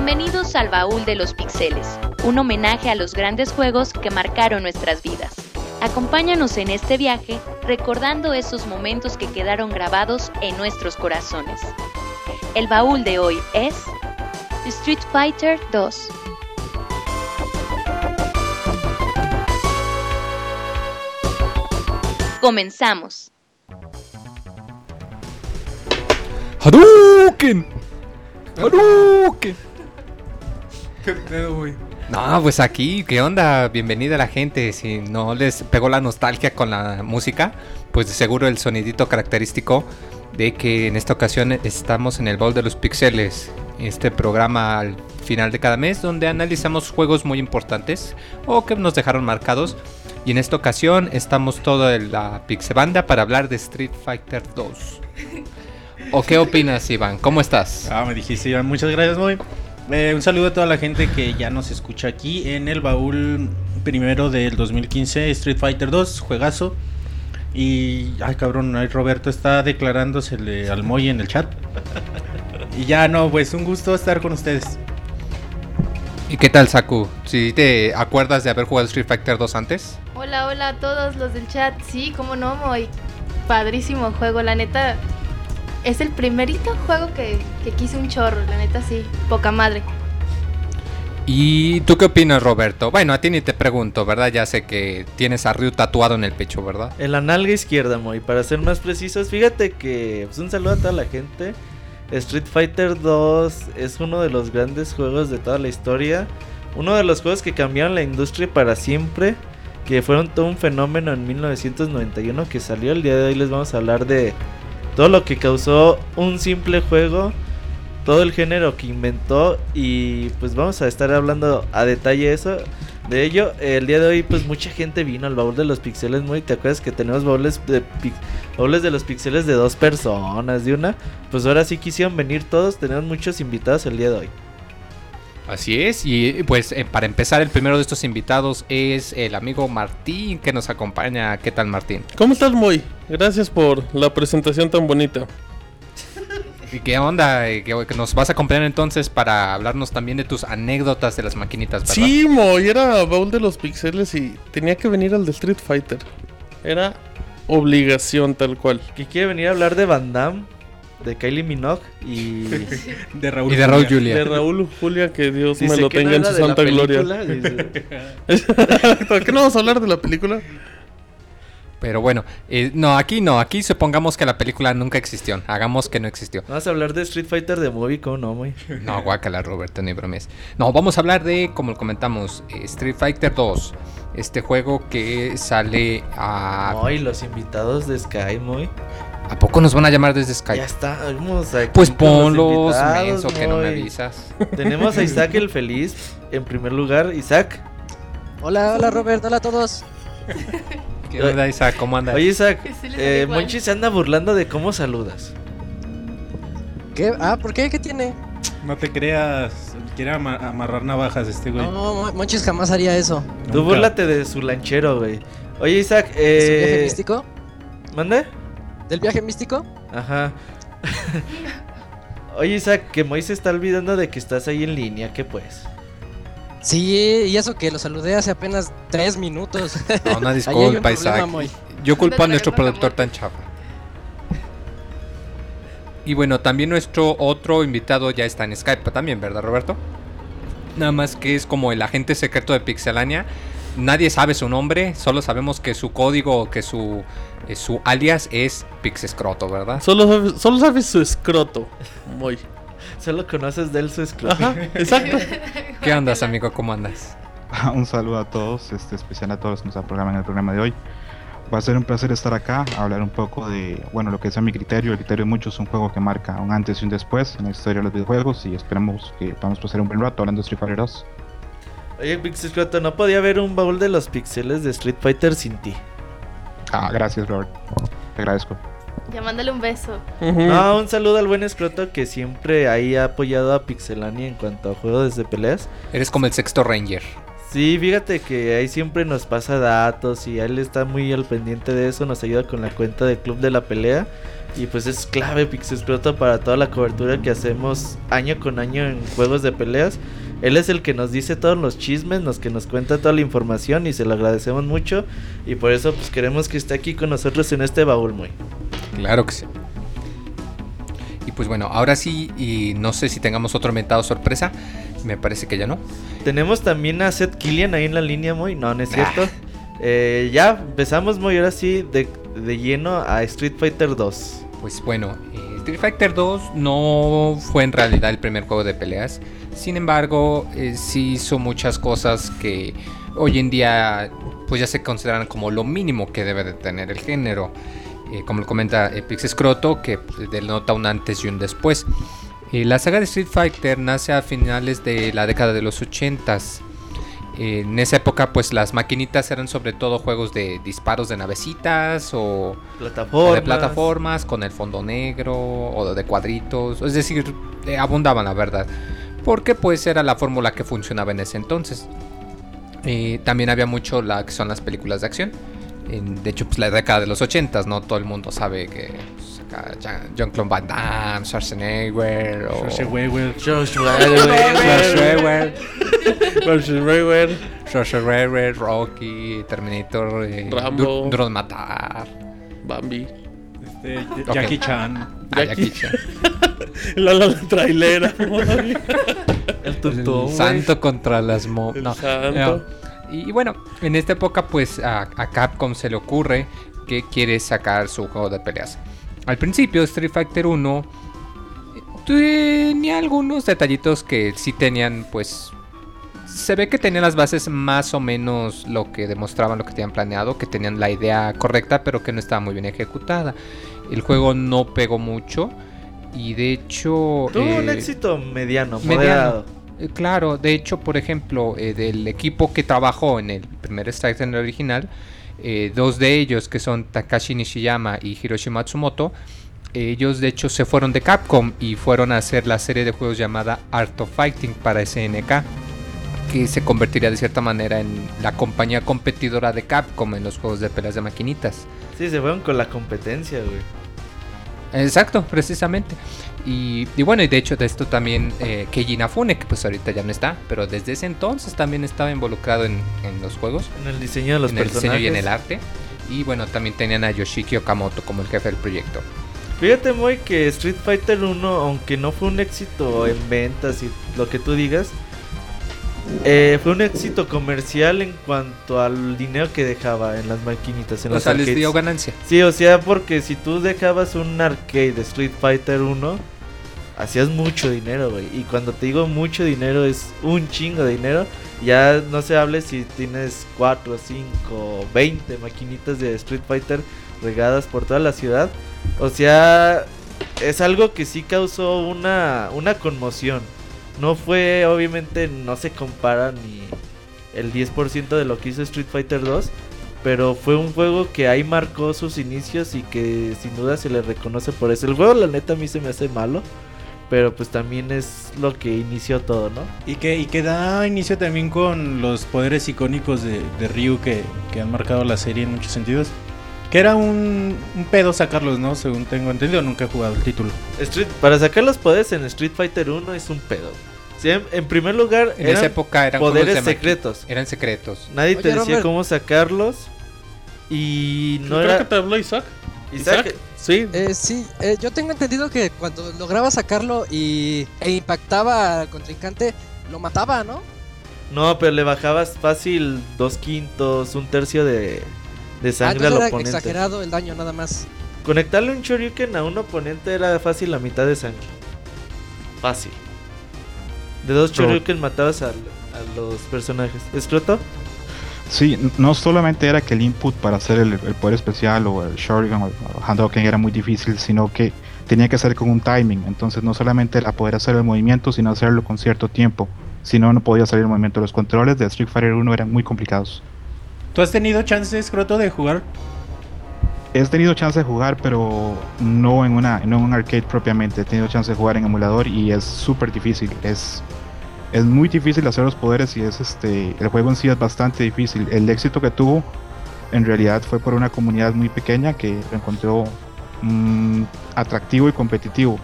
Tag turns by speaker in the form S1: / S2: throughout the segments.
S1: Bienvenidos al Baúl de los Pixeles, un homenaje a los grandes juegos que marcaron nuestras vidas. Acompáñanos en este viaje recordando esos momentos que quedaron grabados en nuestros corazones. El baúl de hoy es Street Fighter 2. Comenzamos.
S2: ¡Hadouken! ¡Hadouken! ¿Qué pedo, güey? No, pues aquí, ¿qué onda? Bienvenida a la gente. Si no les pegó la nostalgia con la música, pues de seguro el sonidito característico de que en esta ocasión estamos en el Bowl de los Pixeles. Este programa al final de cada mes donde analizamos juegos muy importantes o que nos dejaron marcados. Y en esta ocasión estamos todo en la Pixebanda para hablar de Street Fighter 2. ¿O qué opinas, Iván? ¿Cómo estás?
S3: Ah, me dijiste, Iván. Muchas gracias, muy. Eh, un saludo a toda la gente que ya nos escucha aquí en el baúl primero del 2015, Street Fighter 2, juegazo. Y, ay cabrón, Roberto está declarándosele al Moy en el chat. y ya no, pues un gusto estar con ustedes.
S2: ¿Y qué tal, Saku? ¿Sí te acuerdas de haber jugado Street Fighter 2 antes?
S4: Hola, hola a todos los del chat. Sí, cómo no, Moy. Padrísimo juego, la neta es el primerito juego que, que quise un chorro, la neta sí, poca madre.
S2: ¿Y tú qué opinas, Roberto? Bueno, a ti ni te pregunto, ¿verdad? Ya sé que tienes a Ryu tatuado en el pecho, ¿verdad?
S5: En la nalga izquierda, Moy. Para ser más precisos, fíjate que pues, un saludo a toda la gente. Street Fighter 2 es uno de los grandes juegos de toda la historia. Uno de los juegos que cambiaron la industria para siempre. Que fueron todo un fenómeno en 1991 que salió. El día de hoy les vamos a hablar de todo lo que causó un simple juego, todo el género que inventó y pues vamos a estar hablando a detalle eso. De ello, el día de hoy pues mucha gente vino al baúl de los pixeles muy, ¿te acuerdas que tenemos baúles de baúles de los pixeles de dos personas, de una? Pues ahora sí quisieron venir todos, tenemos muchos invitados el día de hoy.
S2: Así es, y pues eh, para empezar el primero de estos invitados es el amigo Martín que nos acompaña. ¿Qué tal Martín?
S6: ¿Cómo estás Moy? Gracias por la presentación tan bonita.
S2: ¿Y qué onda? ¿Que nos vas a acompañar entonces para hablarnos también de tus anécdotas de las maquinitas,
S6: ¿verdad? Sí, Moy, era baúl de los pixeles y tenía que venir al de Street Fighter. Era obligación tal cual.
S5: ¿Que quiere venir a hablar de Van Damme? De Kylie Minogue y
S2: de Raúl, y de Raúl Julia.
S6: De Raúl Julia, que Dios me lo tenga en su santa gloria. ¿Por qué no vamos a hablar de la película?
S2: Pero bueno, eh, no, aquí no, aquí supongamos que la película nunca existió. Hagamos que no existió.
S5: Vamos a hablar de Street Fighter de Movie, no, muy?
S2: No, guácala, Roberto, ni bromes. No, vamos a hablar de, como comentamos, eh, Street Fighter 2. Este juego que sale a.
S5: Muy, los invitados de Sky, muy.
S2: ¿A poco nos van a llamar desde Skype?
S5: Ya está, vamos aquí
S2: Pues ponlos, menso, que no me avisas.
S5: Tenemos a Isaac el feliz en primer lugar. Isaac.
S7: Hola, hola Robert, hola a todos.
S2: ¿Qué onda Isaac? ¿Cómo andas?
S5: Oye Isaac, eh, Monchi se anda burlando de cómo saludas.
S7: ¿Qué? Ah, ¿por qué? ¿Qué tiene?
S3: No te creas, quiere amarrar navajas este güey.
S7: No, Monchis jamás haría eso.
S5: Tú búrlate de su lanchero, güey. Oye Isaac, eh...
S7: ¿Es viaje místico?
S5: ¿Mande?
S7: ¿Del viaje místico?
S5: Ajá. Oye, Isaac, que Moisés está olvidando de que estás ahí en línea, ¿qué pues?
S7: Sí, y eso que lo saludé hace apenas tres minutos.
S2: No, una disculpa, Isaac. Yo culpo a nuestro productor tan chafa. Y bueno, también nuestro otro invitado ya está en Skype también, ¿verdad, Roberto? Nada más que es como el agente secreto de Pixelania. Nadie sabe su nombre, solo sabemos que su código, que su eh, su alias es Pixescroto, ¿verdad?
S6: Solo sabes, solo sabes su escroto. Muy.
S5: Solo conoces de él su escroto.
S6: exacto.
S2: ¿Qué andas, amigo? ¿Cómo andas?
S8: Un saludo a todos, este, especial a todos los que nos acompañan en el programa de hoy. Va a ser un placer estar acá, a hablar un poco de, bueno, lo que es mi criterio. El criterio de muchos es un juego que marca un antes y un después en la historia de los videojuegos y esperamos que vamos a pasar un buen rato hablando de Street Fighter 2.
S5: Oye, Pixescroto, no podía haber un baúl de los pixeles de Street Fighter sin ti.
S8: Ah, gracias, Robert. Te agradezco.
S4: Ya mándale un beso.
S5: un saludo al buen escroto que siempre ahí ha apoyado a Pixelania en cuanto a juegos de peleas.
S2: Eres como el sexto Ranger.
S5: Sí, fíjate que ahí siempre nos pasa datos y él está muy al pendiente de eso, nos ayuda con la cuenta del Club de la Pelea. Y pues es clave Pixescroto para toda la cobertura que hacemos año con año en juegos de peleas. Él es el que nos dice todos los chismes, los que nos cuenta toda la información y se lo agradecemos mucho. Y por eso pues queremos que esté aquí con nosotros en este baúl muy.
S2: Claro que sí. Y pues bueno, ahora sí, y no sé si tengamos otro inventado sorpresa. Me parece que ya no.
S5: Tenemos también a Seth Killian ahí en la línea, muy. No, no es cierto. Eh, ya empezamos muy ahora sí de, de lleno a Street Fighter 2.
S2: Pues bueno, eh, Street Fighter 2 no fue en realidad el primer juego de peleas. Sin embargo, eh, sí hizo muchas cosas que hoy en día pues ya se consideran como lo mínimo que debe de tener el género. Eh, como lo comenta Epix Scroto, que pues, denota un antes y un después. Eh, la saga de Street Fighter nace a finales de la década de los 80s. En esa época, pues las maquinitas eran sobre todo juegos de disparos de navecitas o,
S5: Plataformas.
S2: de plataformas con el fondo negro o de cuadritos. Es decir, eh, abundaban, la verdad. Porque pues era la fórmula que funcionaba en ese entonces. Eh, también había mucho la que son las películas de acción. En- de hecho, pues la década de los 80s, no todo el mundo sabe que pues, Jean-Claude Van Damme, Schwarzenegger o
S3: Schwarzenegger.
S2: Schwarzenegger,
S6: Schwarzenegger,
S2: Schwarzenegger, Rocky, Terminator, eh,
S6: Rambo.
S2: Du- Duro Matar,
S6: Bambi.
S3: Este, Jackie Chan.
S2: ah,
S6: Jackie
S2: Jackie Chan.
S6: La, la, la trailera.
S5: El
S2: El
S5: tuntún, güey.
S2: santo contra las mo...
S6: El
S2: no,
S6: santo.
S2: no. Y, y bueno, en esta época pues a, a Capcom se le ocurre que quiere sacar su juego de peleas. Al principio Street Fighter 1 eh, tenía algunos detallitos que sí tenían pues... Se ve que tenían las bases más o menos lo que demostraban lo que tenían planeado, que tenían la idea correcta pero que no estaba muy bien ejecutada. El juego no pegó mucho y de hecho...
S5: Tuvo un
S2: eh,
S5: éxito mediano,
S2: mediano.
S5: moderado.
S2: eh, Claro, de hecho, por ejemplo, eh, del equipo que trabajó en el primer Strike en el original, eh, dos de ellos que son Takashi Nishiyama y Hiroshi Matsumoto, ellos de hecho se fueron de Capcom y fueron a hacer la serie de juegos llamada Art of Fighting para SNK, que se convertiría de cierta manera en la compañía competidora de Capcom en los juegos de peleas de maquinitas.
S5: Sí, se fueron con la competencia, güey.
S2: Exacto, precisamente. Y, y bueno, y de hecho de esto también eh, Keiji Inafune, que pues ahorita ya no está, pero desde ese entonces también estaba involucrado en, en los juegos,
S5: En el diseño de los
S2: en el
S5: personajes.
S2: diseño y en el arte. Y bueno, también tenían a Yoshiki Okamoto como el jefe del proyecto.
S5: Fíjate muy que Street Fighter 1, aunque no fue un éxito en ventas y lo que tú digas, eh, fue un éxito comercial en cuanto al dinero que dejaba en las maquinitas, en
S2: O
S5: los
S2: sea, les
S5: arcades.
S2: dio ganancia.
S5: Sí, o sea, porque si tú dejabas un arcade de Street Fighter 1, hacías mucho dinero, güey. Y cuando te digo mucho dinero, es un chingo de dinero. Ya no se hable si tienes 4, 5, 20 maquinitas de Street Fighter regadas por toda la ciudad. O sea, es algo que sí causó una, una conmoción. No fue, obviamente, no se compara ni el 10% de lo que hizo Street Fighter 2. Pero fue un juego que ahí marcó sus inicios y que sin duda se le reconoce por eso. El juego, la neta, a mí se me hace malo. Pero pues también es lo que inició todo, ¿no?
S3: Y que, y que da inicio también con los poderes icónicos de, de Ryu que, que han marcado la serie en muchos sentidos. Que era un, un pedo sacarlos, ¿no? Según tengo entendido, nunca he jugado el título.
S5: Street, para sacar los poderes en Street Fighter 1 es un pedo. Sí, en, en primer lugar,
S2: En
S5: eran
S2: esa época eran
S5: poderes secretos.
S2: Eran secretos.
S5: Nadie te
S7: Oye,
S5: decía
S7: Robert.
S5: cómo sacarlos. Y no
S6: Creo
S5: era.
S6: que te habló Isaac.
S5: Isaac,
S6: Sí.
S7: Eh, sí, eh, yo tengo entendido que cuando lograba sacarlo y, e impactaba al contrincante, lo mataba, ¿no?
S5: No, pero le bajabas fácil dos quintos, un tercio de, de
S7: Ah,
S5: sangre
S7: entonces
S5: al
S7: era
S5: oponente.
S7: exagerado el daño nada más.
S5: Conectarle un Shoryuken a un oponente era fácil la mitad de sangre. Fácil. De dos Shoryuken matabas al- a los personajes. ¿Escroto?
S8: Sí, no solamente era que el input para hacer el, el poder especial o el Shoryuken o el Hadouken era muy difícil, sino que tenía que hacer con un timing. Entonces no solamente era poder hacer el movimiento, sino hacerlo con cierto tiempo. Si no, no podía salir el movimiento. Los controles de Street Fighter 1 eran muy complicados.
S3: ¿Tú has tenido chances, Croto, de jugar?
S8: He tenido chance de jugar, pero no en, una, no en un arcade propiamente. He tenido chance de jugar en emulador y es súper difícil. Es, es muy difícil hacer los poderes y es este el juego en sí es bastante difícil. El éxito que tuvo en realidad fue por una comunidad muy pequeña que lo encontró mm, atractivo y competitivo.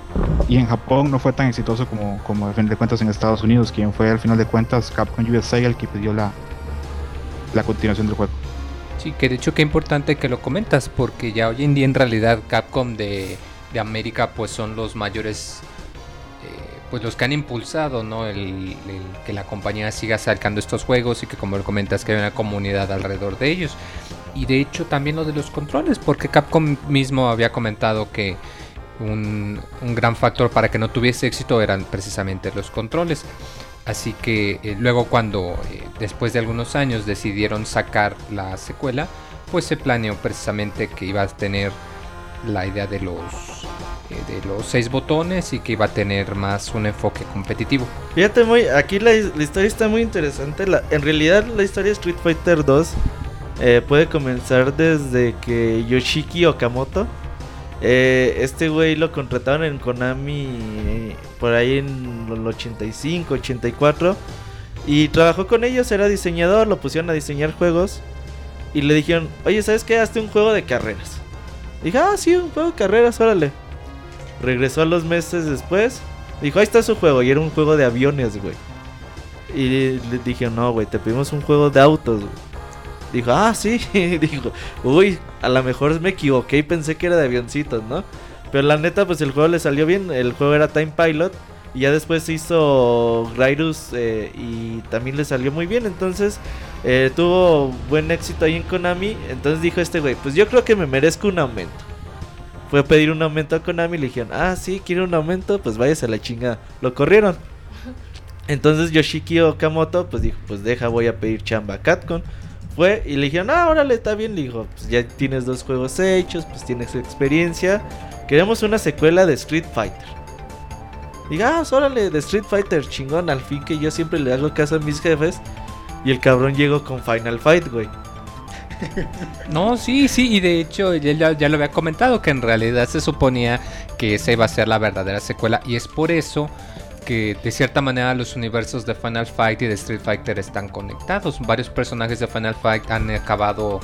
S8: Y en Japón no fue tan exitoso como, como al final de cuentas en Estados Unidos, quien fue al final de cuentas Capcom USA el que pidió la, la continuación del juego.
S2: Sí, que de hecho qué importante que lo comentas, porque ya hoy en día en realidad Capcom de, de América pues son los mayores pues los que han impulsado ¿no? Que la compañía siga sacando estos juegos y que como lo comentas que hay una comunidad alrededor de ellos y de hecho también lo de los controles porque Capcom mismo había comentado que un, gran factor para que no tuviese éxito eran precisamente los controles así que eh, luego cuando eh, después de algunos años decidieron sacar la secuela pues se planeó precisamente que iba a tener la idea de los de los seis botones y que iba a tener más un enfoque competitivo.
S5: Fíjate muy, aquí la, historia está muy interesante. En realidad la historia de Street Fighter 2 eh, puede comenzar desde que Yoshiki Okamoto, eh, este güey lo contrataron en Konami eh, por ahí en el 85, 84 y trabajó con ellos, era diseñador, lo pusieron a diseñar juegos y le dijeron, oye, ¿sabes qué? Hazte un juego de carreras. Dije, ah, sí, un juego de carreras, órale. Regresó a los meses después. Dijo, ahí está su juego. Y era un juego de aviones, güey. Y le dije, no, güey, te pedimos un juego de autos. Dijo, ah, sí. Dijo, uy, a lo mejor me equivoqué y pensé que era de avioncitos, ¿no? Pero la neta, pues el juego le salió bien. El juego era Time Pilot. Y ya después se hizo Rairus eh, y también le salió muy bien. Entonces eh, tuvo buen éxito ahí en Konami. Entonces dijo este güey, pues yo creo que me merezco un aumento. Fue a pedir un aumento a Konami y le dijeron, ah, sí, quiere un aumento, pues váyase a la chingada. Lo corrieron. Entonces Yoshiki Okamoto pues dijo, pues deja, voy a pedir chamba a Capcom. Fue y le dijeron, ah, órale, está bien. Le dijo, pues ya tienes dos juegos hechos, pues tienes experiencia. Queremos una secuela de Street Fighter. Diga, ah, órale, de Street Fighter, chingón. Al fin que yo siempre le hago caso a mis jefes. Y el cabrón llegó con Final Fight, güey.
S2: No, sí, sí, y de hecho ya, ya, lo había comentado que en realidad se suponía que esa iba a ser la verdadera secuela y es por eso que de cierta manera los universos de Final Fight y de Street Fighter están conectados. Varios personajes de Final Fight han acabado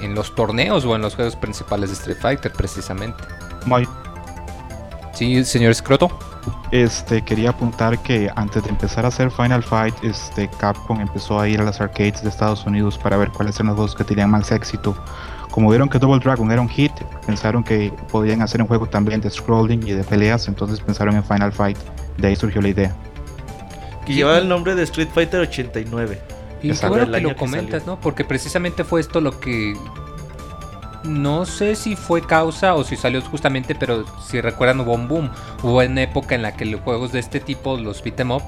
S2: en, los torneos o en los juegos principales de Street Fighter precisamente. Sí, señor Scroto.
S8: Este, quería apuntar que antes de empezar a hacer Final Fight, este, Capcom empezó a ir a las arcades de Estados Unidos para ver cuáles eran los juegos que tenían más éxito. Como vieron que Double Dragon era un hit, pensaron que podían hacer un juego también de scrolling y de peleas, entonces pensaron en Final Fight. De ahí surgió la idea.
S5: Que llevaba el nombre de Street Fighter 89.
S2: Y qué bueno que lo comentas, ¿no? Porque precisamente fue esto lo que no sé si fue causa o si salió justamente, pero si recuerdan hubo un boom. Hubo una época en la que los juegos de este tipo, los beat'em up,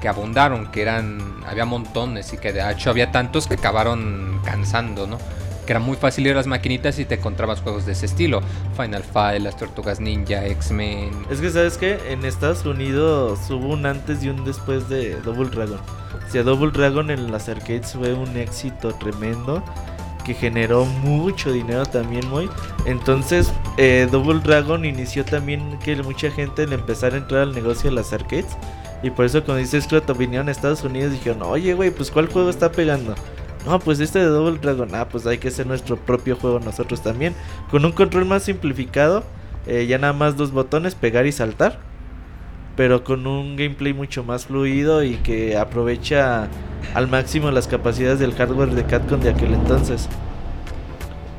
S2: que abundaron, que eran, había montones y que de hecho había tantos que acabaron cansando, ¿no? Que era muy fácil ir a las maquinitas y te encontrabas juegos de ese estilo. Final Fight, las Tortugas Ninja, X-Men.
S5: Es que sabes que en Estados Unidos hubo un antes y un después de Double Dragon. O sea, Double Dragon en las arcades fue un éxito tremendo que generó mucho dinero también muy entonces eh, Double Dragon inició también que mucha gente le empezara a entrar al negocio de las arcades. Y por eso cuando dice Scrot vinieron a Estados Unidos dijeron oye güey pues cuál juego está pegando no pues este de Double Dragon ah pues hay que hacer nuestro propio juego nosotros también con un control más simplificado eh, ya nada más dos botones pegar y saltar pero con un gameplay mucho más fluido y que aprovecha al máximo las capacidades del hardware de Capcom de aquel entonces.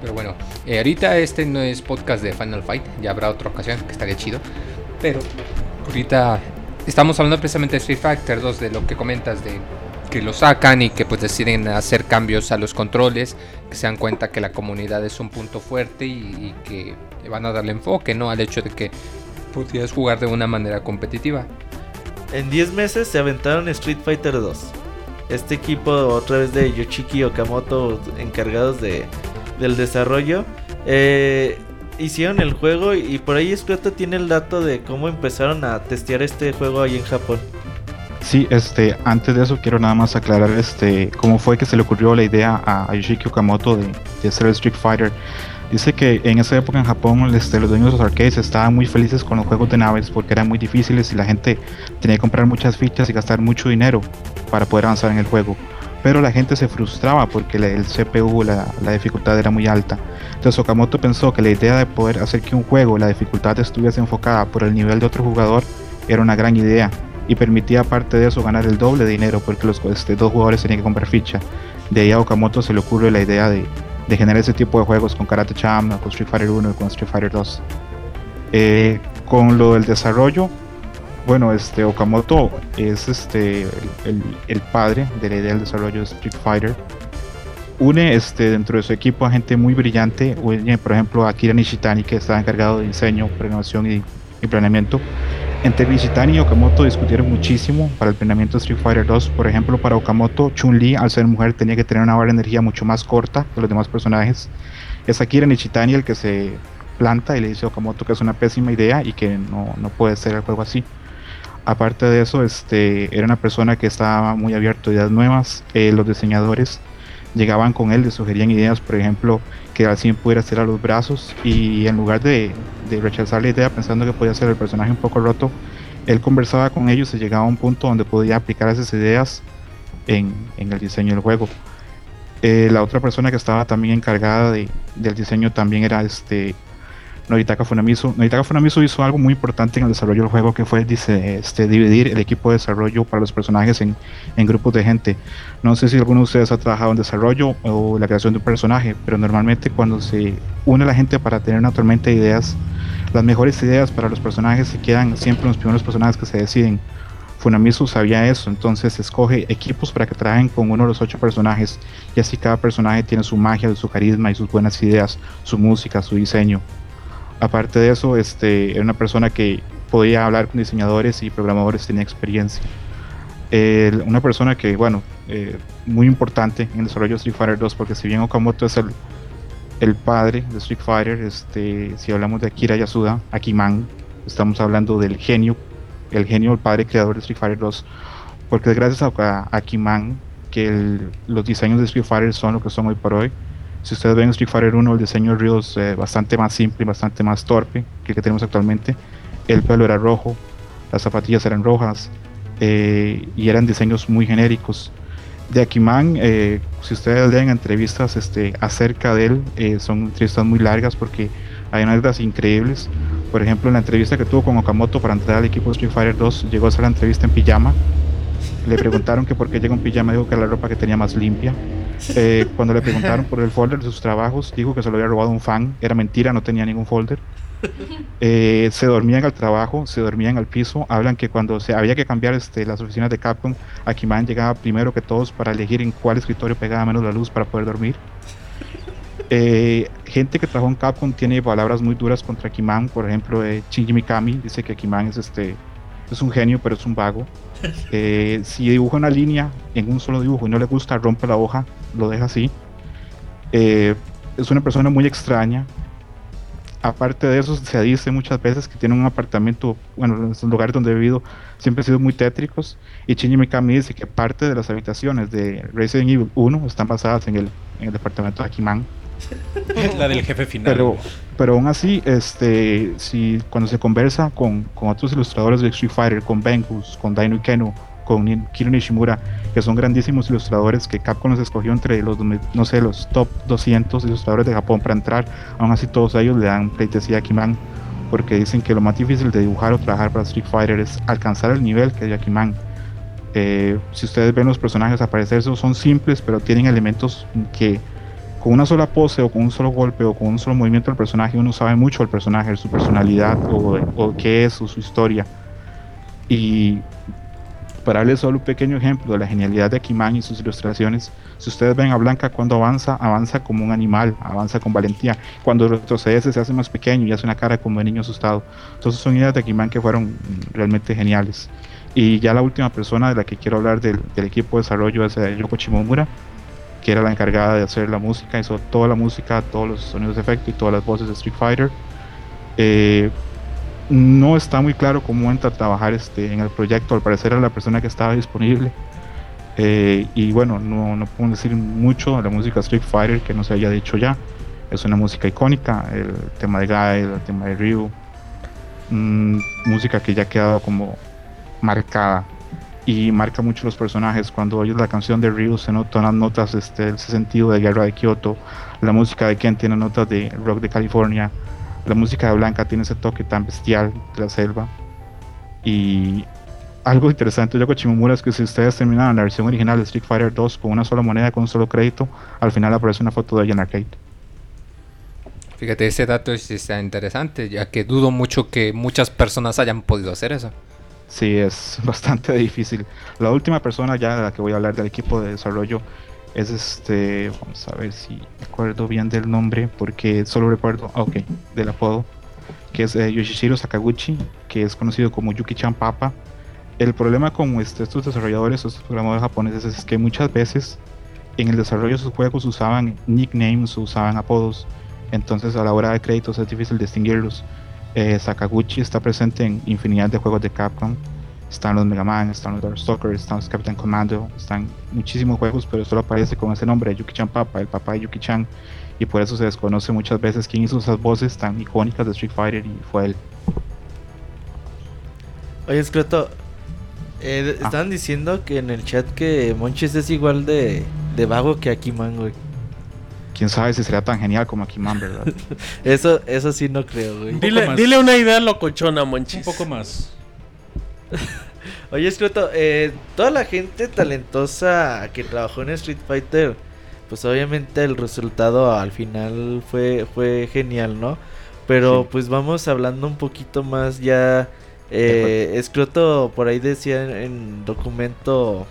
S2: Pero bueno, eh, ahorita este no es podcast de Final Fight, ya habrá otra ocasión que estaría chido. Pero ahorita estamos hablando precisamente de Street Fighter 2, de lo que comentas, de que lo sacan y que pues deciden hacer cambios a los controles, que se dan cuenta que la comunidad es un punto fuerte y, y que van a darle enfoque, ¿no? Al hecho de que podías jugar de una manera competitiva.
S5: En 10 meses se aventaron Street Fighter 2. Este equipo, otra vez de Yoshiki Okamoto, encargados de, del desarrollo, eh, hicieron el juego y por ahí Scroto tiene el dato de cómo empezaron a testear este juego ahí en Japón.
S8: Sí, este, antes de eso quiero nada más aclarar este cómo fue que se le ocurrió la idea a Yoshiki Okamoto de, de hacer el Street Fighter. Dice que en esa época en Japón este, los dueños de los arcades estaban muy felices con los juegos de naves porque eran muy difíciles y la gente tenía que comprar muchas fichas y gastar mucho dinero para poder avanzar en el juego. Pero la gente se frustraba porque el CPU, la, la dificultad era muy alta. Entonces Okamoto pensó que la idea de poder hacer que un juego, la dificultad estuviese enfocada por el nivel de otro jugador, era una gran idea y permitía aparte de eso ganar el doble de dinero porque los este, dos jugadores tenían que comprar ficha. De ahí a Okamoto se le ocurre la idea de, de generar ese tipo de juegos con Karate Cham, con Street Fighter 1 y con Street Fighter 2. Eh, con lo del desarrollo, bueno, este Okamoto es este el, el, padre de la idea del desarrollo de Street Fighter. Une este, dentro de su equipo a gente muy brillante, une, por ejemplo a Kira Nishitani que estaba encargado de diseño, programación y, y planeamiento. Entre Nishitani y Okamoto discutieron muchísimo para el planeamiento Street Fighter 2. Por ejemplo, para Okamoto, Chun-Li, al ser mujer, tenía que tener una barra de energía mucho más corta que los demás personajes. Es Akira Nishitani el que se planta y le dice a Okamoto que es una pésima idea y que no, no puede ser el juego así. Aparte de eso, este, era una persona que estaba muy abierto a ideas nuevas. Eh, los diseñadores llegaban con él, le sugerían ideas, por ejemplo, que así pudiera a los brazos y en lugar de, rechazar la idea pensando que podía ser el personaje un poco roto, él conversaba con ellos y llegaba a un punto donde podía aplicar esas ideas en, en el diseño del juego. Eh, la otra persona que estaba también encargada de, del diseño también era este Noritaka Funamisu. Noritaka Funamisu hizo algo muy importante en el desarrollo del juego que fue dice, este, dividir el equipo de desarrollo para los personajes en, en, grupos de gente. No sé si alguno de ustedes ha trabajado en desarrollo o la creación de un personaje, pero normalmente cuando se une la gente para tener una tormenta de ideas, las mejores ideas para los personajes se quedan siempre los primeros personajes que se deciden. Funamisu sabía eso, entonces escoge equipos para que trabajen con uno de los ocho personajes y así cada personaje tiene su magia, su carisma y sus buenas ideas, su música, su diseño. Aparte de eso, este, era una persona que podía hablar con diseñadores y programadores, tenía experiencia. Una persona que, bueno, eh, muy importante en el desarrollo de Street Fighter 2, porque si bien Okamoto es el, el padre de Street Fighter, este, si hablamos de Akira Yasuda, Akiman, estamos hablando del genio, el genio, el padre creador de Street Fighter 2, porque es gracias a, Akiman que los diseños de Street Fighter son lo que son hoy por hoy. Si ustedes ven Street Fighter 1, el diseño de Ryu es eh, bastante más simple y bastante más torpe que el que tenemos actualmente. El pelo era rojo, las zapatillas eran rojas eh, y eran diseños muy genéricos. De Akiman, eh, si ustedes leen entrevistas este, acerca de él, eh, son entrevistas muy largas porque hay anécdotas increíbles. Por ejemplo, en la entrevista que tuvo con Okamoto para entrar al equipo de Street Fighter 2, llegó a hacer la entrevista en pijama. Le preguntaron que por qué llegó en pijama, dijo que era la ropa que tenía más limpia. Eh, cuando le preguntaron por el folder de sus trabajos, dijo que se lo había robado un fan. Era mentira, no tenía ningún folder. Eh, se dormían al trabajo, se dormían al piso. Hablan que cuando se había que cambiar este, las oficinas de Capcom, Akiman llegaba primero que todos para elegir en cuál escritorio pegaba menos la luz para poder dormir. Eh, gente que trabajó en Capcom tiene palabras muy duras contra Akiman. Por ejemplo, eh, Shinji Mikami dice que Akiman es este es un genio, pero es un vago. Eh, si dibuja una línea en un solo dibujo y no le gusta, rompe la hoja, lo deja así. Eh, es una persona muy extraña. Aparte de eso, se dice muchas veces que tiene un apartamento, bueno, en los lugares donde he vivido siempre han sido muy tétricos. Y Shinji Mikami dice que parte de las habitaciones de Resident Evil 1 están basadas en el, en el departamento de Akiman.
S3: la del jefe final.
S8: Pero, aún así, este, si cuando se conversa con, con otros ilustradores de Street Fighter, con Vengus, con Daino Ikeno, con Kiro Nishimura, que son grandísimos ilustradores que Capcom los escogió entre los, no sé, los top 200 ilustradores de Japón para entrar, aún así todos ellos le dan pleitesía a Kiman, porque dicen que lo más difícil de dibujar o trabajar para Street Fighter es alcanzar el nivel que hay Kiman. Eh, si ustedes ven los personajes aparecer, son simples, pero tienen elementos que con una sola pose o con un solo golpe o con un solo movimiento del personaje uno sabe mucho del personaje, su personalidad o, o qué es o su historia. Y para darles solo un pequeño ejemplo de la genialidad de Akiman y sus ilustraciones, si ustedes ven a Blanca cuando avanza, avanza como un animal, avanza con valentía. Cuando retrocede se hace más pequeño y hace una cara como de niño asustado. Entonces son ideas de Akiman que fueron realmente geniales. Y ya la última persona de la que quiero hablar del, del equipo de desarrollo es eh, Yoko Shimomura que era la encargada de hacer la música, hizo toda la música, todos los sonidos de efecto y todas las voces de Street Fighter. Eh, no está muy claro cómo entra a trabajar este, en el proyecto. Al parecer era la persona que estaba disponible. Eh, y bueno, no, no puedo decir mucho de la música Street Fighter que no se haya dicho ya. Es una música icónica, el tema de Guy, el tema de Ryu. Mm, música que ya ha quedado como marcada y marca mucho los personajes. Cuando oyes la canción de Ryu se notan las notas, este, ese sentido de Guerra de Kyoto. La música de Ken tiene notas de rock de California la música de Blanca tiene ese toque tan bestial de la selva. Y algo interesante de Yoko Shimomura es que si ustedes terminan la versión original de Street Fighter 2 con una sola moneda, con un solo crédito, al final aparece una foto de ella en arcade.
S2: Fíjate, ese dato sí está interesante, ya que dudo mucho que muchas personas hayan podido hacer eso.
S8: Sí, es bastante difícil. La última persona ya de la que voy a hablar del equipo de desarrollo es este, vamos a ver si recuerdo bien del nombre, porque solo recuerdo, ah, ok, del apodo, que es eh, Yoshishiro Sakaguchi, que es conocido como Yuki-chan Papa. El problema con este, estos desarrolladores, estos programadores japoneses, es que muchas veces en el desarrollo de sus juegos usaban nicknames, usaban apodos, entonces a la hora de créditos es difícil distinguirlos. Eh, Sakaguchi está presente en infinidad de juegos de Capcom, están los Mega Man, están los Darkstalkers, están los Captain Commando, están muchísimos juegos, pero solo aparece con ese nombre, Yuki-chan Papa, el papá de Yuki-chan, y por eso se desconoce muchas veces quién hizo esas voces tan icónicas de Street Fighter y fue él.
S5: Oye, Escroto, eh, ah. estaban diciendo que en el chat que Monchis es igual de, de vago que Akiman, güey.
S8: Quién sabe si sería tan genial como Akiman, ¿verdad?
S5: eso, eso sí no creo, güey.
S6: Dile, dile una idea locochona, Monchis.
S3: Un poco más.
S5: Oye, Escroto, eh, toda la gente talentosa que trabajó en Street Fighter, pues obviamente el resultado al final fue, fue genial, ¿no? Pero pues vamos hablando un poquito más ya. Eh, Escroto por ahí decía en, documento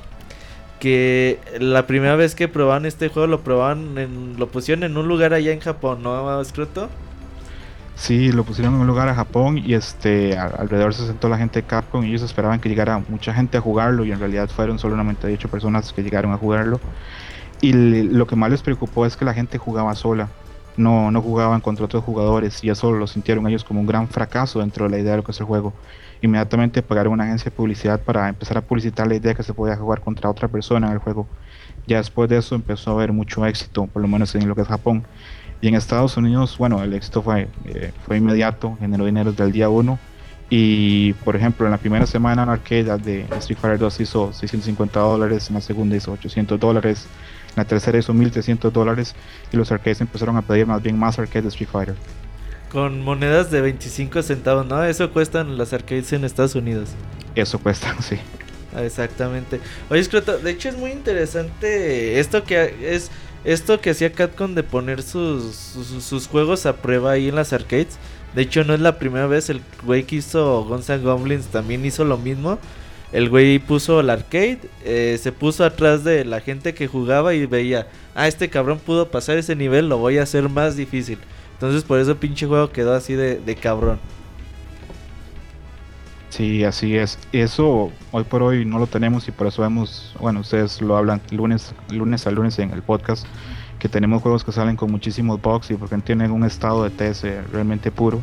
S5: que la primera vez que probaban este juego lo probaban en, lo pusieron en un lugar allá en Japón, ¿no, Escroto?
S8: Sí, lo pusieron en un lugar a Japón y este alrededor se sentó la gente de Capcom y ellos esperaban que llegara mucha gente a jugarlo y en realidad fueron solo 98 personas que llegaron a jugarlo. Y lo que más les preocupó es que la gente jugaba sola, no, no jugaban contra otros jugadores y eso lo sintieron ellos como un gran fracaso dentro de la idea de lo que es el juego. Inmediatamente pagaron una agencia de publicidad para empezar a publicitar la idea de que se podía jugar contra otra persona en el juego. Ya después de eso empezó a haber mucho éxito, por lo menos en lo que es Japón. Y en Estados Unidos, bueno, el éxito fue, eh, fue inmediato, generó dinero desde el día 1. Y por ejemplo, en la primera semana en arcade de Street Fighter 2 hizo 650 dólares, en la segunda hizo 800 dólares, en la tercera hizo 1300 dólares y los arcades empezaron a pedir más bien más arcades de Street Fighter.
S5: Con monedas de 25 centavos, ¿no? Eso cuestan las arcades en Estados Unidos.
S8: Eso cuesta, sí.
S5: Ah, exactamente. Oye, Scroto, de hecho es muy interesante esto que es esto que hacía Capcom de poner sus, sus, juegos a prueba ahí en las arcades. De hecho, no es la primera vez. El güey que hizo Guns N' Goblins también hizo lo mismo. El güey puso el arcade, eh, se puso atrás de la gente que jugaba y veía, ah, este cabrón pudo pasar ese nivel, lo voy a hacer más difícil. Entonces por eso pinche juego quedó así de, de cabrón.
S8: Sí, así es. Eso hoy por hoy no lo tenemos y por eso vemos, bueno, ustedes lo hablan lunes, lunes a lunes en el podcast, que tenemos juegos que salen con muchísimos bugs y porque tienen un estado de test eh, realmente puro.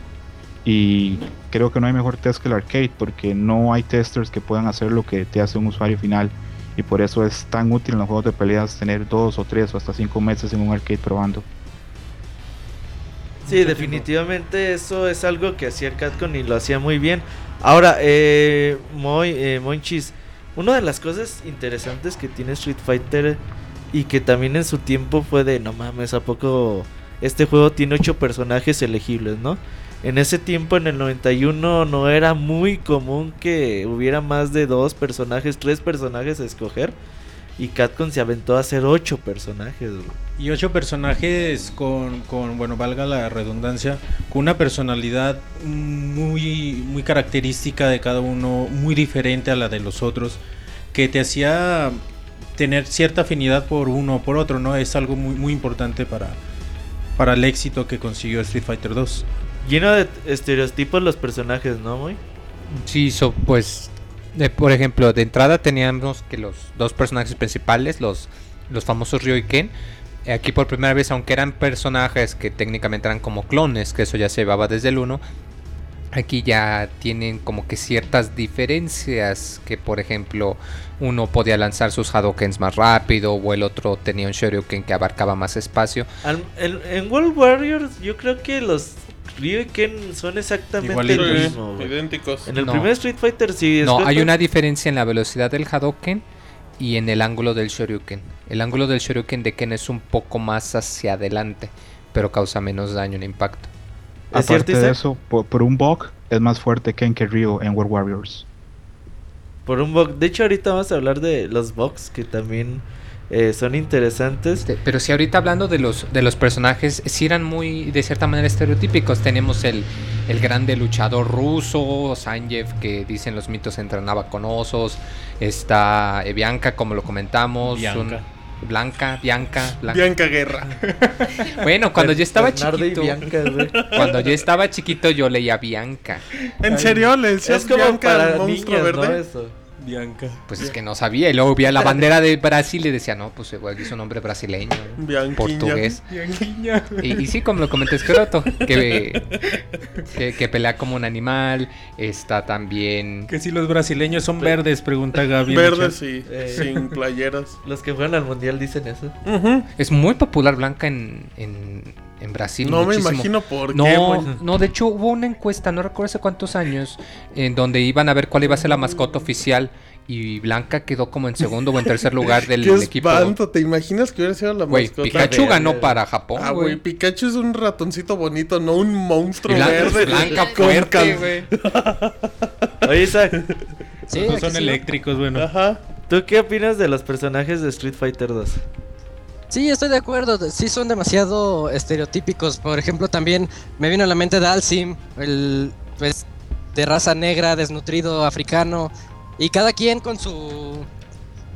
S8: Y creo que no hay mejor test que el arcade porque no hay testers que puedan hacer lo que te hace un usuario final. Y por eso es tan útil en los juegos de peleas tener dos o tres o hasta cinco meses en un arcade probando.
S5: Sí, definitivamente eso es algo que hacía Capcom y lo hacía muy bien. Ahora, eh, Moy, eh, Monchis, una de las cosas interesantes que tiene Street Fighter y que también en su tiempo fue de, no mames, ¿a poco este juego tiene ocho personajes elegibles, no? En ese tiempo, en el 91, no era muy común que hubiera más de dos personajes, tres personajes a escoger. Y Capcom se aventó a hacer ocho personajes,
S3: Y ocho personajes con, con, bueno, valga la redundancia, con una personalidad muy, muy característica de cada uno, muy diferente a la de los otros, que te hacía tener cierta afinidad por uno o por otro, ¿no? Es algo muy, muy importante para, para el éxito que consiguió Street Fighter 2.
S5: Lleno de estereotipos los personajes, ¿no, muy?
S2: Sí, so, pues por ejemplo, de entrada teníamos que los dos personajes principales, los, los famosos Ryo y Ken, aquí por primera vez, aunque eran personajes que técnicamente eran como clones, que eso ya se llevaba desde el 1, Aquí ya tienen como que ciertas diferencias, que por ejemplo uno podía lanzar sus Hadokens más rápido o el otro tenía un Shoryuken que abarcaba más espacio.
S5: Al- en, en World Warriors yo creo que los Ryuken son exactamente
S3: Igualitos.
S5: el
S6: Sí,
S5: mismo, güey.
S6: idénticos.
S5: En el
S2: No.
S5: primer Street Fighter sí.
S2: No, hay una diferencia en la velocidad del Hadouken y en el ángulo del Shoryuken. El ángulo del Shoryuken de Ken es un poco más hacia adelante, pero causa menos daño en impacto.
S5: ¿Es cierto,
S8: Aparte de eso, por, por un bug es más fuerte Ken que Ryu en World Warriors.
S5: Por un bug. De hecho, ahorita vamos a hablar de los bugs que también eh, son interesantes.
S2: Este, pero si ahorita hablando de los, de los personajes, sí eran muy, de cierta manera, estereotípicos. Tenemos el, el grande luchador ruso, Sanjeev, que dicen los mitos entrenaba con osos. Está Bianca, como lo comentamos.
S3: Bianca.
S2: un- Blanca, Bianca, Blanca.
S6: Bianca Guerra.
S2: Bueno, cuando yo estaba
S5: Bernardo
S2: chiquito,
S5: Bianca,
S2: cuando yo estaba chiquito, yo leía Bianca.
S6: ¿En serio? ¿Le decías
S5: Es como
S6: Bianca
S5: para
S6: monstruo
S5: niñas, ¿no?
S6: verde?
S5: Eso.
S3: Bianca.
S2: Pues es que no sabía. Y luego vi a la bandera de Brasil y decía, no, pues igual es un nombre brasileño,
S6: Bianquiña.
S2: portugués.
S3: Bianquiña.
S2: Y, y sí, como lo comenté, Escroto, que, que, que pelea como un animal. Está también.
S3: Que si los brasileños son verdes, pregunta Gaby.
S6: Verdes y
S5: Eh.
S6: sin playeras.
S5: Los que fueron al mundial dicen eso.
S2: Es muy popular Blanca en, en, en Brasil.
S6: No me
S2: muchísimo.
S6: imagino por
S2: No,
S6: qué.
S2: no, de hecho hubo una encuesta, no recuerdo hace cuántos años, en donde iban a ver cuál iba a ser la mascota oficial y Blanca quedó como en segundo o en tercer lugar del
S6: Qué
S2: equipo.
S6: espanto, ¿te imaginas que hubiera sido la
S2: Güey,
S6: mascota?
S2: Pikachu ganó para Japón,
S6: Ah, güey. Pikachu es un ratoncito bonito, no un
S2: Y
S6: monstruo
S2: Blanca,
S6: verde.
S2: Blanca fuerte, güey.
S5: Oye, Isaac,
S7: Sí, aquí
S3: son
S7: sí.
S3: eléctricos, bueno.
S6: Ajá.
S5: ¿tú qué opinas de los personajes de Street Fighter 2?
S7: Sí, estoy de acuerdo. Sí son demasiado estereotípicos. Por ejemplo, también me vino a la mente Dalsim, el pues de raza negra, desnutrido, africano, y cada quien con su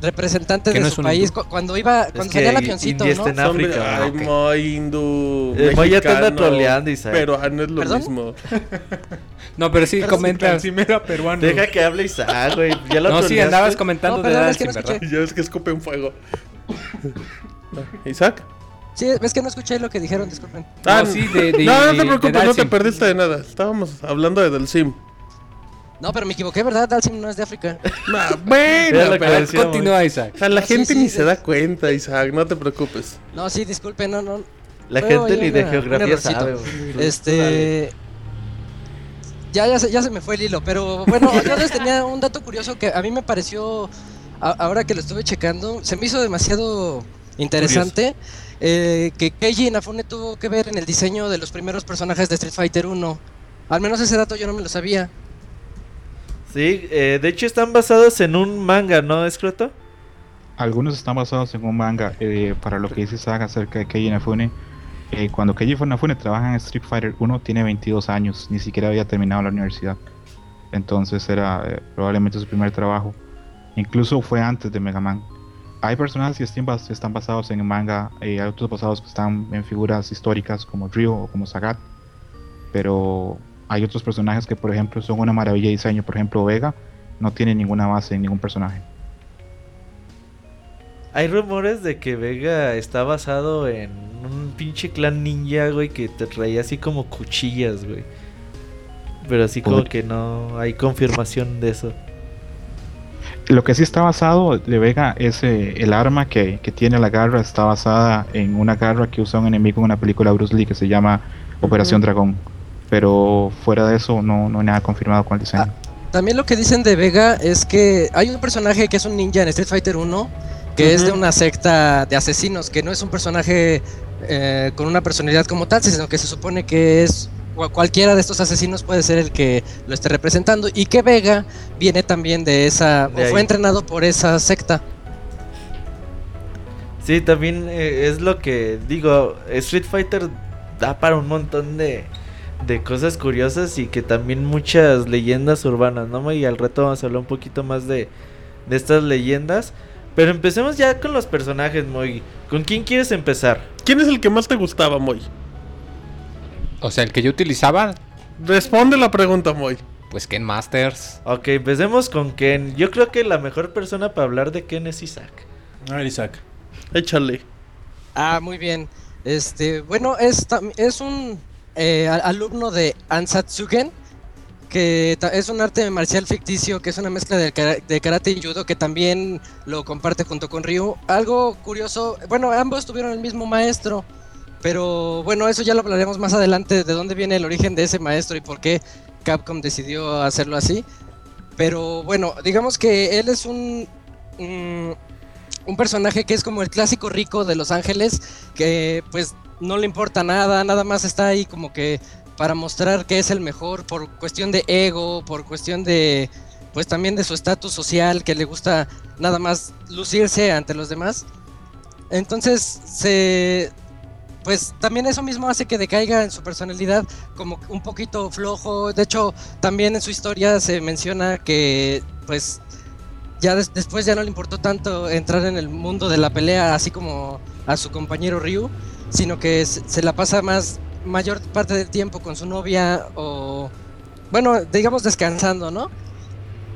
S7: representante de
S2: no
S7: su
S2: un
S7: país.
S2: hindú.
S7: Cuando iba, cuando salía el avioncito,
S5: India
S7: ¿no?
S5: está en África.
S6: Ay,
S2: ok.
S6: muy hindú.
S5: Eh, Moy ya te anda
S6: mexicano,
S5: troleando, Isaac.
S6: Pero ah, no es lo
S7: ¿Perdón?
S6: mismo.
S2: No, pero sí, comenta.
S3: Sí, era peruano.
S5: Deja que hable Isaac, güey. Ya lo
S2: No, sí,
S5: troleaste.
S2: andabas comentando
S7: No,
S2: de
S7: perdón, es
S2: Dalsim,
S7: que no
S2: ¿verdad?
S6: Ya ves que escupen fuego. ¿Isaac?
S7: Sí, es que no escuché lo que dijeron, disculpen.
S2: No, sí, de- de-
S6: no, no te preocupes, no te perdiste de nada. Estábamos hablando de Delsim.
S7: No, pero me equivoqué, ¿verdad? Dalsim no es de África.
S6: Ah, bueno, pero...
S2: Continúa, Isaac.
S6: O sea, la
S7: No,
S6: gente
S7: sí,
S6: ni
S7: de-
S6: se da cuenta, Isaac, no te preocupes.
S7: No, sí, disculpen, no, no.
S5: La gente ni de
S7: una-
S5: geografía sabe.
S7: Este. Ya, ya, se, ya se me fue el hilo, pero bueno, yo les tenía un dato curioso que a mí me pareció, a- ahora que lo estuve checando, se me hizo demasiado interesante eh, que Keiji Inafune tuvo que ver en el diseño de los primeros personajes de Street Fighter 1. Al menos ese dato yo no me lo sabía.
S5: Sí, eh, de hecho están basados en un manga, ¿no, Escroto?
S8: Algunos están basados en un manga. eh, para lo que dice Saga acerca de Keiji Inafune, eh, cuando Keiji Inafune trabaja en Street Fighter 1 tiene 22 años, ni siquiera había terminado la universidad. Entonces era eh, probablemente su primer trabajo. Incluso fue antes de Mega Man. Hay personajes que están basados en manga, eh, hay otros basados que están en figuras históricas como Ryo o como Sagat. Pero hay otros personajes que, por ejemplo, son una maravilla de diseño. Por ejemplo, Vega no tiene ninguna base en ningún personaje.
S5: Hay rumores de que Vega está basado en un pinche clan ninja, güey, que te traía así como cuchillas, güey. Pero así como que no hay confirmación de eso.
S8: Lo que sí está basado de Vega es eh, el arma que, que tiene la garra, está basada en una garra que usa un enemigo en una película de Bruce Lee que se llama Operación Dragón. Pero fuera de eso no, no hay nada confirmado con el diseño.
S7: También lo que dicen de Vega es que hay un personaje que es un ninja en Street Fighter 1 que es de una secta de asesinos, que no es un personaje eh, con una personalidad como tal, sino que se supone que es cualquiera de estos asesinos puede ser el que lo esté representando y que Vega viene también de esa
S5: De
S7: o fue entrenado por esa secta.
S5: Sí, también eh, es lo que digo, Street Fighter da para un montón de, de cosas curiosas y que también muchas leyendas urbanas, ¿no? Y al rato vamos a hablar un poquito más de, de estas leyendas. Pero empecemos ya con los personajes, Moy. ¿Con quién quieres empezar?
S6: ¿Quién es el que más te gustaba, Moy?
S2: O sea, el que yo utilizaba,
S6: Responde la pregunta, Moy.
S2: pues Ken Masters.
S5: Ok, empecemos con Ken. Yo creo que la mejor persona para hablar de Ken es Isaac.
S3: A ver, Isaac.
S6: Échale.
S7: Ah, muy bien. Este, bueno, es, tam- es un eh, alumno de Ansatsugen que es un arte marcial ficticio, que es una mezcla de, karate y judo, que también lo comparte junto con Ryu. Algo curioso, bueno, ambos tuvieron el mismo maestro, pero bueno, eso ya lo hablaremos más adelante, de dónde viene el origen de ese maestro y por qué Capcom decidió hacerlo así. Pero bueno, digamos que él es un, un personaje que es como el clásico rico de Los Ángeles, que pues no le importa nada, nada más está ahí como que para mostrar que es el mejor por cuestión de ego, por cuestión de pues también de su estatus social, que le gusta nada más lucirse ante los demás. Entonces, se pues también eso mismo hace que decaiga en su personalidad como un poquito flojo. De hecho, también en su historia se menciona que pues ya después ya no le importó tanto entrar en el mundo de la pelea así como a su compañero Ryu, sino que se la pasa más mayor parte del tiempo con su novia o bueno, digamos descansando, ¿no?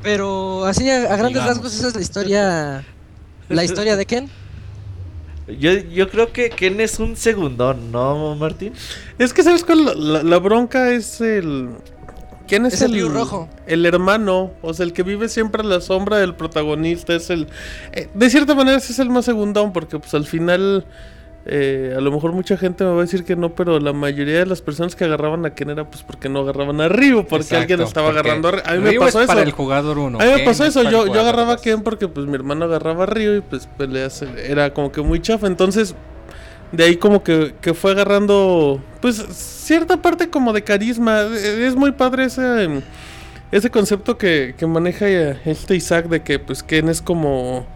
S7: Pero así a, grandes rasgos esa es la historia la historia de Ken.
S5: Yo, yo creo que Ken es un segundón, ¿no, Martín?
S6: Es que sabes cuál la, la bronca es el ¿Quién es,
S7: el, Ryu rojo?
S6: El hermano, o sea, el que vive siempre a la sombra del protagonista, es el... Eh, de cierta manera ese es el más segundón, porque pues al final... Eh, a lo mejor mucha gente me va a decir que no, pero la mayoría de las personas que agarraban a Ken era pues porque no agarraban a Ryu, porque alguien estaba agarrando a Ryu. A mí me pasó eso.
S2: para el jugador uno.
S6: A mí me pasó eso. Yo, yo agarraba a Ken porque pues mi hermano agarraba a Ryu y pues peleas era como que muy chafa. Entonces, de ahí como que, que fue agarrando pues cierta parte como de carisma. Es muy padre ese, ese concepto que, que maneja este Isaac de que pues Ken es como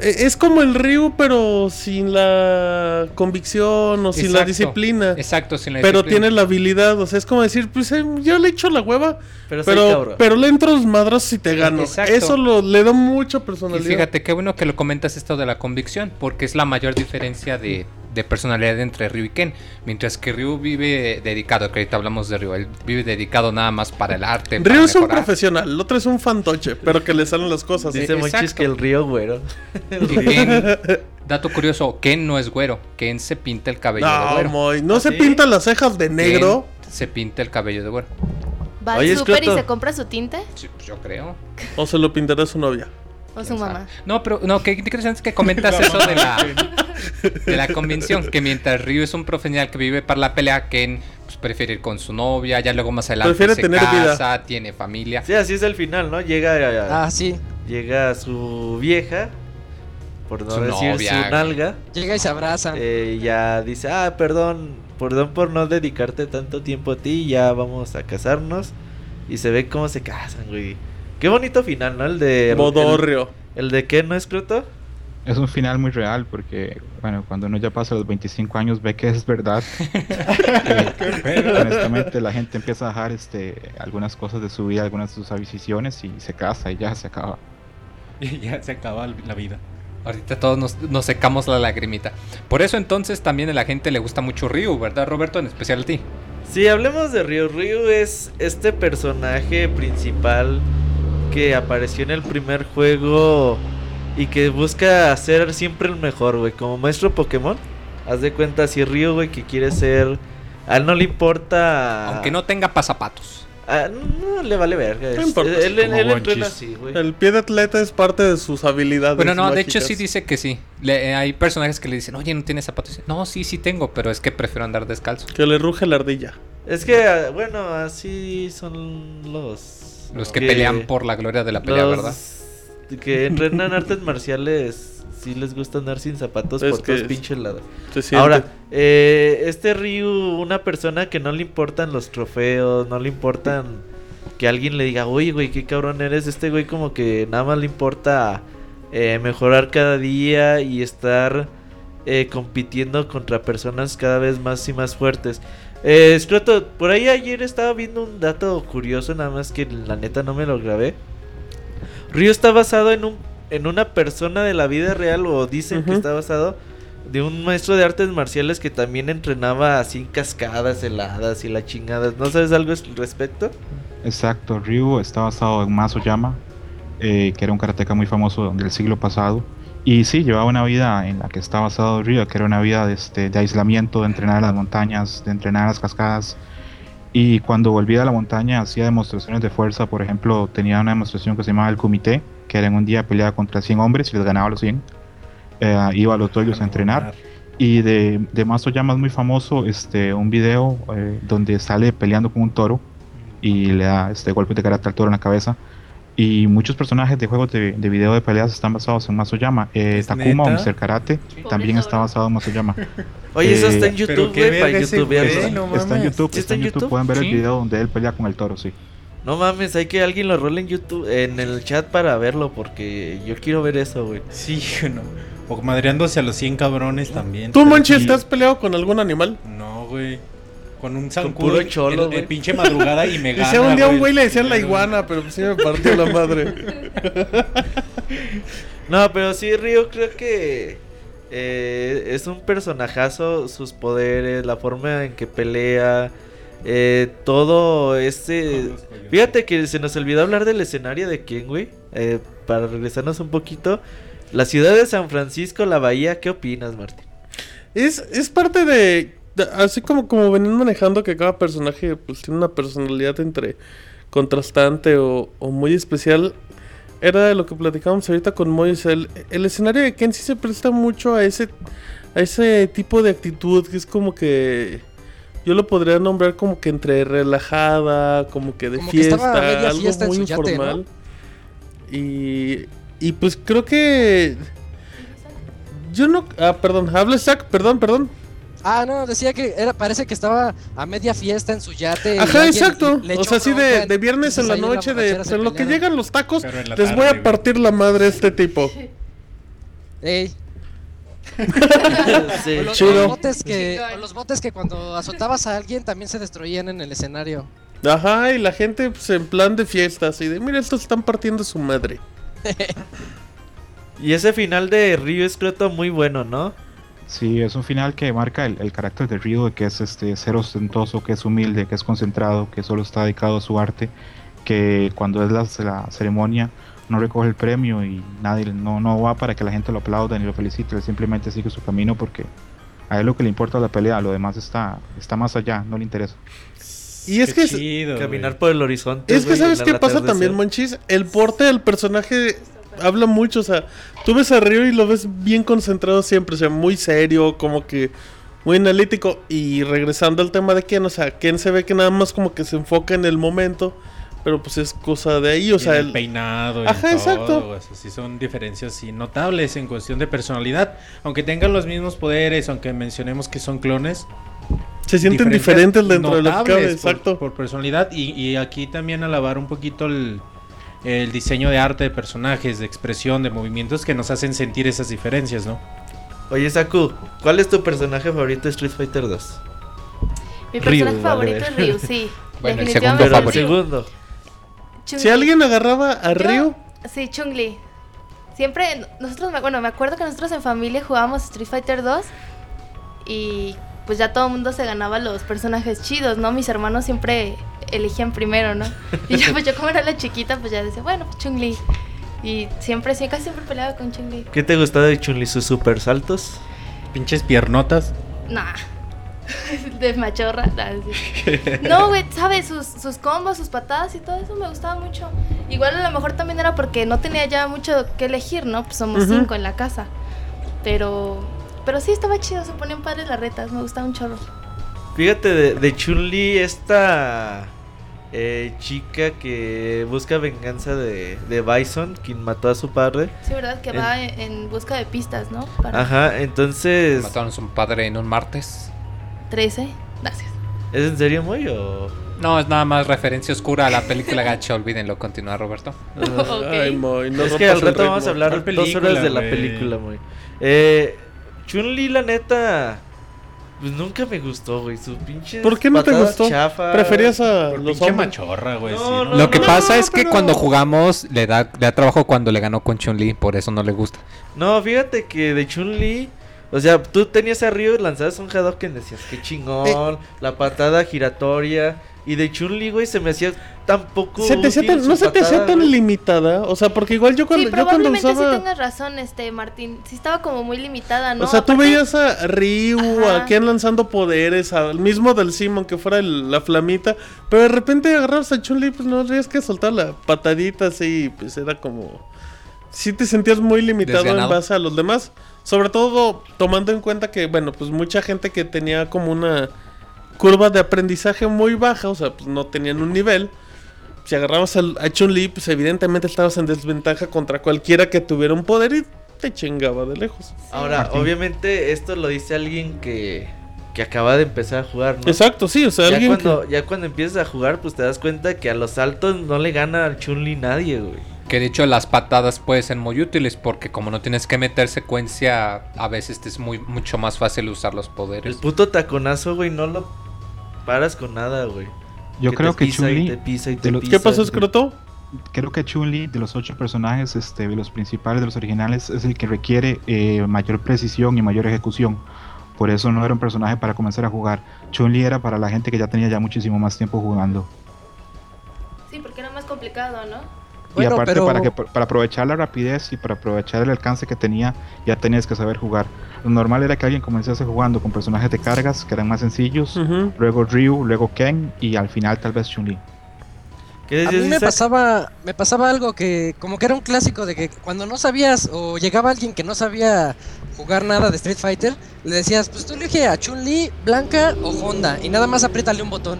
S6: e, es como el Ryu, pero sin la convicción o sin la disciplina.
S2: Exacto, sin la
S6: Pero tiene la habilidad, o sea, es como decir, pues eh, yo le echo la hueva, pero, pero, le entro los madros y te gano. Eso lo, le da mucha personalidad.
S2: Y fíjate, qué bueno que lo comentas esto de la convicción, porque es la mayor diferencia de de personalidad entre Ryu y Ken. Mientras que Ryu vive dedicado, que ahorita hablamos de Ryu, él vive dedicado nada más para el arte.
S6: Ryu es un profesional, el otro es un fantoche, pero que le salen las cosas.
S5: Dice Monchis que el Ryu güero.
S2: dato curioso, Ken no es güero, Ken se pinta el cabello de güero.
S6: no se pinta las cejas de negro.
S2: se pinta el cabello de güero.
S4: ¿Va al súper y se compra su tinte?
S2: Sí, pues yo creo.
S6: O se lo pintará su novia.
S4: O su mamá.
S2: No, pero no, qué interesante es que comentas eso de la, de la convención. Que mientras Ryu es un profesional que vive para la pelea, Ken pues, prefiere ir con su novia, ya luego más adelante
S6: prefiere se tener
S2: casa, tiene familia.
S5: Sí, así es el final, ¿no? Llega
S7: a, ah, sí.
S5: Llega su vieja, por no decir su nalga.
S7: Llega y se abraza.
S5: Eh, ya dice, ah, perdón, perdón por no dedicarte tanto tiempo a ti, ya vamos a casarnos. Y se ve cómo se casan, güey. Qué bonito final, ¿no? El de.
S6: Bodorrio.
S5: El, de qué, ¿no es Croto?
S8: Es un final muy real porque, bueno, cuando uno ya pasa los 25 años ve que es verdad. honestamente, la gente empieza a dejar este, algunas cosas de su vida, algunas de sus avisiones y se casa y ya se acaba.
S2: Y ya se acaba la vida. Ahorita todos nos, nos, secamos la lagrimita. Por eso entonces también a la gente le gusta mucho Ryu, ¿verdad Roberto? En especial a ti.
S5: Sí, hablemos de Ryu. Ryu es este personaje principal que apareció en el primer juego y que busca ser siempre el mejor, güey. Como maestro Pokémon. Haz de cuenta si Ryu, güey, que quiere ser... A él no le importa...
S2: Aunque no tenga pasapatos.
S5: Ah, no le vale verga.
S6: No importa. Él, entrena así, güey. El pie de atleta es parte de sus habilidades.
S2: Bueno, no, de hecho sí dice que sí. Le, hay personajes que le dicen, oye, no tienes zapatos. No, sí, sí tengo, pero es que prefiero andar descalzo.
S6: Que le ruge la ardilla.
S5: Es que, ah, bueno, así son los
S2: los que, pelean por la gloria de la pelea, ¿verdad?
S5: Que entrenan artes marciales, sí les gusta andar sin zapatos por todos pinches lados.
S6: Ahora,
S5: eh, este Ryu, una persona que no le importan los trofeos, no le importan que alguien le diga, oye, güey, qué cabrón eres. Este güey, como que nada más le importa eh, mejorar cada día y estar eh, compitiendo contra personas cada vez más y más fuertes. Eh, por ahí ayer estaba viendo un dato curioso, nada más que la neta no me lo grabé. Ryu está basado en un en una persona de la vida real o dicen que está basado de un maestro de artes marciales que también entrenaba así cascadas heladas y la chingada. ¿No sabes algo al respecto?
S8: Exacto, Ryu está basado en Masoyama, eh, que era un karateka muy famoso del siglo pasado. Y sí, llevaba una vida en la que estaba basado Río, que era una vida de, este, de aislamiento, de entrenar en las montañas, de entrenar en las cascadas. Y cuando volvía a la montaña hacía demostraciones de fuerza. Por ejemplo, tenía una demostración que se llamaba el Comité, que era en un día peleaba contra 100 hombres y les ganaba a los 100. Eh, iba a los toyos a entrenar. Y de, de Mazo Llama es muy famoso este, un video eh, donde sale peleando con un toro y le da este golpe de karate al toro en la cabeza. Y muchos personajes de juegos de, de video de peleas están basados en Mazo Llama. Eh,
S3: ¿Es
S8: Takuma o
S3: neta?
S8: Mr. Karate también está basado en Mazo Llama.
S5: Oye, eso está en YouTube, güey, para youtubearlo.
S3: no
S8: está en
S3: mames.
S8: YouTube,
S5: ¿Sí
S8: está en YouTube. Pueden ver el video donde él pelea con el toro, sí.
S5: No mames, hay que alguien lo role en YouTube, en el chat para verlo, porque yo quiero ver eso, güey.
S3: Sí, no. O madreándose a los 100 cabrones también.
S6: ¿Tú, Monchi, estás peleado con algún animal?
S3: No, güey. Con un
S5: Con
S3: zancudo.
S5: puro cholo,
S3: el- el,
S5: güey.
S3: pinche madrugada y me gana.
S6: Decía un día un güey le decían la iguana, pero pues sí me partió la madre.
S5: No, pero sí, Río, creo que eh, es un personajazo, sus poderes, la forma en que pelea, eh, todo este... Fíjate que se nos olvidó hablar del escenario de quién, güey. Eh, para regresarnos un poquito. La ciudad de San Francisco, la bahía, ¿qué opinas, Martín?
S6: Es, es parte de, de- Así como, como venían manejando que cada personaje pues tiene una personalidad entre contrastante o, o muy especial. Era de lo que platicábamos ahorita con Mois. El, el escenario de Ken sí se presta mucho a ese, a ese tipo de actitud que es como que. Yo lo podría nombrar como que entre relajada, como que de
S7: Como
S6: fiesta, algo
S7: fiesta
S6: muy
S7: yate, ¿no?
S6: informal. Y, y pues creo que. Yo no. Ah, perdón, habla Zack, perdón, perdón.
S7: Ah, no, decía que era, parece que estaba a media fiesta en su yate.
S6: Ajá, exacto.
S7: le
S6: O sea, así de, de viernes en la noche, de en lo que llegan los tacos, les
S3: tarde,
S6: voy a partir la madre a este tipo.
S7: Ey,
S5: Sí.
S7: o los,
S6: Chido.
S7: los botes que, o los botes que cuando azotabas a alguien también se destruían en el escenario.
S6: Ajá, y la gente pues, en plan de fiesta, así de, mira, estos están partiendo su madre.
S5: Y ese final de Río es creo muy bueno, ¿no?
S8: Sí, es un final que marca el, el carácter de Ryo, de que es este ser ostentoso, que es humilde, que es concentrado, que solo está dedicado a su arte, que cuando es la, la ceremonia no recoge el premio y nadie no, no va para que la gente lo aplauda ni lo felicite, él simplemente sigue su camino porque a él lo que le importa es la pelea, lo demás está, está más allá, no le interesa.
S6: Y es
S3: Qué
S6: que,
S3: chido,
S5: Caminar por el horizonte.
S6: es que ¿sabes qué pasa también, Monchis? El porte del personaje habla mucho, o sea, tú ves a Ryo y lo ves bien concentrado siempre, o sea, muy serio, como que muy analítico. Y regresando al tema de Ken, o sea, Ken se ve que nada más como que se enfoca en el momento, pero pues es cosa de ahí, o
S3: Y
S6: sea,
S3: el
S6: el,
S3: peinado y
S6: Ajá, exacto.
S3: o sea, sí son diferencias sí, notables en cuestión de personalidad. Aunque tengan los mismos poderes, aunque mencionemos que son clones.
S6: se sienten diferentes dentro de lo que cabe,
S3: por-
S6: exacto.
S3: Por, personalidad. Y, y aquí también alabar un poquito el, el diseño de arte de personajes, de expresión, de movimientos que nos hacen sentir esas diferencias, ¿no?
S5: Oye, Saku, ¿cuál es tu personaje favorito de Street Fighter 2?
S4: Mi
S5: Ryu,
S4: personaje favorito es Ryu, sí.
S2: Bueno, el
S4: Definitivamente
S2: segundo
S5: Pero el
S2: favorito.
S4: Ryu.
S5: segundo.
S4: Chun-Li.
S6: Si alguien agarraba a
S4: Yo-
S6: Ryo,
S4: Sí, Chun-Li. Siempre, nosotros, bueno, me acuerdo que nosotros en familia jugábamos Street Fighter 2 y pues ya todo el mundo se ganaba los personajes chidos, ¿no? Mis hermanos siempre elegían primero, ¿no? Y yo, pues yo como era la chiquita, pues ya decía, bueno, pues Chun-Li. Y siempre, sí, casi siempre peleaba con Chun-Li.
S5: ¿Qué te gustaba de Chun-Li? ¿Sus super saltos?
S3: Pinches piernotas.
S4: Nah. De machorra. nah, sí. No, güey, ¿sabes? Sus, sus combos, sus patadas y todo eso me gustaba mucho. Igual a lo mejor también era porque no tenía ya mucho que elegir, ¿no? Pues somos cinco en la casa. Pero. Pero sí estaba chido, se ponían padres las retas, me gustaba un chorro.
S5: Fíjate, de, de Chun-Li, esta eh, chica que busca venganza de, de Bison, quien mató a su padre.
S4: Sí, ¿verdad? Que
S5: En-
S4: va en, busca de pistas, ¿no? Para
S5: Ajá, entonces...
S2: Mataron a su padre en un martes.
S4: 13. Gracias.
S5: ¿Es en serio muy o...?
S2: No, es nada más referencia oscura a la película gacha, olvídenlo. Continúa, Roberto.
S6: Ay, Moy, no
S5: es que al rato vamos a hablar
S3: ¿Cuál
S5: dos
S3: película,
S5: horas de la película, muy. Eh, Chun-Li, la neta... Pues nunca me gustó, güey. Su pinche.
S6: ¿Por qué no te gustó? ¿Preferías a
S3: Por
S6: los
S3: pinche
S6: hombres?
S3: machorra, güey.
S5: No,
S3: sí,
S5: no,
S2: Lo que
S5: no,
S2: pasa es que cuando jugamos le da, le da trabajo cuando le ganó con Chun-Li, por eso no le gusta.
S5: No, fíjate que de Chun-Li, O sea, tú tenías a Ryu y lanzabas un Hadouken, decías, qué chingón, la patada giratoria. Y de Chun-Li, güey, se me hacía tan poco.
S6: Se te
S5: útil
S6: tan- no se te hacía tan
S5: güey.
S6: limitada. O sea, porque igual yo cuando,
S4: sí,
S6: yo cuando
S4: probablemente
S6: usaba.
S4: sí tengas razón, este Martín. Sí estaba como muy limitada, ¿no?
S6: O sea, tú veías a Ryu,
S4: Ajá.
S6: a Ken lanzando poderes, al mismo del Simon que fuera el- la flamita, pero de repente agarrabas a Chun-Li, pues no tenías que soltar la patadita así, pues era como... Sí te sentías muy limitado
S2: Desganado.
S6: en base a los demás, sobre todo tomando en cuenta que, bueno, pues mucha gente que tenía como una curva de aprendizaje muy baja, o sea, pues no tenían un nivel. Si agarrabas al- a Chun-Li, pues evidentemente estabas en desventaja contra cualquiera que tuviera un poder y te chingaba de lejos.
S5: Ahora,
S8: Martín.
S5: obviamente, esto lo dice alguien que, que acaba de empezar a jugar, ¿no?
S6: Exacto, sí, o sea,
S5: Ya
S6: alguien
S5: cuando, ya cuando empiezas a jugar, pues te das cuenta que a los altos no le gana al Chun-Li nadie, güey.
S2: Que de hecho las patadas pueden ser muy útiles porque como no tienes que meter secuencia, a veces te es muy, mucho más fácil usar los
S5: El
S2: poderes.
S5: puto taconazo, güey, no lo paras con nada, güey.
S8: Yo creo que Chun-Li
S5: te pisa y
S8: de
S5: te
S8: los-
S6: que...
S5: pisa.
S6: ¿Qué pasó, Scroto?
S8: creo que Chun-Li de los ocho personajes, este, de los principales, de los originales, es el que requiere eh, mayor precisión y mayor ejecución. Por eso no era un personaje para comenzar a jugar. Chun-Li era para la gente que ya tenía ya muchísimo más tiempo jugando.
S4: Sí, porque era más complicado, ¿no?
S8: Y aparte
S7: pero-
S8: para que para aprovechar la rapidez y para aprovechar el alcance que tenía, ya tenías que saber jugar. Lo normal era que alguien comenzase jugando con personajes de cargas que eran más sencillos, luego Ryu, luego Ken y al final tal vez Chun-Li.
S5: ¿Qué
S7: A mí me pasaba, me pasaba algo que como que era un clásico de que cuando no sabías o llegaba alguien que no sabía jugar nada de Street Fighter, le decías, pues tú elige a Chun-Li, Blanca o Honda y nada más apriétale un botón.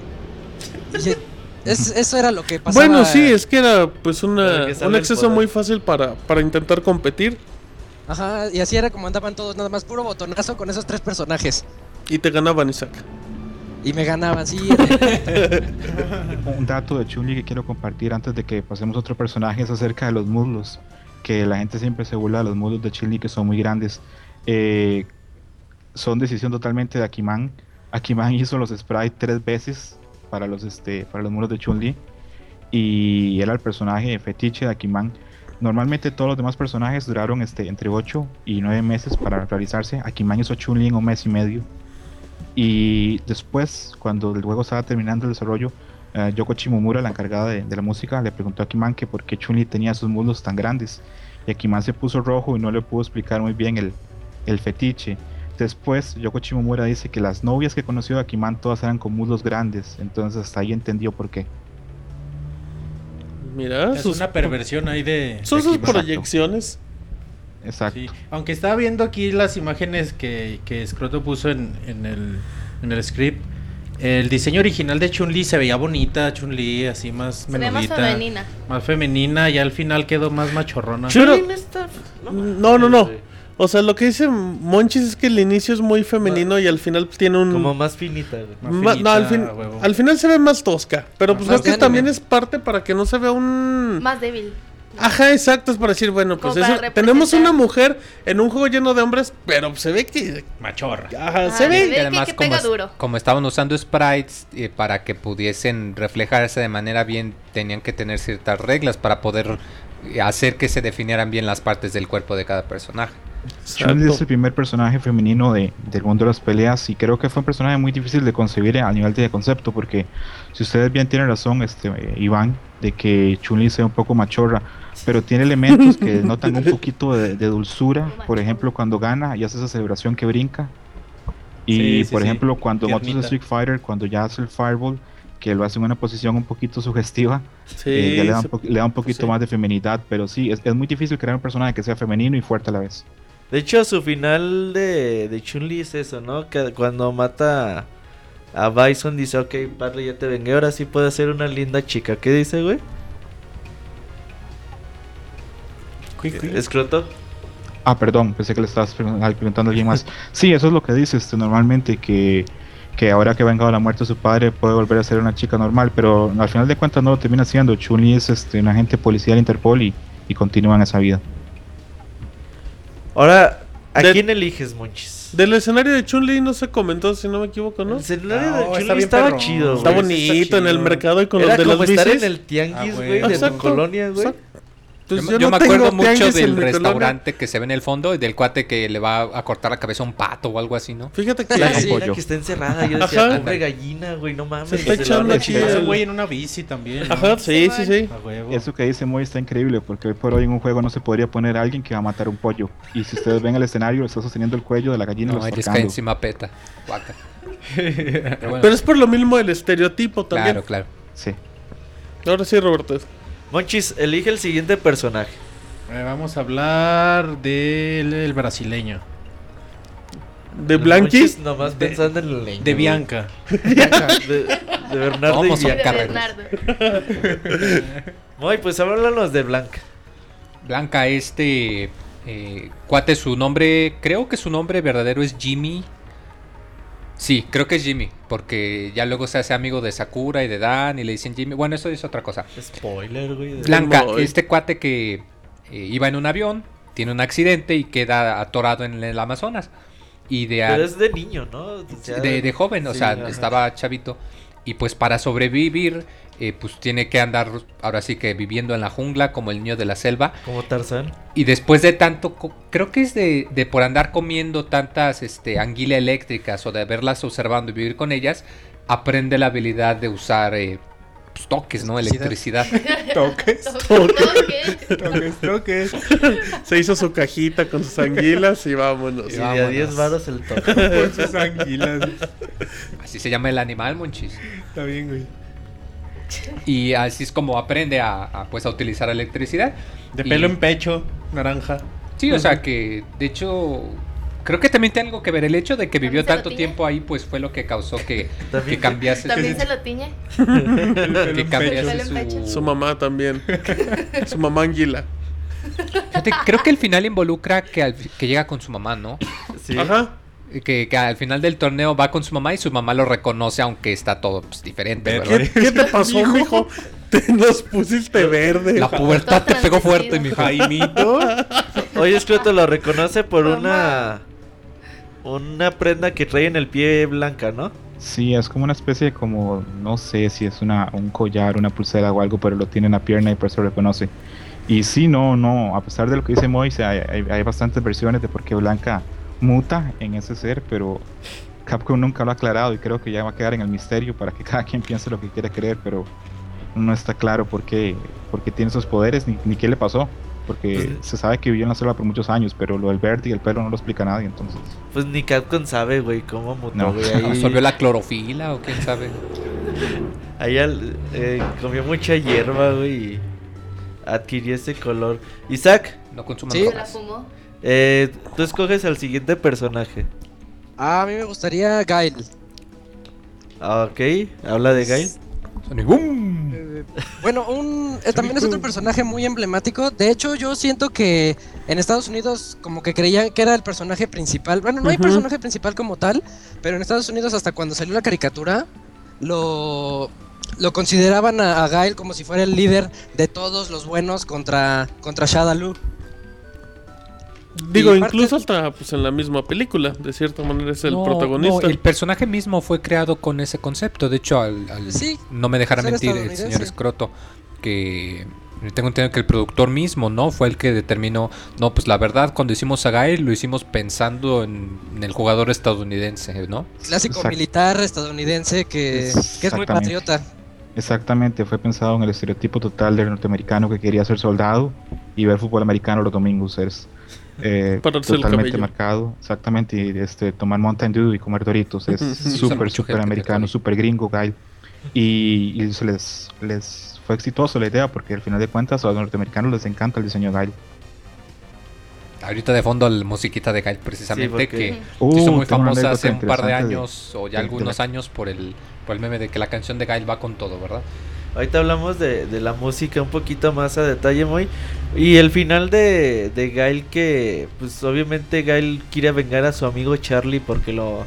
S7: Y es- eso era lo que pasaba.
S6: Bueno, sí, es que era pues una,
S5: que
S6: un acceso muy fácil para, para intentar competir
S7: Ajá, y así era como andaban todos, nada más puro botonazo con esos tres personajes.
S6: y te ganaban, Isaac.
S7: Y me ganaban, sí.
S8: Un dato de Chun-Li que quiero compartir antes de que pasemos a otro personaje es acerca de los muslos. Que la gente siempre se burla de los muslos de Chun-Li que son muy grandes. Eh, son decisión totalmente de Akiman. Akiman hizo los sprites tres veces para los, este, para los muslos de Chun-Li. Y era el personaje fetiche de Akiman. Normalmente todos los demás personajes duraron este, entre 8 y 9 meses para realizarse. Akiman hizo Chun-Li en un mes y medio. Y después, cuando el juego estaba terminando el desarrollo, eh, Yoko Shimomura, la encargada de, la música, le preguntó a Akiman que por qué Chun-Li tenía esos muslos tan grandes. Y Akiman se puso rojo y no le pudo explicar muy bien el, el fetiche. Después, Yoko Shimomura dice que las novias que conoció de Akiman todas eran con muslos grandes. Entonces, hasta ahí entendió por qué.
S6: Mira,
S3: Es
S6: sus,
S3: una perversión ahí de.
S6: son
S3: de
S6: sus proyecciones.
S8: Exacto.
S3: Sí, Aunque estaba viendo aquí las imágenes que, que Scroto puso en, en el, en el script. El diseño original de Chun-Li se veía bonita, Chun-Li, así más
S4: ve más
S3: menudita.
S4: femenina.
S3: Más femenina y al final quedó más machorrona.
S6: Pero-
S5: no
S6: No, no, no.
S5: Sí.
S6: O sea, lo que dice Monchis es que el inicio es muy femenino y al final pues, tiene un...
S5: Como más finita.
S3: Más
S6: Ma- no, al, fin,
S3: finita,
S6: final se ve más tosca. Pero pues
S7: Más
S6: creo que también es parte para que no se vea un...
S4: Más débil.
S6: Ajá, exacto, es para decir, bueno, pues eso, tenemos una mujer en un juego lleno de hombres, pero se ve que...
S3: Machorra.
S6: Ajá,
S4: Ah,
S6: se
S4: se
S6: ve...
S4: ve que- que
S2: como,
S4: pega
S2: es-
S4: duro.
S2: como estaban usando sprites eh, para que pudiesen reflejarse de manera bien, tenían que tener ciertas reglas para poder eh, hacer que se definieran bien las partes del cuerpo de cada personaje.
S8: Chun-Li es el primer personaje femenino de, del mundo de las peleas y creo que fue un personaje muy difícil de concebir a nivel de concepto porque si ustedes bien tienen razón, este eh, Iván, de que Chun-Li sea un poco machorra, pero tiene elementos que notan un poquito de, de dulzura, por ejemplo cuando gana y hace esa celebración que brinca y
S3: Sí, sí,
S8: por
S3: sí.
S8: ejemplo cuando en. Street Fighter, cuando ya hace el Fireball, que lo hace en una posición un poquito sugestiva,
S6: Sí,
S8: eh, ya le da, un
S6: se-
S8: po- le da un poquito
S6: sí.
S8: más de feminidad, pero sí, es, es muy difícil crear un personaje que sea femenino y fuerte a la vez.
S5: De hecho, su final de, de Chun-Li es eso, ¿no? Que cuando mata a Bison dice, ok, Parley, ya te vengué, ahora sí puedo ser una linda chica. ¿Qué dice, güey? ¿Escroto?
S8: Ah, perdón, pensé que le estabas preguntando a alguien más. Sí, eso es lo que dice este, normalmente, que, que ahora que ha vengado la muerte de su padre puede volver a ser una chica normal, pero al final de cuentas no lo termina siendo. Chun-Li es este, un agente policial de Interpol y, y continúa en esa vida.
S5: Ahora, ¿a
S6: De-
S5: quién eliges, Monchis?
S6: Del escenario de Chun-Li no se comentó, si no me equivoco, ¿no?
S5: El escenario
S3: No,
S5: de
S3: está
S5: Chun-Li estaba
S3: perrón.
S5: chido,
S6: Está
S5: güey.
S6: bonito en el
S3: chido.
S6: mercado y con
S5: Era
S6: los de
S5: como
S6: las
S5: estar
S6: bicis.
S5: en el tianguis,
S3: Ah,
S5: güey, de tu colonia, güey.
S6: exacto.
S2: Yo,
S6: yo
S2: yo
S6: no
S2: me acuerdo mucho del restaurante que se ve en el fondo y del cuate que le va a cortar la cabeza a un pato o algo así, ¿no?
S6: Fíjate que
S5: La
S7: Sí.
S5: gallina
S8: pollo.
S5: que está encerrada. Yo decía,
S6: Ajá.
S5: pobre gallina, güey, no mames.
S6: Se está echando aquí.
S3: Ese güey en una bici también. ¿no?
S6: Ajá, sí, sí, sí.
S8: Eso que dice Moy está increíble porque hoy por hoy en un juego no se podría poner a alguien que va a matar un pollo. Y si ustedes ven el escenario, está sosteniendo el cuello de la gallina y
S2: No,
S8: lo
S2: y
S8: está
S2: les cae encima peta. Guaca. Pero bueno,
S6: Pero es por lo mismo el estereotipo también.
S2: claro, claro.
S8: Sí.
S6: Ahora sí, Roberto.
S5: Monchis, elige el siguiente personaje.
S3: Eh, vamos a hablar del el brasileño.
S6: De Blanqui.
S5: Nomás
S3: De-
S5: pensando en el leño,
S3: De
S5: güey.
S3: Bianca.
S5: De, de Bernardo
S2: Vamos
S5: y
S2: a
S5: Bianca.
S4: De. Bernardo.
S5: Muy, pues háblanos de Blanca.
S2: Blanca, este eh, cuate, su nombre, creo que su nombre verdadero es Jimmy. Sí, creo que es Jimmy, porque ya luego se hace amigo de Sakura y de Dan y le dicen Jimmy. Bueno, eso es otra cosa.
S5: Spoiler, güey.
S2: Blanca, este cuate que eh, iba en un avión, tiene un accidente y queda atorado en el Amazonas. Y de,
S5: Pero es de niño, ¿no?
S2: De, de joven, o
S5: sí,
S2: sea,
S5: ajá.
S2: estaba chavito. Y pues para sobrevivir, eh, pues tiene que andar ahora sí que viviendo en la jungla como el niño de la selva.
S5: Como Tarzán.
S2: Y después de tanto, creo que es de, de por andar comiendo tantas este, anguila eléctricas o de verlas observando y vivir con ellas, aprende la habilidad de usar eh, pues, toques, ¿no? Electricidad.
S3: Toques.
S4: Toque.
S3: Toques, toques.
S6: Se hizo su cajita con sus anguilas y vámonos.
S5: Y de a
S2: vámonos.
S5: 10 varos el toque.
S3: Por sus anguilas.
S2: Así se llama el animal, monchis.
S3: Está bien, güey.
S2: Y así es como aprende a, a, pues, a utilizar electricidad.
S3: De
S2: Y-
S3: pelo en pecho, naranja.
S2: Sí, o sea que, de hecho, creo que también tiene algo que ver. El hecho de que
S4: ¿También
S2: vivió tanto tiempo ahí, pues fue lo que causó que, que cambiase,
S4: También se lo tiñe.
S2: que cambiase su...
S6: Su mamá también. su mamá anguila.
S2: Fíjate, creo que el final involucra que, al que llega con su mamá, ¿no?
S5: Sí.
S6: Ajá.
S2: Que, que al final del torneo va con su mamá y su mamá lo reconoce, aunque está todo pues, diferente.
S6: ¿Qué, qué te pasó, mijo? Te nos pusiste verde.
S2: La pubertad te pegó fuerte, mi
S3: Jaimito.
S5: Oye, Scroto lo reconoce por una. Una prenda que trae en el pie blanca, ¿no?
S8: Sí, es como una especie de como, no sé si es una, un collar, una pulsera o algo, pero lo tiene en la pierna y por eso lo reconoce. Y sí, no, no, a pesar de lo que dice Moise, hay, hay, hay bastantes versiones de por qué Blanca muta en ese ser, pero Capcom nunca lo ha aclarado y creo que ya va a quedar en el misterio para que cada quien piense lo que quiere creer, pero no está claro por qué, por qué tiene esos poderes ni, ni qué le pasó. Porque
S5: Pues-
S8: se sabe que vivió en la selva por muchos años, pero lo del verde y el pelo no lo explica nadie, entonces.
S5: Pues ni Capcom sabe, güey, cómo mutó,
S8: No.
S5: güey. Ahí,
S2: ¿Absorbió la clorofila o quién sabe?
S5: ahí al- eh, comió mucha hierba, güey, y adquirió ese color. Isaac,
S2: No consuman
S7: Sí.
S4: Se la
S2: drogas.
S4: fumó.
S5: Eh, tú escoges al siguiente personaje.
S7: Ah, a mí me gustaría Gail.
S5: Ah, Ok, habla de Gail.
S2: Sonic Boom.
S7: Eh, Bueno, un, eh, también es otro personaje muy emblemático. De hecho, yo siento que en Estados Unidos como que creían que era el personaje principal. Bueno, no hay personaje principal como tal, pero en Estados Unidos hasta cuando salió la caricatura lo, lo consideraban a, a Gail como si fuera el líder de todos los buenos contra, contra Shadaloo.
S6: Digo,
S7: Y parte-
S6: incluso hasta pues, en la misma película, de cierta manera es el
S2: No,
S6: protagonista.
S2: no, el personaje mismo fue creado con ese concepto. De hecho, al, al-
S7: Sí,
S2: no me dejará mentir el señor Escroto que tengo entendido que el productor mismo, ¿no? Fue el que determinó, no, pues la verdad, cuando hicimos a Gael lo hicimos pensando en, en el jugador estadounidense, ¿no?
S7: clásico
S8: Exacto.
S7: militar estadounidense que, que es muy patriota.
S8: Exactamente, fue pensado en el estereotipo total del norteamericano que quería ser soldado y ver fútbol americano los domingos. Es eh, totalmente marcado. Exactamente, y este, tomar Mountain Dew y comer Doritos. Es súper, súper americano, súper gringo, guy. Y, y se les, les fue exitoso la idea porque al final de cuentas a los norteamericanos les encanta el diseño Gail.
S2: Ahorita de fondo la musiquita de Gael precisamente
S5: porque-
S2: que
S8: Uh,
S2: se hizo muy
S8: tengo una
S2: famosa hace un par de años o ya
S8: de- de
S2: algunos
S8: la-
S2: años por el, por el meme de que la canción de Gael va con todo, ¿verdad?
S5: Ahorita hablamos de, de la música un poquito más a detalle, muy. Y el final de, de Gail que, pues obviamente Gail quiere vengar a su amigo Charlie porque lo,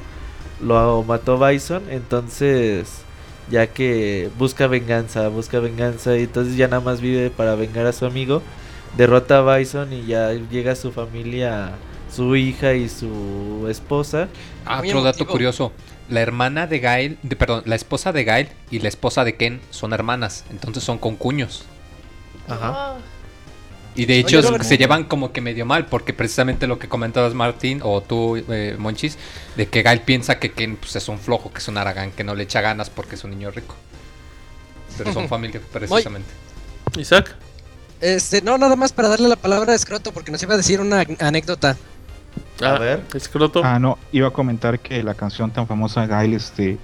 S5: lo mató Bison. Entonces, ya que busca venganza, busca venganza y entonces ya nada más vive para vengar a su amigo. Derrota a Bison y ya llega su familia, su hija y su esposa.
S2: Ah, otro dato curioso. La hermana de Gael, de- perdón, la esposa de Gael y la esposa de Ken son hermanas, entonces son concuños.
S5: Ajá.
S4: Oh,
S2: Y de hecho se llevan como que medio mal, porque precisamente lo que comentabas Martín, o tú, eh, Monchis, de que Gail piensa que Ken pues, es un flojo, que es un aragán, que no le echa ganas porque es un niño rico. Pero son familia precisamente.
S6: Isaac.
S7: Este, no, nada más para darle la palabra a Escroto, porque nos iba a decir una anécdota.
S6: A ah, ver, Escroto.
S8: Ah, no, iba a comentar que la canción tan famosa de Gail, este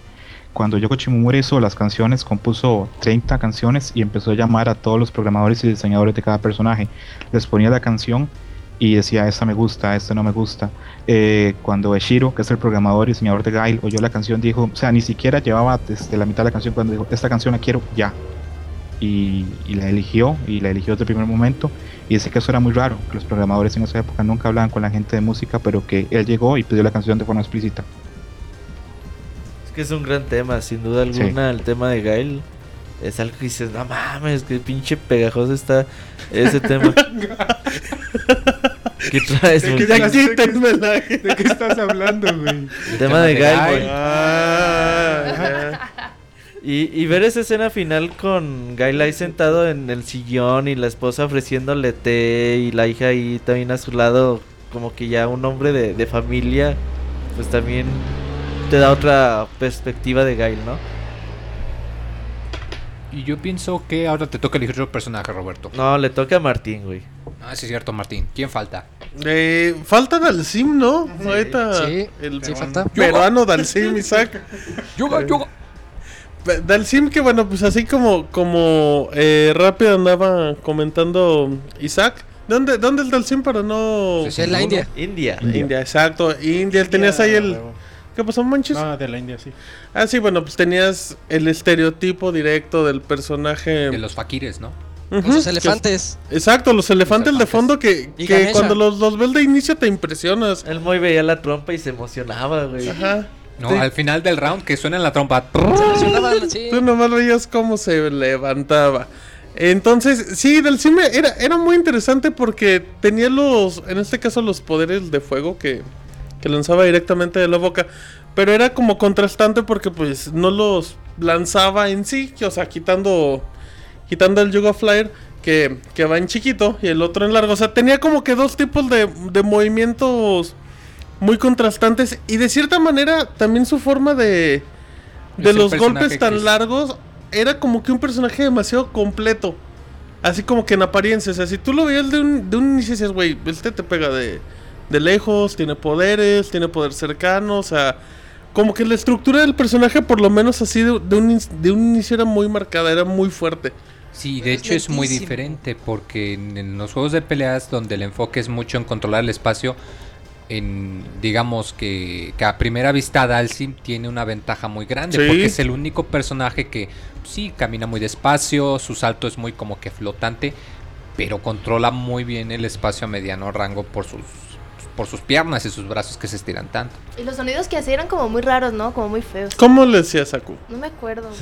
S8: cuando Yoko Shimomura hizo las canciones, compuso 30 canciones y empezó a llamar a todos los programadores y diseñadores de cada personaje. Les ponía la canción y decía, esta me gusta, esta no me gusta. Eh, cuando Eshiro, que es el programador y diseñador de Gail, oyó la canción, dijo, o sea, ni siquiera llevaba desde la mitad de la canción cuando dijo, esta canción la quiero ya. Y, y, la eligió, y la eligió desde el primer momento. Y dice que eso era muy raro, que los programadores en esa época nunca hablaban con la gente de música, pero que él llegó y pidió la canción de forma explícita
S5: que es un gran tema, sin duda alguna. El tema de Gail es algo que dices, no mames, que pinche pegajoso está ese tema.
S6: ¿Qué traes, ¿De, qué, ¿De qué estás hablando, güey?
S5: El tema de Gail, güey. Y, y, ver esa escena final con Gail ahí sentado en el sillón y la esposa ofreciéndole té y la hija ahí también a su lado, como que ya un hombre de, de familia, pues también te da otra perspectiva de Gail, ¿no?
S2: Y yo pienso que ahora te toca elegir otro personaje, Roberto.
S5: No, le toca a Martín, güey.
S2: Ah, sí, es cierto, Martín. ¿Quién falta?
S6: Eh, falta Dalsim, ¿no? Sí, Ahorita
S7: sí, el sí, falta.
S6: peruano Dalsim, Isaac.
S2: Yoga, eh, yoga.
S6: Dalsim que bueno, pues así como, como eh, rápido andaba comentando Isaac. ¿Dónde, ¿Dónde el Dalsim para no...?
S7: Pues en la India.
S5: India.
S6: India, exacto. India, tenías ahí el... ¿Qué pasó, Manches?
S3: No, de la India, sí.
S6: Ah, sí, bueno, pues tenías el estereotipo directo del personaje.
S2: De los fakires, ¿no?
S7: los elefantes.
S6: exacto, los elefantes, de fondo que, que cuando los, los, ves de inicio te impresionas.
S5: El muy veía la trompa y se emocionaba, güey. Ajá.
S2: No, al final del round que suena la trompa.
S6: Sí. Tú nomás veías cómo se levantaba. Entonces, sí, del cine era, era muy interesante porque tenía los, en este caso, los poderes de fuego que, que lanzaba directamente de la boca. Pero era como contrastante porque pues no los lanzaba en sí, o sea, quitando quitando el Yoga Flyer que, que va en chiquito y el otro en largo. O sea, tenía como que dos tipos de, de movimientos muy contrastantes y de cierta manera también su forma de, de los golpes tan largos era como que un personaje demasiado completo. Así como que en apariencia, o sea, si tú lo veías de un, de un inicio dices, güey, este te pega de de lejos, tiene poderes, tiene poder cercano, o sea, como que la estructura del personaje, por lo menos así de, un, de un inicio era muy marcada, era muy fuerte.
S2: Sí, de hecho es muy diferente porque en, los juegos de peleas donde el enfoque es mucho en controlar el espacio, en digamos que, a primera vista Dalsim tiene una ventaja muy grande porque es el único personaje que sí camina muy despacio, su salto es muy como que flotante, pero controla muy bien el espacio a mediano rango por sus por sus piernas y sus brazos que se estiran tanto.
S4: Y los sonidos que hacía eran como muy raros, ¿no? Como muy feos.
S6: ¿Cómo le decía Saku?
S4: No me acuerdo.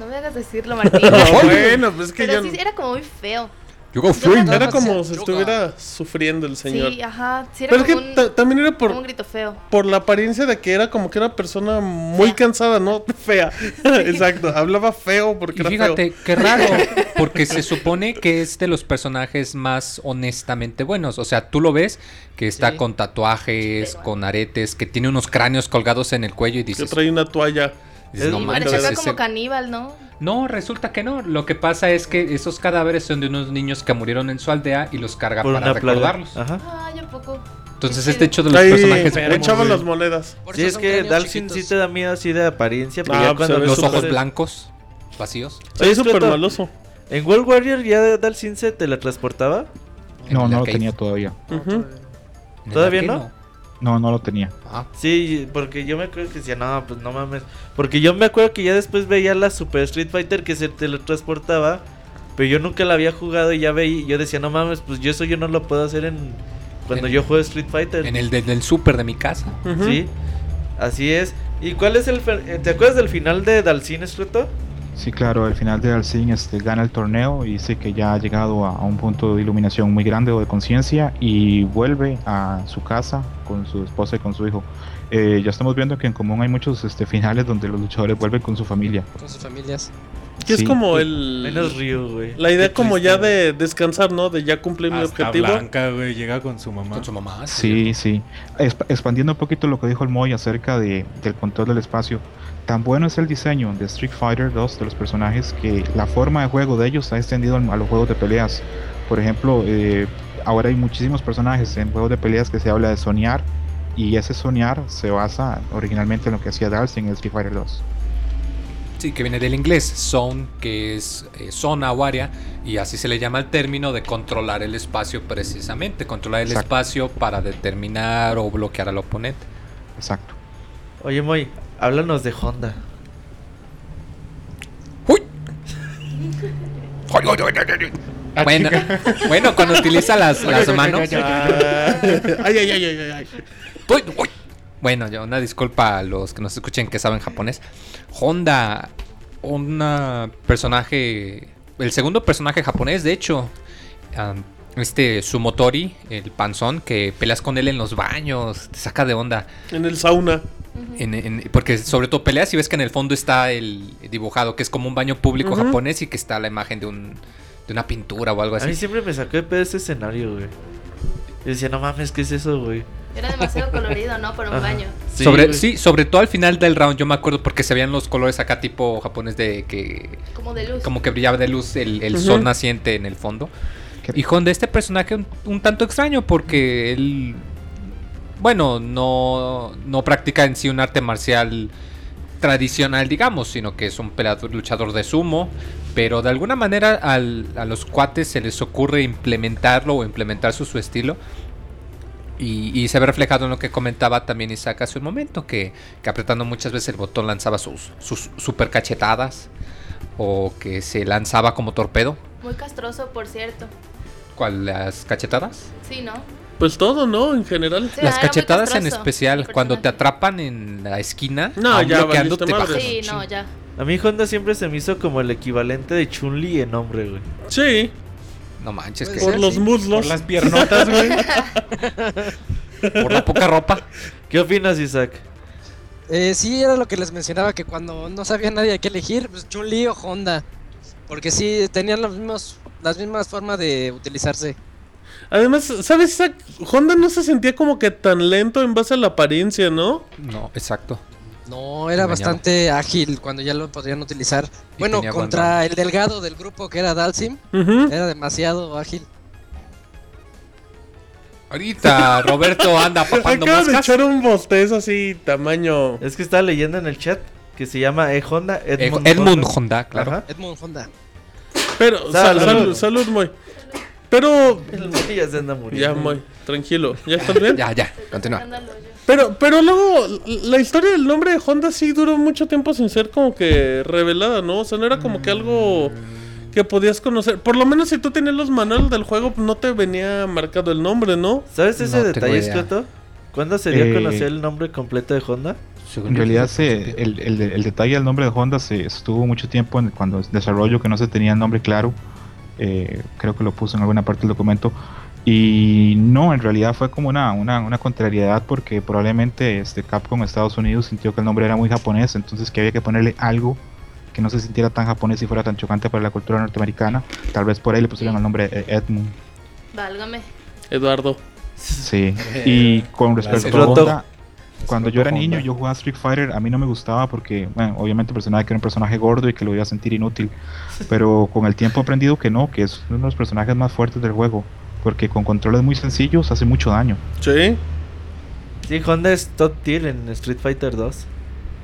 S4: No me hagas decirlo, Martín.
S6: bueno, pues que
S4: Pero sí era como muy feo.
S6: Era como si estuviera sufriendo el señor.
S4: Sí, ajá. Sí,
S6: era Pero como que un, también era por,
S4: un grito feo.
S6: Por la apariencia de que era como que era una persona muy cansada, ¿no? Fea. Exacto. Hablaba feo porque era
S2: fíjate, qué raro. Porque se supone que es de los personajes más honestamente buenos. O sea, tú lo ves que está con tatuajes, con aretes, que tiene unos cráneos colgados en el cuello y dices.
S6: Que trae una toalla.
S4: Dices, no manches, como caníbal, ¿no?
S2: No, resulta que no. Lo que pasa es que esos cadáveres son de unos niños que murieron en su aldea y los carga para recordarlos.
S4: Ajá. Ay, un poco.
S2: Entonces este hecho de los personajes
S6: le echaban las monedas.
S5: Sí, es que Dalsin sí te da miedo así de apariencia, pero
S2: ya pues, cuando los ojos blancos, vacíos.
S6: Sí, es súper maloso.
S5: ¿En World Warrior ya Dalsin se teletransportaba?
S8: No, no lo tenía todavía.
S5: ¿Todavía no?
S8: No, no lo tenía.
S5: Ah. Sí, porque yo me acuerdo que decía, no, pues no mames. Porque yo me acuerdo que ya después veía la Super Street Fighter que se teletransportaba. Pero yo nunca la había jugado y ya veía. Yo decía, no mames, pues yo eso yo no lo puedo hacer en. Cuando yo juego Street Fighter.
S2: En el del Super de mi casa.
S5: Sí, así es. ¿Y cuál es el. ¿Te acuerdas del final de Dalcine, Escroto?
S8: Sí, claro, al final de Alcin este, gana el torneo y dice que ya ha llegado a, un punto de iluminación muy grande o de conciencia y vuelve a su casa con su esposa y con su hijo. Eh, ya estamos viendo que en común hay muchos este, finales donde los luchadores vuelven con su familia.
S7: Con sus familias.
S6: Que es
S8: Sí.
S6: como el...
S5: Menos Ryu, güey.
S6: La idea como
S5: triste,
S6: ya de descansar, ¿no? De ya cumplir mi objetivo.
S3: Blanca, güey, llega con su mamá.
S2: Con su mamá.
S8: Sí, sí. Exp- expandiendo un poquito lo que dijo el Moy acerca de, del control del espacio. Tan bueno es el diseño de Street Fighter 2 de los personajes que la forma de juego de ellos se ha extendido al- a los juegos de peleas. Por ejemplo, eh, ahora hay muchísimos personajes en juegos de peleas que se habla de soñar y ese soñar se basa originalmente en lo que hacía Dalsing en Street Fighter 2.
S2: Sí, que viene del inglés, zone, que es eh, zona o área, y así se le llama el término de controlar el espacio precisamente, controlar el
S8: Exacto.
S2: espacio para determinar o bloquear al oponente.
S8: Exacto.
S5: Oye, Moy, háblanos de Honda.
S2: ¡Uy! Bueno, bueno, cuando utiliza las, las manos.
S6: ay, ay, ay, ay, ay.
S2: Uy, uy. Bueno, yo una disculpa a los que nos escuchen que saben japonés. Honda, un personaje, el segundo personaje japonés, de hecho, este Sumotori, el panzón, que peleas con él en los baños, te saca de onda.
S6: En el sauna.
S2: En- en- porque sobre todo peleas y ves que en el fondo está el dibujado, que es como un baño público japonés y que está la imagen de un de una pintura o algo
S5: A mí
S2: así.
S5: siempre me sacó de pedo ese escenario, güey. Yo decía, no mames, ¿qué es eso, güey?
S4: Era demasiado colorido, ¿no? Para un
S5: Ajá.
S4: baño.
S5: Sí,
S2: sobre,
S5: güey.
S2: sí, sobre todo al final del round, yo me acuerdo porque se veían los colores acá tipo japonés de que
S4: Como de luz.
S2: como que brillaba de luz el, el sol naciente en el fondo.
S8: ¿Qué-
S2: Y Honda, este personaje un, un tanto extraño porque él, bueno, no, no practica en sí un arte marcial tradicional, digamos, sino que es un peleador, luchador de sumo, pero de alguna manera al- a los cuates se les ocurre implementarlo o implementar su, su estilo. Y, y se ve reflejado en lo que comentaba también Isaac hace un momento, que, que apretando muchas veces el botón lanzaba sus, sus super cachetadas o que se lanzaba como torpedo.
S4: Muy castroso, por cierto.
S2: ¿Cuál? ¿Las cachetadas?
S4: Sí, ¿no?
S6: Pues todo, ¿no? En general.
S4: Sí,
S2: Las
S4: muy
S2: cachetadas en especial, cuando te atrapan en la esquina,
S6: No, ya
S2: bloqueando,
S6: valiste
S2: te
S6: madre.
S2: bajas
S4: Sí, no, ya.
S5: A mí Honda siempre se me hizo como el equivalente de Chun-Li en hombre, güey.
S6: Sí,
S2: No manches, que
S6: por los
S7: sí.
S6: muslos.
S3: Por las piernotas, güey.
S2: por la poca ropa.
S5: ¿Qué opinas, Isaac?
S7: Eh, sí, era lo que les mencionaba, que cuando no sabía nadie a qué elegir, pues Chun-Li o Honda. Porque sí, tenían los mismos, las mismas formas de utilizarse.
S6: Además, ¿sabes? Honda no se sentía como que tan lento en base a la apariencia, ¿no?
S2: No, exacto.
S7: No, era bastante ágil cuando ya lo podrían utilizar. Bueno, contra el delgado del grupo que era Dalsim, era demasiado ágil.
S2: Ahorita Roberto anda papando
S6: Acaba de echar un bostezo así, tamaño.
S5: Es que estaba leyendo en el chat que se llama E Honda
S2: Eh,
S5: Edmund,
S2: Edmund Honda, claro.
S5: Ajá.
S7: Edmund Honda.
S6: Pero, sal-
S5: Salud.
S6: salud, salud, muy. Pero,
S5: El Moy ya se anda muriendo.
S6: ya, muy, tranquilo. ¿Ya estás bien?
S2: Ya, ya, continúa.
S6: Pero, pero luego, la historia del nombre de Honda sí duró mucho tiempo sin ser como que revelada, ¿no? O sea, no era como que algo que podías conocer. Por lo menos si tú tenías los manuales del juego, no te venía marcado el nombre, ¿no?
S5: ¿Sabes ese
S2: No
S5: detalle,
S2: idea.
S5: Scotto? ¿Cuándo se dio a
S8: Eh,
S5: conocer el nombre completo de Honda?
S8: En realidad se, el, el- el detalle del nombre de Honda se estuvo mucho tiempo en, cuando desarrollo que no se tenía el nombre claro. Eh, creo que lo puso en alguna parte del documento. Y no, en realidad fue como una, una, una contrariedad porque probablemente este Capcom Estados Unidos sintió que el nombre era muy japonés, entonces que había que ponerle algo que no se sintiera tan japonés y fuera tan chocante para la cultura norteamericana. Tal vez por ahí le pusieron el nombre eh, Edmund.
S4: Válgame.
S6: Eduardo.
S8: Sí. Y con respecto a. Honda, cuando yo era niño, yo jugaba Street Fighter, a mí no me gustaba porque, bueno, obviamente el personaje que era un personaje gordo y que lo iba a sentir inútil. Pero con el tiempo he aprendido que no, que es uno de los personajes más fuertes del juego. Porque con controles muy sencillos hace mucho daño.
S6: Sí.
S5: Sí, Honda es top tier en Street Fighter 2.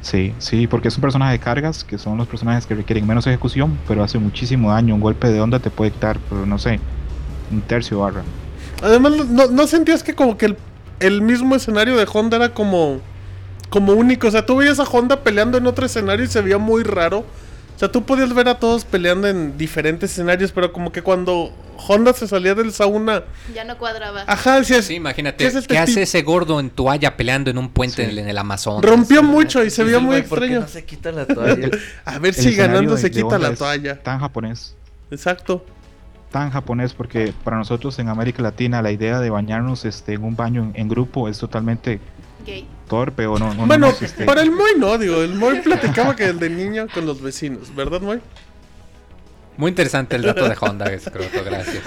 S8: Sí, sí, porque es un personaje de cargas, que son los personajes que requieren menos ejecución, pero hace muchísimo daño. Un golpe de onda te puede quitar, pues, no sé, un tercio barra.
S6: Además, ¿no, no sentías que como que el, el mismo escenario de Honda era como, como único? O sea, tú veías a Honda peleando en otro escenario y se veía muy raro. O sea, tú podías ver a todos peleando en diferentes escenarios, pero como que cuando Honda se salía del sauna,
S4: Ya no cuadraba.
S6: ajá, decías,
S2: Sí, imagínate,
S6: ¿Qué
S2: ¿qué,
S6: es este
S2: hace ese gordo en toalla peleando en un puente en, el- en el Amazonas?
S6: rompió mucho y se veía muy
S5: "Güey, ¿por qué
S6: extraño.
S5: no se quita la toalla?
S6: A ver
S8: El
S6: si ganando se quita la toalla.
S8: Tan japonés.
S6: Exacto.
S8: Tan japonés porque para nosotros en América Latina la idea de bañarnos este, en un baño en, en grupo es totalmente
S4: Gay.
S8: torpe o no, no
S6: bueno,
S8: este,
S6: para el Moy no, digo, el Moy platicaba que el de niño con los vecinos, ¿verdad, Moy?
S2: Muy interesante el dato de Honda, Scroto, gracias.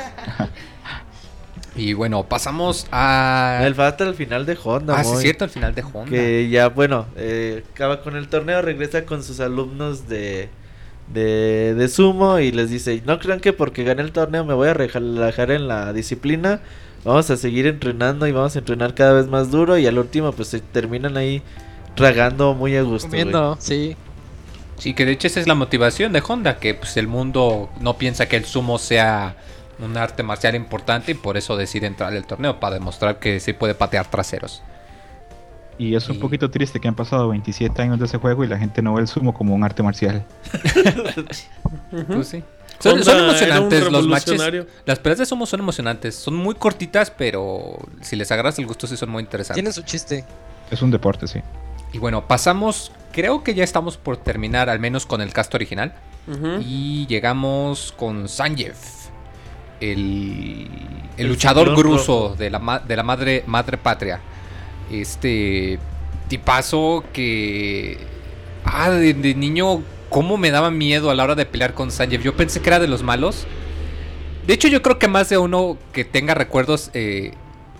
S2: Y bueno, pasamos a.
S5: El falta al final de Honda.
S2: Ah, sí, es cierto, al final de Honda.
S5: Que ya, bueno, eh, acaba con el torneo, regresa con sus alumnos de, de, de sumo y les dice, no crean que porque gané el torneo me voy a relajar en la disciplina, vamos a seguir entrenando y vamos a entrenar cada vez más duro y al último pues se terminan ahí tragando muy a gusto.
S7: Comiendo, sí.
S2: Sí, que de hecho esa es la motivación de Honda, que pues el mundo no piensa que el sumo sea un arte marcial importante y por eso decide entrar al torneo, para demostrar que sí puede patear traseros.
S8: Y es un
S2: Y-
S8: poquito triste que han pasado 27 años de ese juego y la gente no ve el sumo como un arte marcial.
S2: Pues sí. Son, emocionantes los matches. Las peleas de sumo son emocionantes. Son muy cortitas, pero si les agarras el gusto sí son muy interesantes.
S7: Tienen su chiste.
S8: Es un deporte, sí.
S2: Y bueno, pasamos, creo que ya estamos por terminar al menos con el cast original. Y llegamos con Sanjeev, el, el
S5: El
S2: luchador gruso de la, ma- de la madre, madre patria. Este tipazo que... Ah, de, de niño, cómo me daba miedo a la hora de pelear con Sanjeev. Yo pensé que era de los malos. De hecho, yo creo que más de uno que tenga recuerdos eh,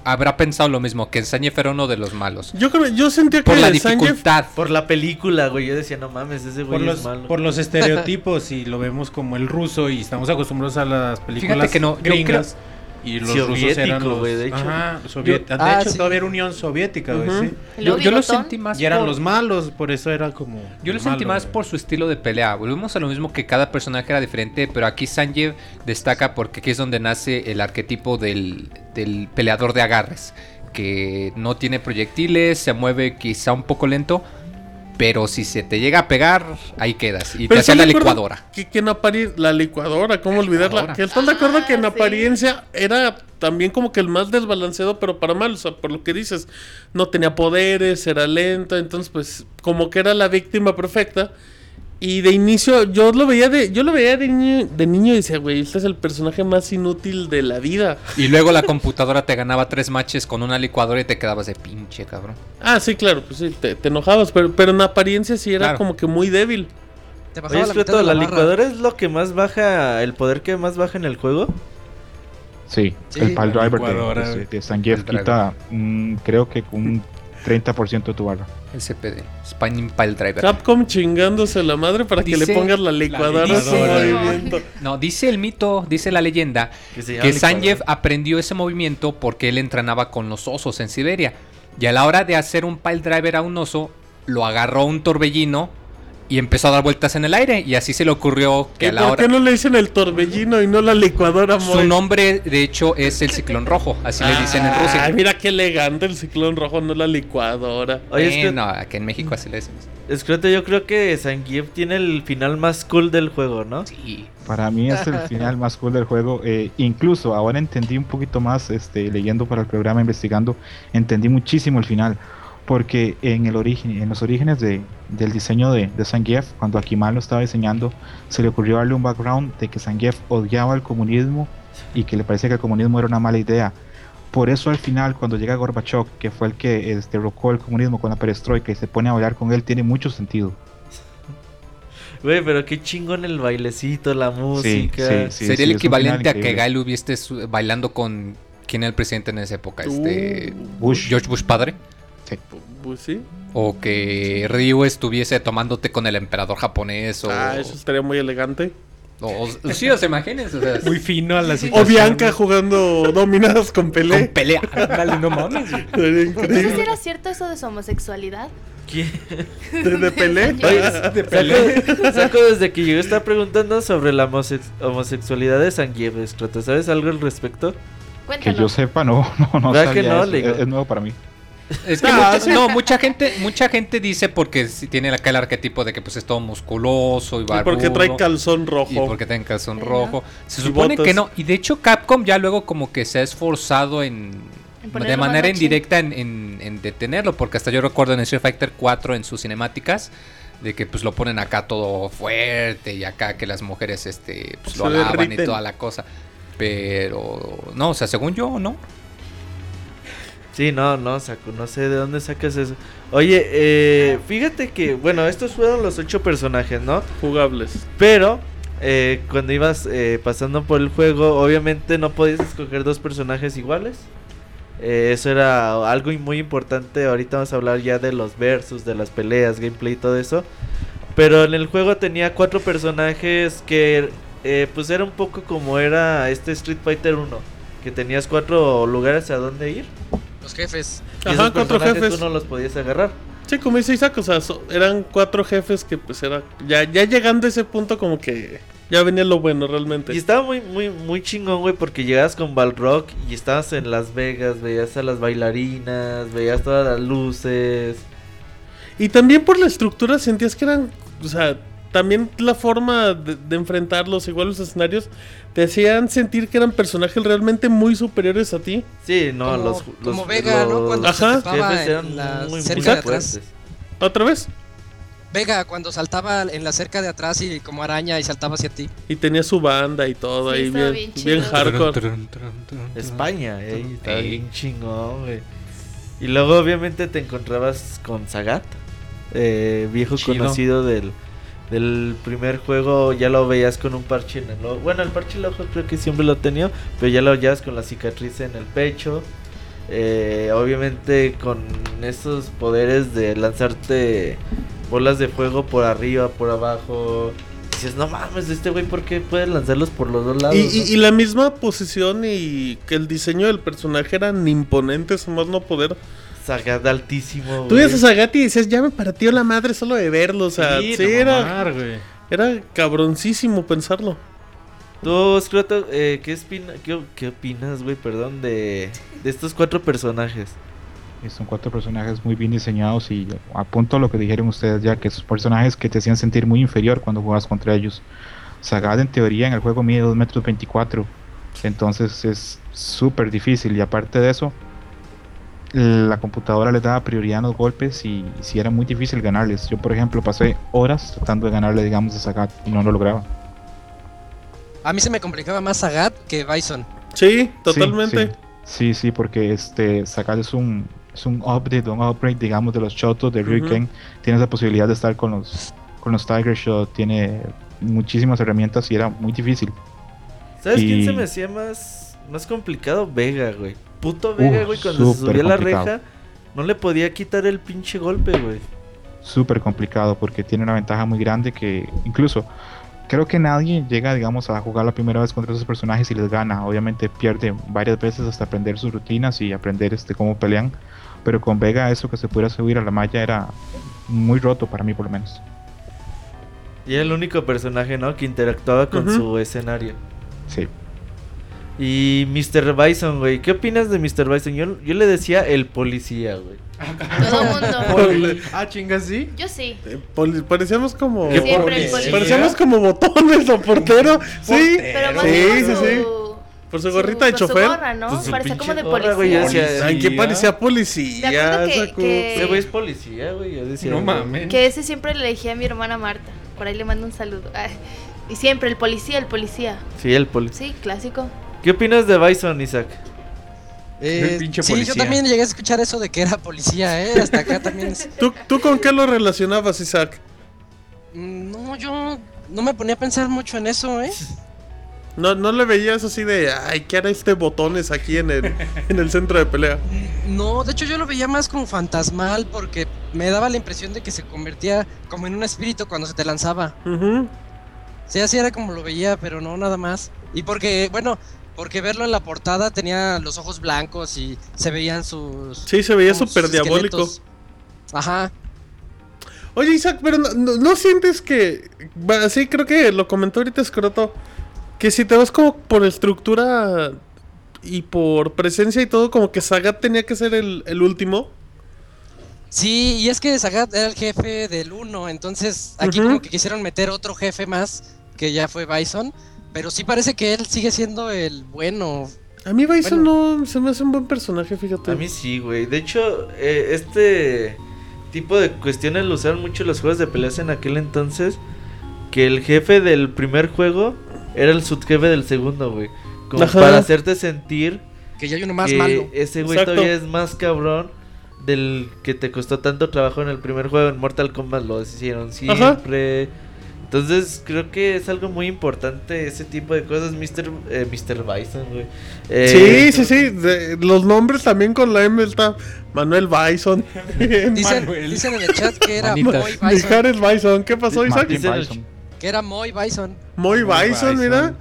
S2: habrá pensado lo mismo, que Sanjeev era uno de los malos.
S6: Yo creo, yo sentía que
S2: Por la dificultad.
S5: Por la película, güey, yo decía, no mames, ese güey
S3: Por
S5: es
S3: los,
S5: malo.
S3: por los estereotipos y lo vemos como el ruso y estamos acostumbrados a las películas
S2: Fíjate que no, yo
S3: gringas. Y los rusos eran los...
S5: de hecho.
S3: Ajá, soviet- de
S7: Ah,
S3: hecho
S7: sí.
S3: todavía era Unión Soviética, güey, sí.
S2: Yo, yo lo sentí más
S3: Y eran
S2: por-
S3: los malos, por eso era como...
S2: Yo lo sentí más por su estilo de pelea. Volvemos a lo mismo que cada personaje era diferente, pero aquí Sanjeev destaca porque aquí es donde nace el arquetipo del, del peleador de agarres, que no tiene proyectiles, se mueve quizá un poco lento, pero si se te llega a pegar, ahí quedas y te
S6: Pero
S2: hace
S6: ¿están
S2: la licuadora.
S6: Que, que en apari- la licuadora, ¿cómo olvidarla?
S2: licuadora.
S6: Que están de acuerdo que en
S4: Ah, sí.
S6: apariencia era también como que el más desbalanceado, pero para mal, o sea, por lo que dices, no tenía poderes, era lento, entonces pues como que era la víctima perfecta. Y de inicio yo lo veía de yo lo veía de niño, de niño y decía, güey, este es el personaje más inútil de la vida.
S2: Y luego la computadora te ganaba tres matches con una licuadora y te quedabas de pinche, cabrón.
S6: Ah, sí, claro, pues sí, te, te enojabas, pero, pero en apariencia sí era
S2: Claro.
S6: como que muy débil.
S7: Te
S5: Oye,
S7: la de
S5: ¿la, licuadora es lo que más baja, el poder que más baja en el juego?
S8: Sí,
S7: Sí,
S8: el
S3: la
S8: driver de Zangief
S2: El
S8: quita, mm, creo que un 30% de tu barra.
S2: El CPD, Spinning Pile Driver.
S6: Capcom chingándose la madre para que
S2: Dice-
S6: le pongas la licuadora a su
S3: licuadora.
S6: movimiento.
S2: No, dice el mito, dice la leyenda,
S5: Que,
S2: que. Sanjeev aprendió ese movimiento porque él entrenaba con los osos en Siberia. Y a la hora de hacer un pile driver a un oso, lo agarró un torbellino y empezó a dar vueltas en el aire. Y así se le ocurrió que
S6: ¿Y
S2: a la
S6: ¿Por
S2: hora.
S6: qué no le dicen el torbellino y no la licuadora,
S2: Su
S6: Moy?
S2: nombre, de hecho, es el ciclón rojo. Así le dicen en Rusia.
S6: Ay, mira qué elegante el ciclón rojo, no la licuadora.
S5: Oye, es que-
S2: no, aquí en México así le decimos.
S5: Scroto, yo creo que Zangief tiene el final más cool del juego, ¿no?
S2: Sí.
S8: Para mí es el final más cool del juego. eh, incluso ahora entendí un poquito más, este, leyendo para el programa, investigando, entendí muchísimo el final. Porque en el origen, en los orígenes de, del diseño de, de Zangief, cuando Akimal lo estaba diseñando, se le ocurrió darle un background de que Zangief odiaba el comunismo y que le parecía que el comunismo era una mala idea. Por eso al final, cuando llega Gorbachev, que fue el que este, derrocó el comunismo con la perestroika y se pone a bailar con él, tiene mucho sentido.
S5: Güey, pero qué chingón el bailecito, la música.
S8: sí, sí.
S2: Sería el equivalente a que hubiese su- bailando con. ¿Quién era el presidente en esa época? Este.
S8: Bush.
S2: George Bush padre.
S6: Pues sí.
S2: O que Ryu estuviese tomándote con el emperador japonés. O,
S6: Ah, eso estaría muy elegante.
S2: o- o- sí, o sea, imagínense. O sea,
S3: Muy fino a la
S6: O
S3: situación.
S6: Bianca jugando dominadas con
S2: con
S6: Pelé.
S2: pelea. Dale, no mames.
S6: Increíble.
S4: era cierto eso de su homosexualidad.
S5: ¿Quién?
S6: ¿De, de Pelé?
S5: Oye, Saco, Saco desde que llegó está preguntando sobre la homosex- homosexualidad de Scroto. ¿Sabes algo al respecto?
S8: Que
S4: Cuéntanos.
S8: yo sepa, no, no, no
S5: ¿Verdad que
S8: sabía
S5: no,
S8: eso, es, es nuevo para mí.
S2: Es que mucha-
S6: sí.
S2: no, mucha gente, mucha gente dice porque sí tiene acá el arquetipo de que pues es todo musculoso y
S6: Y
S2: barbudo.
S6: porque trae calzón rojo.
S2: Y porque tiene calzón rojo. Se
S6: Y
S2: supone
S6: botas.
S2: que no. Y de hecho Capcom ya luego como que se ha esforzado en... De manera indirecta en, en- en detenerlo. Porque hasta yo recuerdo en Street Fighter 4 en sus cinemáticas. De que pues lo ponen acá todo fuerte. Y acá que las mujeres este pues, lo alaban y toda la cosa. Pero... No, o sea, según yo, no.
S5: Sí, no, no, Saco, no sé de dónde sacas eso. Oye, eh, fíjate que, bueno, estos fueron los ocho personajes, ¿no?
S6: Jugables.
S5: Pero eh, cuando ibas eh, pasando por el juego, obviamente no podías escoger dos personajes iguales. Eh, eso era algo muy importante. Ahorita vamos a hablar ya de los versus, de las peleas, gameplay y todo eso. Pero en el juego tenía cuatro personajes que eh, pues era un poco como era este Street Fighter 1. Que tenías cuatro lugares a donde ir.
S7: Los jefes.
S5: Y
S6: Ajá,
S5: esos
S6: cuatro jefes.
S5: tú no los podías agarrar.
S6: Sí, como dice Isaac, o sea, so- eran cuatro jefes que pues era... Ya, ya llegando a ese punto como que ya venía lo bueno realmente.
S5: Y estaba muy, muy, muy chingón, güey, porque llegabas con Balrog y estabas en Las Vegas, veías a las bailarinas, veías todas las luces.
S6: Y también por la estructura sentías que eran, o sea, también la forma de, de enfrentarlos, igual los escenarios, te hacían sentir que eran personajes realmente muy superiores a ti.
S5: Sí, no,
S7: Como-
S5: los, los
S7: como Vega, ¿no? Cuando
S6: Ajá.
S7: se
S5: jefes eran
S7: en la
S5: muy, muy
S7: cerca de atrás.
S6: ¿Otra vez?
S7: Vega, cuando saltaba en la cerca de atrás y como araña y saltaba hacia ti.
S6: Y tenía su banda y todo
S4: Sí,
S6: ahí bien,
S4: bien
S6: hardcore.
S5: España, eh, estaba
S2: Ey.
S5: bien chingón, güey. Y luego obviamente te encontrabas con Sagat, eh, viejo
S2: Chido.
S5: conocido del, del primer juego, ya lo veías con un parche en el ojo. Bueno, el parche en el ojo creo que siempre lo tenía, pero ya lo veías con la cicatriz en el pecho. Eh, obviamente con esos poderes de lanzarte bolas de fuego por arriba, por abajo. Dices, no mames, este güey, ¿por qué puede lanzarlos por los dos lados?
S6: Y,
S5: no?"
S6: y- y la misma posición y que el diseño del personaje eran imponentes, más no poder.
S5: Sagat altísimo.
S6: Tú ves a Sagati y dices, ya me partió la madre solo de verlo, o sea, sí,
S3: no
S6: era,
S3: mamar,
S6: era cabroncísimo pensarlo.
S5: Tú, Scroto, eh, ¿qué, espina- qué, qué opinas, güey, perdón, de, de estos cuatro personajes?
S8: Son cuatro personajes muy bien diseñados y apunto a lo que dijeron ustedes ya, que esos personajes que te hacían sentir muy inferior cuando jugabas contra ellos. Sagat en teoría en el juego mide 2 metros 24, entonces es súper difícil y aparte de eso, la computadora les daba prioridad en los golpes y si era muy difícil ganarles. Yo por ejemplo pasé horas tratando de ganarle digamos a Sagat y no lo lograba.
S7: A mí se me complicaba más Sagat que Bison.
S8: Sí,
S6: totalmente.
S8: Sí, sí, sí, porque este Sagat es un, es un update, un upgrade, digamos, de los shotos de Ryuken. Tiene la posibilidad de estar con los, con los Tiger Shot, tiene muchísimas herramientas y era muy difícil.
S5: ¿Sabes quién
S8: Y-
S5: se me hacía más, más complicado? Vega, güey. Puto Vega, güey, cuando se subía a la reja, no le podía quitar el pinche golpe, güey.
S8: Súper complicado porque tiene una ventaja muy grande que incluso creo que nadie llega, digamos, a jugar la primera vez contra esos personajes y les gana. Obviamente pierde varias veces hasta aprender sus rutinas y aprender este cómo pelean. Pero con Vega eso que se pudiera subir a la malla era muy roto para mí por lo menos.
S5: Y era el único personaje, ¿no? Que interactuaba con su escenario.
S8: Sí.
S5: Y Mr. Bison, güey. ¿Qué opinas de Mr. Bison? Yo, yo le decía el policía, güey.
S4: Todo el mundo.
S6: Poli-
S3: Ah, chingas, sí.
S4: Yo sí.
S6: eh, poli- parecíamos como.
S5: ¿Qué
S4: Siempre el
S5: policía?
S4: policía.
S6: Parecíamos como botones o portero. Sí,
S4: Pero más
S6: Sí, sí,
S4: por
S6: sí.
S4: su...
S6: por su gorrita de
S4: por su
S6: chofer.
S4: gorra, ¿no?
S5: Pues
S4: Parecía como de
S5: gorra, güey,
S4: policía.
S5: decía,
S6: ¿En qué parecía policía?
S4: Que- que-
S5: Ese güey es policía, güey. Yo decía,
S3: No mames.
S4: Que ese siempre le elegí a mi hermana Marta. Por ahí le mando un saludo. Ay, Y siempre el policía, el policía.
S5: Sí, el policía.
S4: Sí, clásico.
S5: ¿Qué opinas de Bison, Isaac?
S7: Eh,
S3: pinche
S7: sí, yo también llegué a escuchar eso de que era policía, ¿eh? Hasta acá también es...
S6: ¿Tú, ¿Tú con qué lo relacionabas, Isaac?
S7: Mm, No, yo no me ponía a pensar mucho en eso, ¿eh?
S6: No, no le veías así de, ay, ¿qué hará este botones aquí en el, en el centro de pelea?
S7: No, de hecho yo lo veía más como fantasmal porque me daba la impresión de que se convertía como en un espíritu cuando se te lanzaba. Sí, así era como lo veía, pero no nada más. Y porque, bueno, porque verlo en la portada tenía los ojos blancos y se veían sus...
S6: Sí, se veía súper diabólico.
S7: esqueletos. Ajá.
S6: Oye, Isaac, pero no, no- ¿no sientes que... Sí, creo que lo comentó ahorita Escroto. Que si te vas como por estructura y por presencia y todo, como que Sagat tenía que ser el, el último.
S7: Sí, y es que Sagat era el jefe del 1, entonces aquí como que quisieron meter otro jefe más, que ya fue Bison, pero sí parece que él sigue siendo el bueno.
S6: A mí Bison no se me hace un buen personaje, fíjate.
S5: A mí sí, güey. De hecho, eh, este tipo de cuestiones lo usaron mucho los juegos de peleas en aquel entonces. Que el jefe del primer juego era el subjefe del segundo, güey. Como
S6: Ajá.
S5: para hacerte sentir
S7: Que ya hay uno más
S5: que
S7: malo.
S5: ese güey
S6: Exacto.
S5: todavía es más cabrón del que te costó tanto trabajo en el primer juego. En Mortal Kombat lo hicieron siempre. Entonces creo que es algo muy importante ese tipo de cosas, Mr. Eh, Mr. Bison, güey. Eh,
S6: sí, sí, sí. de- los nombres también con la M está Manuel Bison.
S7: Dicen,
S3: Manuel.
S7: dicen en el chat que era. Moy Bison.
S6: Mijares Bison. ¿Qué pasó, Isaac?
S8: Bison.
S7: Que era Moy Bison.
S6: Moy Bison,
S3: Bison.
S6: mira.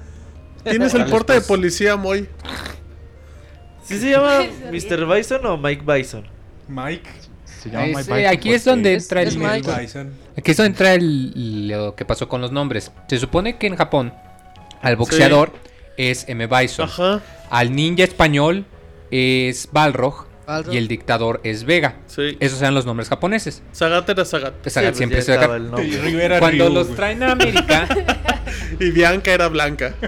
S6: Tienes el porte de policía, Moy.
S5: ¿Sí se llama. Mr. Bison o Mike Bison?
S3: Mike.
S8: Se llama
S2: Es,
S8: Mike
S2: eh,
S8: Bison
S2: aquí es donde
S7: Es-
S2: entra
S7: es
S2: el,
S7: Mike.
S3: Bison.
S2: Aquí es donde entra el, lo que pasó con los nombres. Se supone que en Japón al boxeador es M. Bison,
S6: Ajá.
S2: al ninja español es Balrog
S7: Balrog.
S2: y el dictador es Vega.
S6: Sí.
S2: Esos eran los nombres japoneses.
S6: Sagat era Sagat.
S2: Pues,
S5: Sí, pues
S2: siempre.
S3: Y Rivera
S2: Cuando
S3: Ryu,
S2: los traen a América,
S6: Y Bianca era Blanca.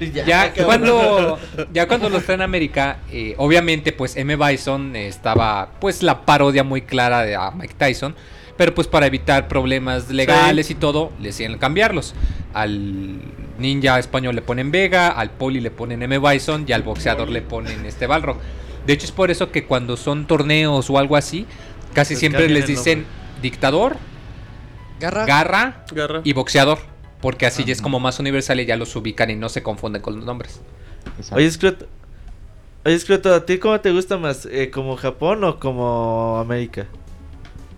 S2: ya cuando ya cuando los traen a América, eh, obviamente pues M. Bison eh, estaba pues la parodia muy clara de a Mike Tyson, pero pues para evitar problemas legales y todo, le decían cambiarlos. Al ninja español le ponen Vega, al poli le ponen M. Bison y al boxeador le ponen este Balrog. De hecho es por eso que cuando son torneos o algo así, casi siempre les dicen dictador,
S7: Garra.
S2: garra
S6: Garra.
S2: y boxeador. Porque así ya es como más universal y ya los ubican y no se confunden con los nombres.
S8: Exacto.
S5: Oye, Scroto, oye, Scroto, ¿a ti cómo te gusta más? Eh, ¿Como Japón o como América?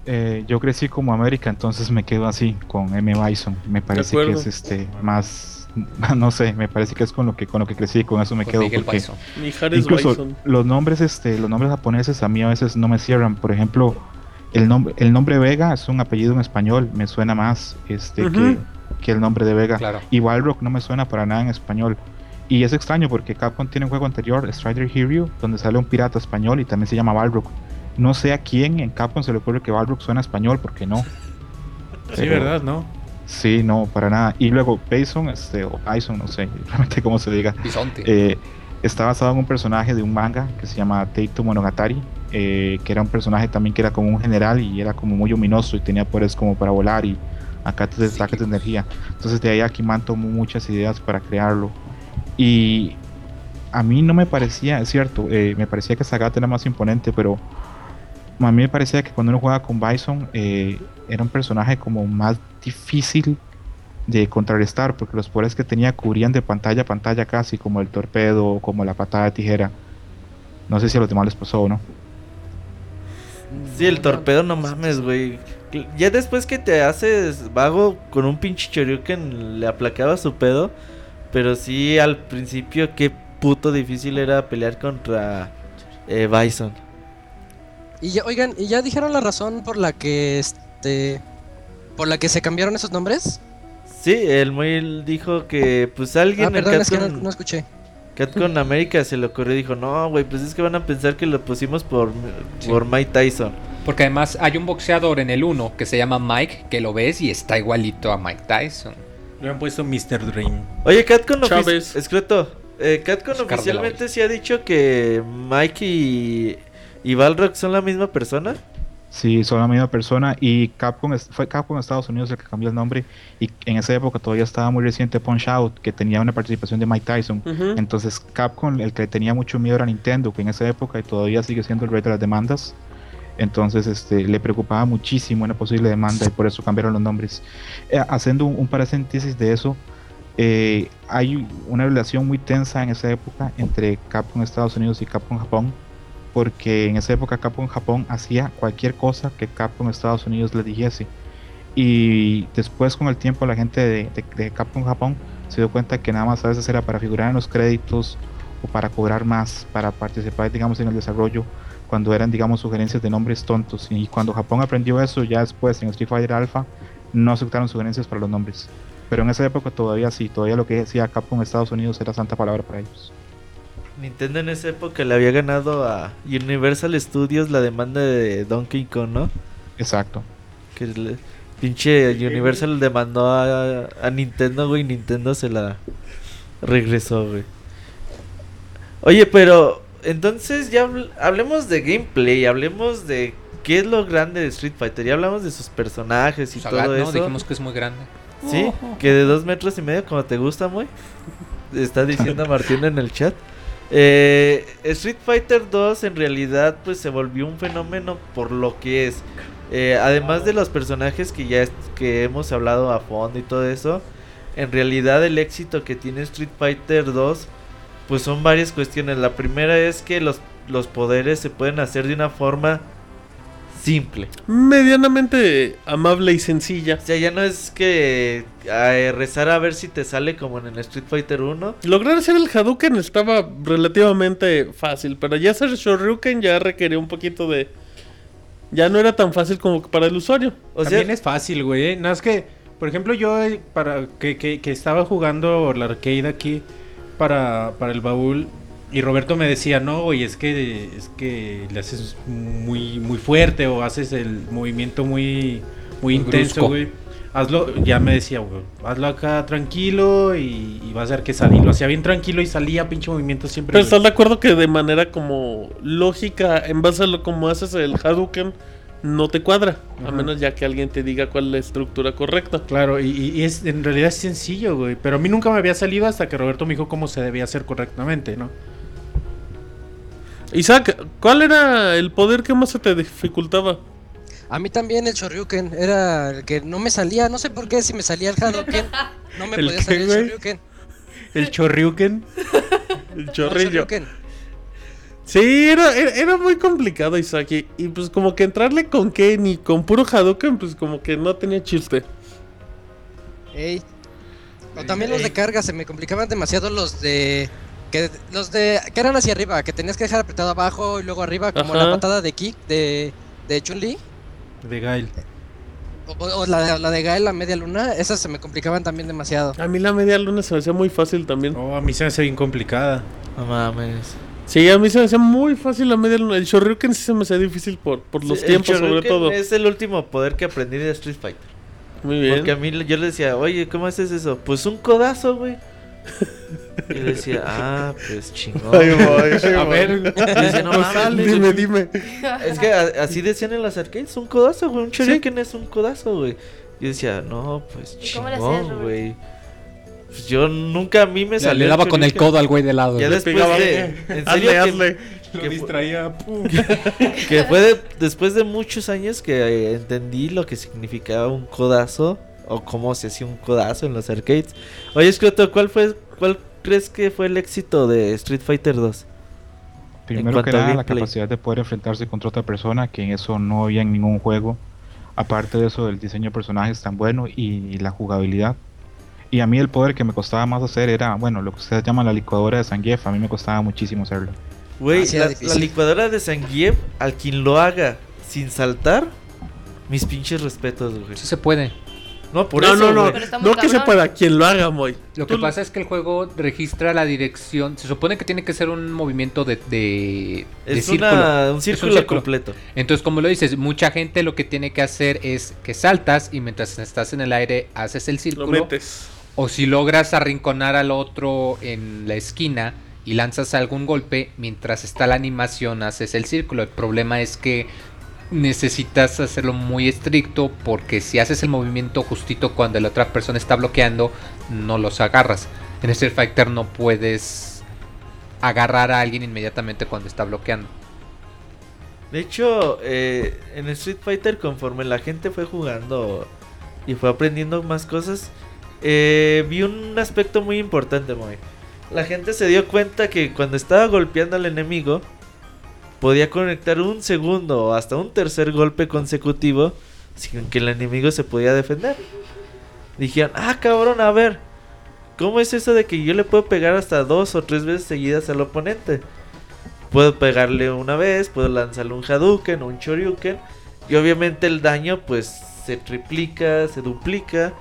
S8: Eh, yo crecí como América, entonces me quedo así con M. Bison. Me parece que es este más, no sé, me parece que es con lo que con lo que crecí, con eso me
S2: Con
S8: quedo. Porque incluso
S6: Bison.
S8: los nombres, este, los nombres japoneses a mí a veces no me cierran. Por ejemplo, el nombre, el nombre Vega es un apellido en español, me suena más, este, que, que el nombre de Vega.
S2: Claro.
S8: Y Balrog no me suena para nada en español. Y es extraño porque Capcom tiene un juego anterior, Strider Hero, donde sale un pirata español y también se llama Balrog. No sé a quién en Capcom se le ocurre que Balrog suena español, porque no.
S3: Sí,
S8: Pero-
S3: ¿verdad? ¿No?
S8: Sí, no, para nada. Y luego Bison, este, o Bison, no sé realmente cómo se diga,
S2: Bisonte.
S8: eh, está basado en un personaje de un manga que se llama Teito Monogatari, eh, que era un personaje también que era como un general y era como muy ominoso y tenía poderes como para volar y ataques de, ataques de energía. Entonces de ahí Akiman tomó muchas ideas para crearlo. Y a mí no me parecía, es cierto, eh, me parecía que Sagat era más imponente, pero a mí me parecía que cuando uno jugaba con Bison eh, era un personaje como más difícil de contrarrestar porque los poderes que tenía cubrían de pantalla a pantalla casi como el torpedo como la patada de tijera no sé si a los demás les pasó o no
S5: Sí, el torpedo, no mames, güey. Ya después que te haces vago con un pinche Choryuken le aplacaba su pedo. Pero sí, al principio, qué puto difícil era pelear contra eh, Bison.
S7: Y ya, oigan, ¿y ya dijeron la razón por la que este por la que se cambiaron esos nombres?
S5: Sí, el muy dijo que pues alguien
S7: Ah,
S5: en
S7: perdón, es que no, no escuché.
S5: Capcom América se le ocurrió y dijo, no, güey, pues es que van a pensar que lo pusimos por, por Mike Tyson.
S2: Porque además hay un boxeador en el 1 que se llama Mike, que lo ves y está igualito a Mike Tyson.
S3: Le han puesto Mr. Dream.
S5: Oye, Catcon
S6: Chávez.
S5: Escroto, eh, Catcon
S2: Oscar
S5: oficialmente sí ha dicho que Mike y, y Balrog son la misma persona.
S8: Sí son la misma persona y Capcom fue Capcom Estados Unidos el que cambió el nombre y en esa época todavía estaba muy reciente Punch Out que tenía una participación de Mike Tyson
S6: Ujú.
S8: entonces Capcom el que tenía mucho miedo era Nintendo que en esa época y todavía sigue siendo el rey de las demandas entonces este, le preocupaba muchísimo una posible demanda y por eso cambiaron los nombres. Eh, haciendo un, un paréntesis de eso, eh, hay una relación muy tensa en esa época entre Capcom Estados Unidos y Capcom Japón, porque en esa época Capcom Japón hacía cualquier cosa que Capcom Estados Unidos le dijese. Y después con el tiempo la gente de, de- Capcom Japón se dio cuenta que nada más a veces era para figurar en los créditos o para cobrar más, para participar digamos en el desarrollo cuando eran digamos sugerencias de nombres tontos. Y cuando Japón aprendió eso ya después en Street Fighter Alpha no aceptaron sugerencias para los nombres. Pero en esa época todavía sí todavía lo que decía Capcom Estados Unidos era santa palabra para ellos
S5: Nintendo en esa época le había ganado a Universal Studios la demanda de Donkey Kong, ¿no?
S8: exacto
S5: Que le- pinche Universal demandó a, a Nintendo, güey, y Nintendo se la regresó, güey. Oye, pero entonces ya habl- hablemos de gameplay, hablemos de qué es lo grande de Street Fighter. Ya hablamos de sus personajes y
S2: Sagat,
S5: todo
S2: ¿no?
S5: eso.
S2: Dijimos que es muy grande.
S5: Sí, que de dos metros y medio, como te gusta, muy. Está diciendo Martín en el chat. Eh, Street Fighter 2 en realidad pues se volvió un fenómeno por lo que es. Eh, además de los personajes que ya que hemos hablado a fondo y todo eso, en realidad el éxito que tiene Street Fighter 2 pues son varias cuestiones. La primera es que los, los poderes se pueden hacer de una forma simple.
S6: Medianamente amable y sencilla.
S5: O sea, ya no es que eh, rezar a ver si te sale como en el Street Fighter 1.
S6: Lograr hacer el Hadouken estaba relativamente fácil, pero ya hacer Shoryuken ya requería un poquito de... Ya no era tan fácil como para el usuario.
S3: O También es fácil, güey. ¿eh? Nada más que, por ejemplo, yo eh, para que, que, que estaba jugando la arcade aquí para, para el baúl y Roberto me decía, no, güey, es que, es que le haces muy, muy fuerte o haces el movimiento muy, muy, intenso, güey. Hazlo, ya me decía, güey, hazlo acá tranquilo y, va a ser que sale. Y lo hacía bien tranquilo y salía pinche movimiento siempre.
S6: Pero estás de acuerdo que de manera como lógica, en base a lo como haces el Hadouken, no te cuadra, a menos ya que alguien te diga cuál es la estructura correcta.
S3: Claro, y, es en realidad es sencillo, güey. Pero a mí nunca me había salido hasta que Roberto me dijo cómo se debía hacer correctamente, ¿no?
S6: Isaac, ¿cuál era el poder que más se te dificultaba?
S7: A mí también el Shoryuken era el que no me salía, no sé por qué si me salía el Hadouken, no me podía salir el Shoryuken.
S3: ¿El Chorryuken?
S6: el chorrillo. sí, era, era, muy complicado Isaac y, pues como que entrarle con Ken y con puro Hadouken pues como que no tenía chiste.
S7: Ey. O también los de carga, se me complicaban demasiado los de que los de que eran hacia arriba, que tenías que dejar apretado abajo y luego arriba, como la patada de kick de, de Chun-Li.
S3: De Gail.
S7: O, la, la, de Gail, la media luna, esas se me complicaban también demasiado.
S6: A mí la media luna se me hacía muy fácil también.
S3: Oh, a mí se me hacía bien complicada.
S5: No mames.
S6: Sí, a mí se me hacía muy fácil la media luna. El Shoryuken sí se me hacía difícil por, por los tiempos, sobre todo.
S5: Es el último poder que aprendí de Street Fighter.
S6: Muy bien.
S5: Porque a mí yo le decía, oye, ¿cómo haces eso? Pues un codazo, güey. Y yo decía, ah, pues chingón. Voy, a ver. Dice, no mames. Dime, dime. Es que así decían en las arcades, un codazo, güey. Un shuriken es un codazo, güey. Y decía, no, pues chingón, güey. Pues yo nunca a mí me
S2: salió. Le daba con el codo al güey de lado.
S5: Ya después de. En serio,
S3: hazle, que, Lo distraía.
S5: que fue después de muchos años que eh, entendí lo que significaba un codazo o cómo se hacía un codazo en los arcades. Oye, Scroto, ¿cuál fue, cuál crees que fue el éxito de Street Fighter 2?
S8: Primero que nada, la capacidad de poder enfrentarse contra otra persona, que en eso no había en ningún juego. Aparte de eso, el diseño de personajes tan bueno y la jugabilidad. Y a mí el poder que me costaba más hacer era, bueno, lo que ustedes llaman la licuadora de Zangief, a mí me costaba muchísimo hacerlo.
S5: Güey, la, la, licuadora de Zangief, al quien lo haga sin saltar, mis pinches respetos, güey.
S2: Sí se puede.
S6: No, por eso. No, no, no. que sea para quien lo haga, Moy.
S2: Lo que pasa es que el juego registra la dirección. Se supone que tiene que ser un movimiento de, de,
S5: es círculo. un círculo, completo.
S2: Entonces, como lo dices, mucha gente lo que tiene que hacer es que saltas y mientras estás en el aire haces el círculo. Lo metes. O si logras arrinconar al otro en la esquina y lanzas algún golpe, mientras está la animación haces el círculo. El problema es que necesitas hacerlo muy estricto porque si haces el movimiento justito cuando la otra persona está bloqueando, no los agarras. En Street Fighter no puedes agarrar a alguien inmediatamente cuando está bloqueando.
S5: De hecho, eh, en Street Fighter conforme la gente fue jugando y fue aprendiendo más cosas, eh, vi un aspecto muy importante, muy. La gente se dio cuenta que cuando estaba golpeando al enemigo, podía conectar un segundo o hasta un tercer golpe consecutivo sin que el enemigo se podía defender. Dijeron, ah cabrón, a ver, ¿cómo es eso de que yo le puedo pegar hasta dos o tres veces seguidas al oponente? Puedo pegarle una vez, puedo lanzarle un Hadouken o un Choryuken y obviamente el daño pues se triplica, se duplica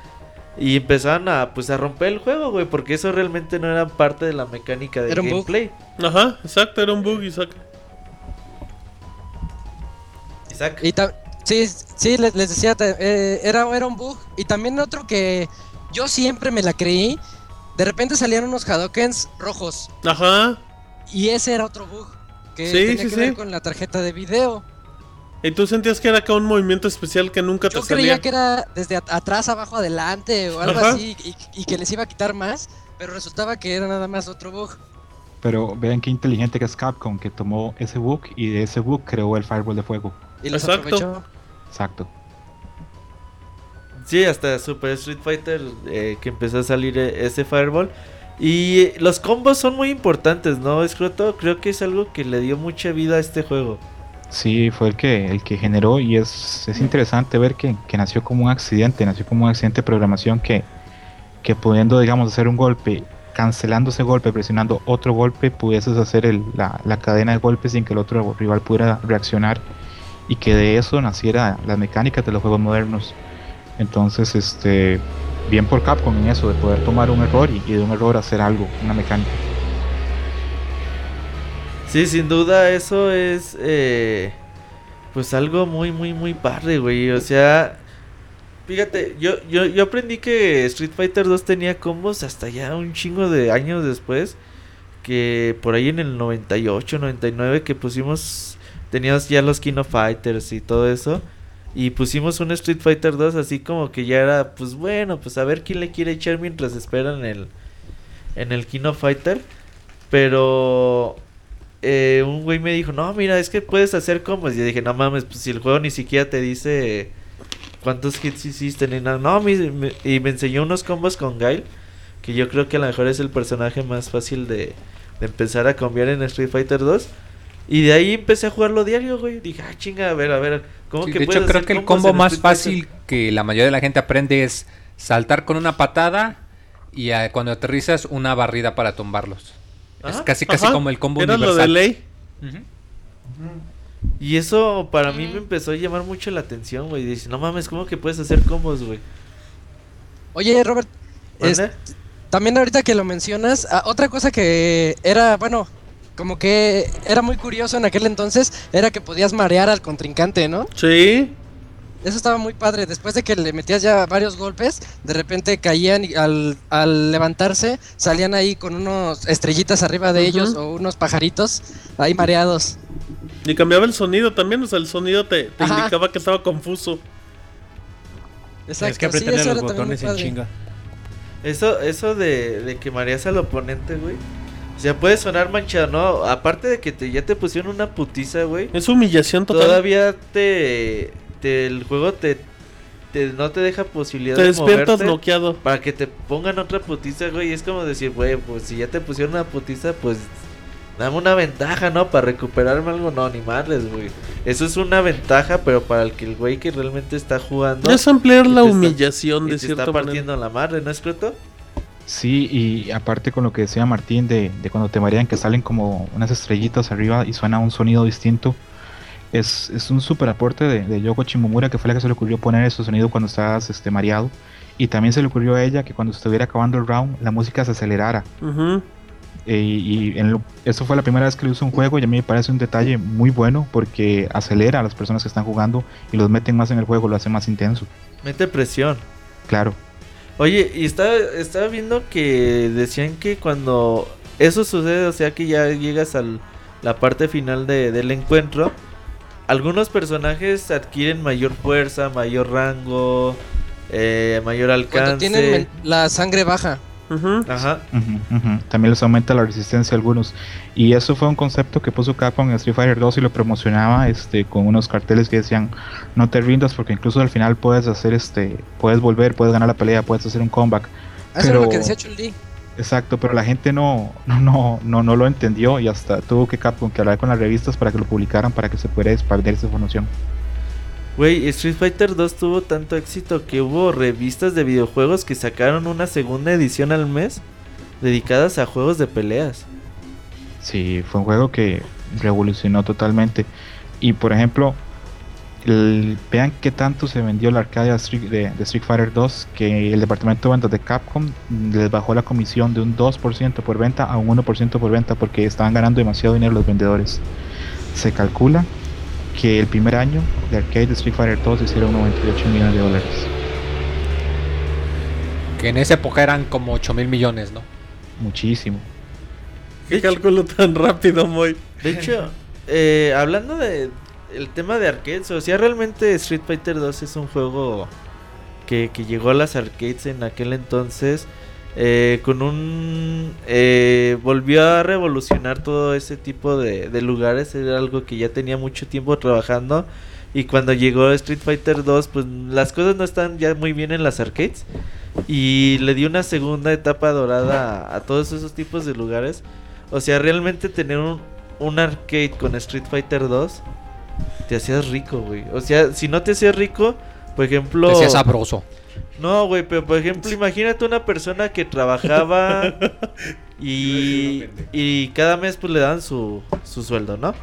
S5: y empezaron a pues a romper el juego, güey, porque eso realmente no era parte de la mecánica del gameplay.
S6: Ajá, exacto, era un bug,
S7: Y sí, sí, les, decía, eh, era, era un bug. Y también otro que yo siempre me la creí. De repente salían unos Hadokens rojos.
S6: Ajá.
S7: Y ese era otro bug. Que tenía que ver con la tarjeta de video.
S6: ¿Y tú sentías que era acá un movimiento especial que nunca te salía?
S7: Yo creía que era desde atrás, abajo, adelante o algo así y, y, que les iba a quitar más, pero resultaba que era nada más otro bug.
S8: Pero vean qué inteligente que es Capcom, que tomó ese bug y de ese bug creó el Fireball de fuego.
S7: Y los Exacto. aprovechó.
S8: Exacto.
S5: Sí, hasta Super Street Fighter eh, que empezó a salir eh, ese Fireball. Y los combos son muy importantes, ¿no? Escroto, creo que es algo que le dio mucha vida a este juego.
S8: Sí, fue el que, el que generó y es, es interesante ver que, que nació como un accidente, nació como un accidente de programación que, que pudiendo, digamos, hacer un golpe, cancelando ese golpe, presionando otro golpe, pudieses hacer el, la, la cadena de golpes sin que el otro rival pudiera reaccionar y que de eso naciera las mecánicas de los juegos modernos. Entonces, este, bien por Capcom en eso, de poder tomar un error y, de un error hacer algo, una mecánica.
S5: Sí, sin duda eso es eh, pues algo muy, muy, muy padre, güey. O sea, fíjate, yo, yo, yo aprendí que Street Fighter 2 tenía combos hasta ya un chingo de años después. Que por ahí en el 98, 99 que pusimos, teníamos ya los Kino Fighters y todo eso. Y pusimos un Street Fighter 2 así como que ya era, pues bueno, pues a ver quién le quiere echar mientras esperan el, en el Kino Fighter. Pero eh, un güey me dijo, no, mira, es que puedes hacer combos. Y yo dije, no mames, pues si el juego ni siquiera te dice cuántos hits hiciste ni nada. No, y me enseñó unos combos con Gail, que yo creo que a lo mejor es el personaje más fácil de, de empezar a cambiar en Street Fighter 2. Y de ahí empecé a jugarlo diario, güey. Dije, ah, chinga, a ver, a ver, ¿cómo
S2: Sí,
S5: que
S2: de hecho, creo que el combo más
S5: Street
S2: fácil
S5: Fighter?
S2: que la mayoría de la gente aprende es saltar con una patada y ah, cuando aterrizas una barrida para tumbarlos. Es
S5: Ajá.
S2: casi casi
S6: Ajá,
S2: como el combo
S6: Era lo
S2: universal.
S6: de ley.
S5: Y eso para mí me empezó a llamar mucho la atención, güey. Dice, no mames, ¿cómo que puedes hacer combos, güey?
S7: Oye, Robert, es-
S5: ¿Mande?
S7: también ahorita que lo mencionas, ah, otra cosa que era, bueno, como que era muy curioso en aquel entonces, era que podías marear al contrincante, ¿no?
S6: Sí.
S7: Eso estaba muy padre. Después de que le metías ya varios golpes, de repente caían y al, al levantarse, salían ahí con unos estrellitas arriba de ellos o unos pajaritos ahí mareados.
S6: Y cambiaba el sonido también, o sea, el sonido te, indicaba que estaba confuso.
S7: Exacto.
S3: Tienes que apretarle
S7: eso
S3: los botones en chinga.
S5: Eso, eso de, de que mareas al oponente, güey. O sea, puede sonar manchado, ¿no? Aparte de que te, ya te pusieron una putiza, güey.
S6: Es humillación total.
S5: Todavía te, te- El juego te, te- No te deja posibilidad
S6: te
S5: de
S6: despiertas bloqueado.
S5: Para que te pongan otra putiza, güey. Es como decir, güey, pues si ya te pusieron una putiza, pues... Dame una ventaja, ¿no? Para recuperarme algo, no, ni madres, güey. Eso es una ventaja, pero para el que el güey que realmente está jugando...
S6: Es ampliar
S5: y
S6: la
S5: te está-
S6: humillación
S5: y
S6: de
S5: te
S6: cierta
S5: está
S6: manera.
S5: partiendo la madre, ¿no es cierto?
S8: Sí, y aparte con lo que decía Martín de, de cuando te marean que salen como unas estrellitas arriba y suena un sonido distinto, es, es un super aporte de, de Yoko Shimomura que fue la que se le ocurrió poner ese sonido cuando estabas este, mareado. Y también se le ocurrió a ella que cuando estuviera acabando el round la música se acelerara. Eh, y en lo- eso fue la primera vez que lo uso un juego y a mí me parece un detalle muy bueno porque acelera a las personas que están jugando y los meten más en el juego, lo hace más intenso.
S5: Mete presión.
S8: Claro.
S5: Oye, y estaba, estaba viendo que decían que cuando eso sucede, o sea que ya llegas a la parte final de- del encuentro, algunos personajes adquieren mayor fuerza, mayor rango, eh, mayor
S7: Cuando
S5: alcance.
S7: tienen men- la sangre baja.
S5: Ajá.
S8: También les aumenta la resistencia a algunos. Y eso fue un concepto que puso Capcom en Street Fighter 2 y lo promocionaba este, con unos carteles que decían no te rindas porque incluso al final puedes hacer este, puedes volver, puedes ganar la pelea, puedes hacer un comeback.
S7: Eso era lo
S8: Pero-
S7: que decía Chun-Li.
S8: Exacto, pero la gente no, no, no, no, no lo entendió y hasta tuvo que Capcom que hablar con las revistas para que lo publicaran para que se pudiera expandir esa información.
S5: Güey, Street Fighter 2 tuvo tanto éxito que hubo revistas de videojuegos que sacaron una segunda edición al mes dedicadas a juegos de peleas.
S8: Sí, fue un juego que revolucionó totalmente. Y por ejemplo, vean qué tanto se vendió la arcade de Street Fighter 2 que el departamento de ventas de Capcom les bajó la comisión de un 2% por venta a un 1% por venta porque estaban ganando demasiado dinero los vendedores. Se calcula que el primer año de arcade de Street Fighter 2 hicieron 98 millones de dólares.
S2: Que en esa época eran como 8 mil millones, ¿no?
S8: Muchísimo.
S6: Qué cálculo tan rápido, muy.
S5: De hecho, eh, hablando de el tema de arcades, o sea, realmente Street Fighter 2 es un juego que, que llegó a las arcades en aquel entonces eh, con un... eh, volvió a revolucionar todo ese tipo de, lugares, era algo que ya tenía mucho tiempo trabajando Y cuando llegó Street Fighter 2, pues las cosas no están ya muy bien en las arcades. Y le dio una segunda etapa dorada a, todos esos tipos de lugares. O sea, realmente tener un, un arcade con Street Fighter 2 te hacías rico, güey. O sea, si no te hacías rico, por ejemplo...
S2: Te hacía sabroso.
S5: No, güey, pero por ejemplo, imagínate una persona que trabajaba y, y cada mes pues le dan su, su sueldo, ¿no?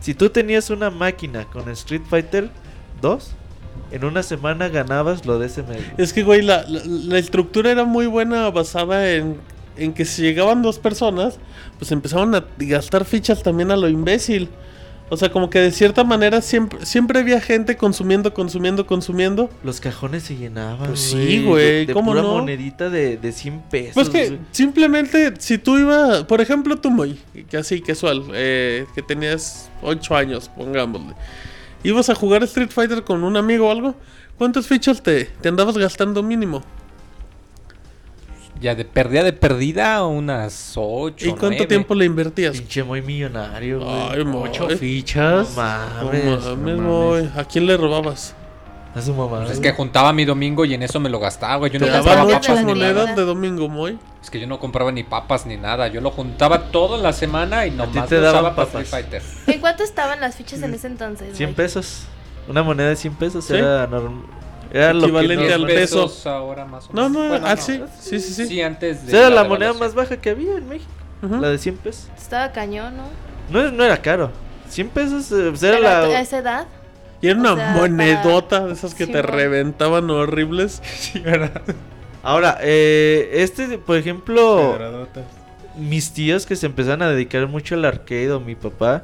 S5: Si tú tenías una máquina con Street Fighter 2, en una semana ganabas lo de ese mes.
S6: Es que, güey, la, la- la estructura era muy buena basada en, en que si llegaban dos personas, pues empezaban a gastar fichas también a lo imbécil. O sea, como que de cierta manera siempre, siempre había gente consumiendo, consumiendo, consumiendo.
S5: Los cajones se llenaban.
S6: Pues sí, güey, ¿cómo
S5: pura
S6: no?
S5: monedita de, de 100 pesos.
S6: Pues que simplemente si tú ibas, por ejemplo tú muy, que así casual, eh, que tenías 8 años, pongámosle, ibas a jugar Street Fighter con un amigo o algo, ¿cuántas fichas te, te andabas gastando mínimo?
S2: Ya de perdida de perdida, unas 8.
S6: ¿Y cuánto tiempo le invertías?
S5: Pinche muy millonario, güey.
S6: Ay, mo-
S3: Ocho
S6: eh,
S3: fichas.
S5: No
S6: no
S5: mames.
S6: mames,
S3: no
S6: boy, ¿A quién le robabas?
S5: A su mamá.
S2: Pues es
S5: güey.
S2: que juntaba mi domingo y en eso me lo gastaba, güey. Yo no compraba papas
S6: ocho
S2: ni nada.
S6: de domingo, muy.
S2: Es que yo no compraba ni papas ni nada. Yo lo juntaba todo en la semana y nomás
S5: te
S2: usaba para
S5: papas.
S2: Street Fighter.
S4: ¿En cuánto estaban las fichas en ese entonces?
S5: 100
S4: güey?
S5: pesos. Una moneda de 100 pesos
S6: ¿Sí?
S5: era normal. Era lo que
S6: Equivalente
S5: no-
S6: al peso.
S2: pesos ahora más o
S6: No,
S2: menos.
S6: no,
S2: Bueno,
S6: ah,
S2: no.
S6: sí, sí, sí, sí.
S2: Sí, antes de.
S5: Esa era la moneda
S2: devaluación.
S5: más baja que había en México.
S6: Ujú.
S5: La de 100 pesos.
S4: Estaba cañón, ¿no?
S5: No, no era caro. 100 pesos eh, pues era
S4: Pero a
S5: la.
S4: esa edad.
S6: Y era
S4: O
S6: una
S4: sea,
S6: monedota de esas que
S4: Sí,
S6: te
S4: mon.
S6: reventaban horribles.
S5: Ahora, eh, este, por ejemplo, mis tíos que se empezaron a dedicar mucho al arcade o mi papá,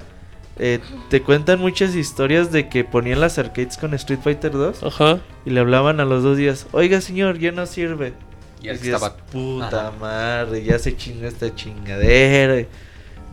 S5: eh, te cuentan muchas historias de que ponían las arcades con Street Fighter 2
S6: Ajá.
S5: y le hablaban a los dos días, oiga señor, ya no sirve.
S2: Y que
S5: Decías,
S2: estaba.
S5: puta
S2: Ajá.
S5: madre, ya se chingó esta chingadera.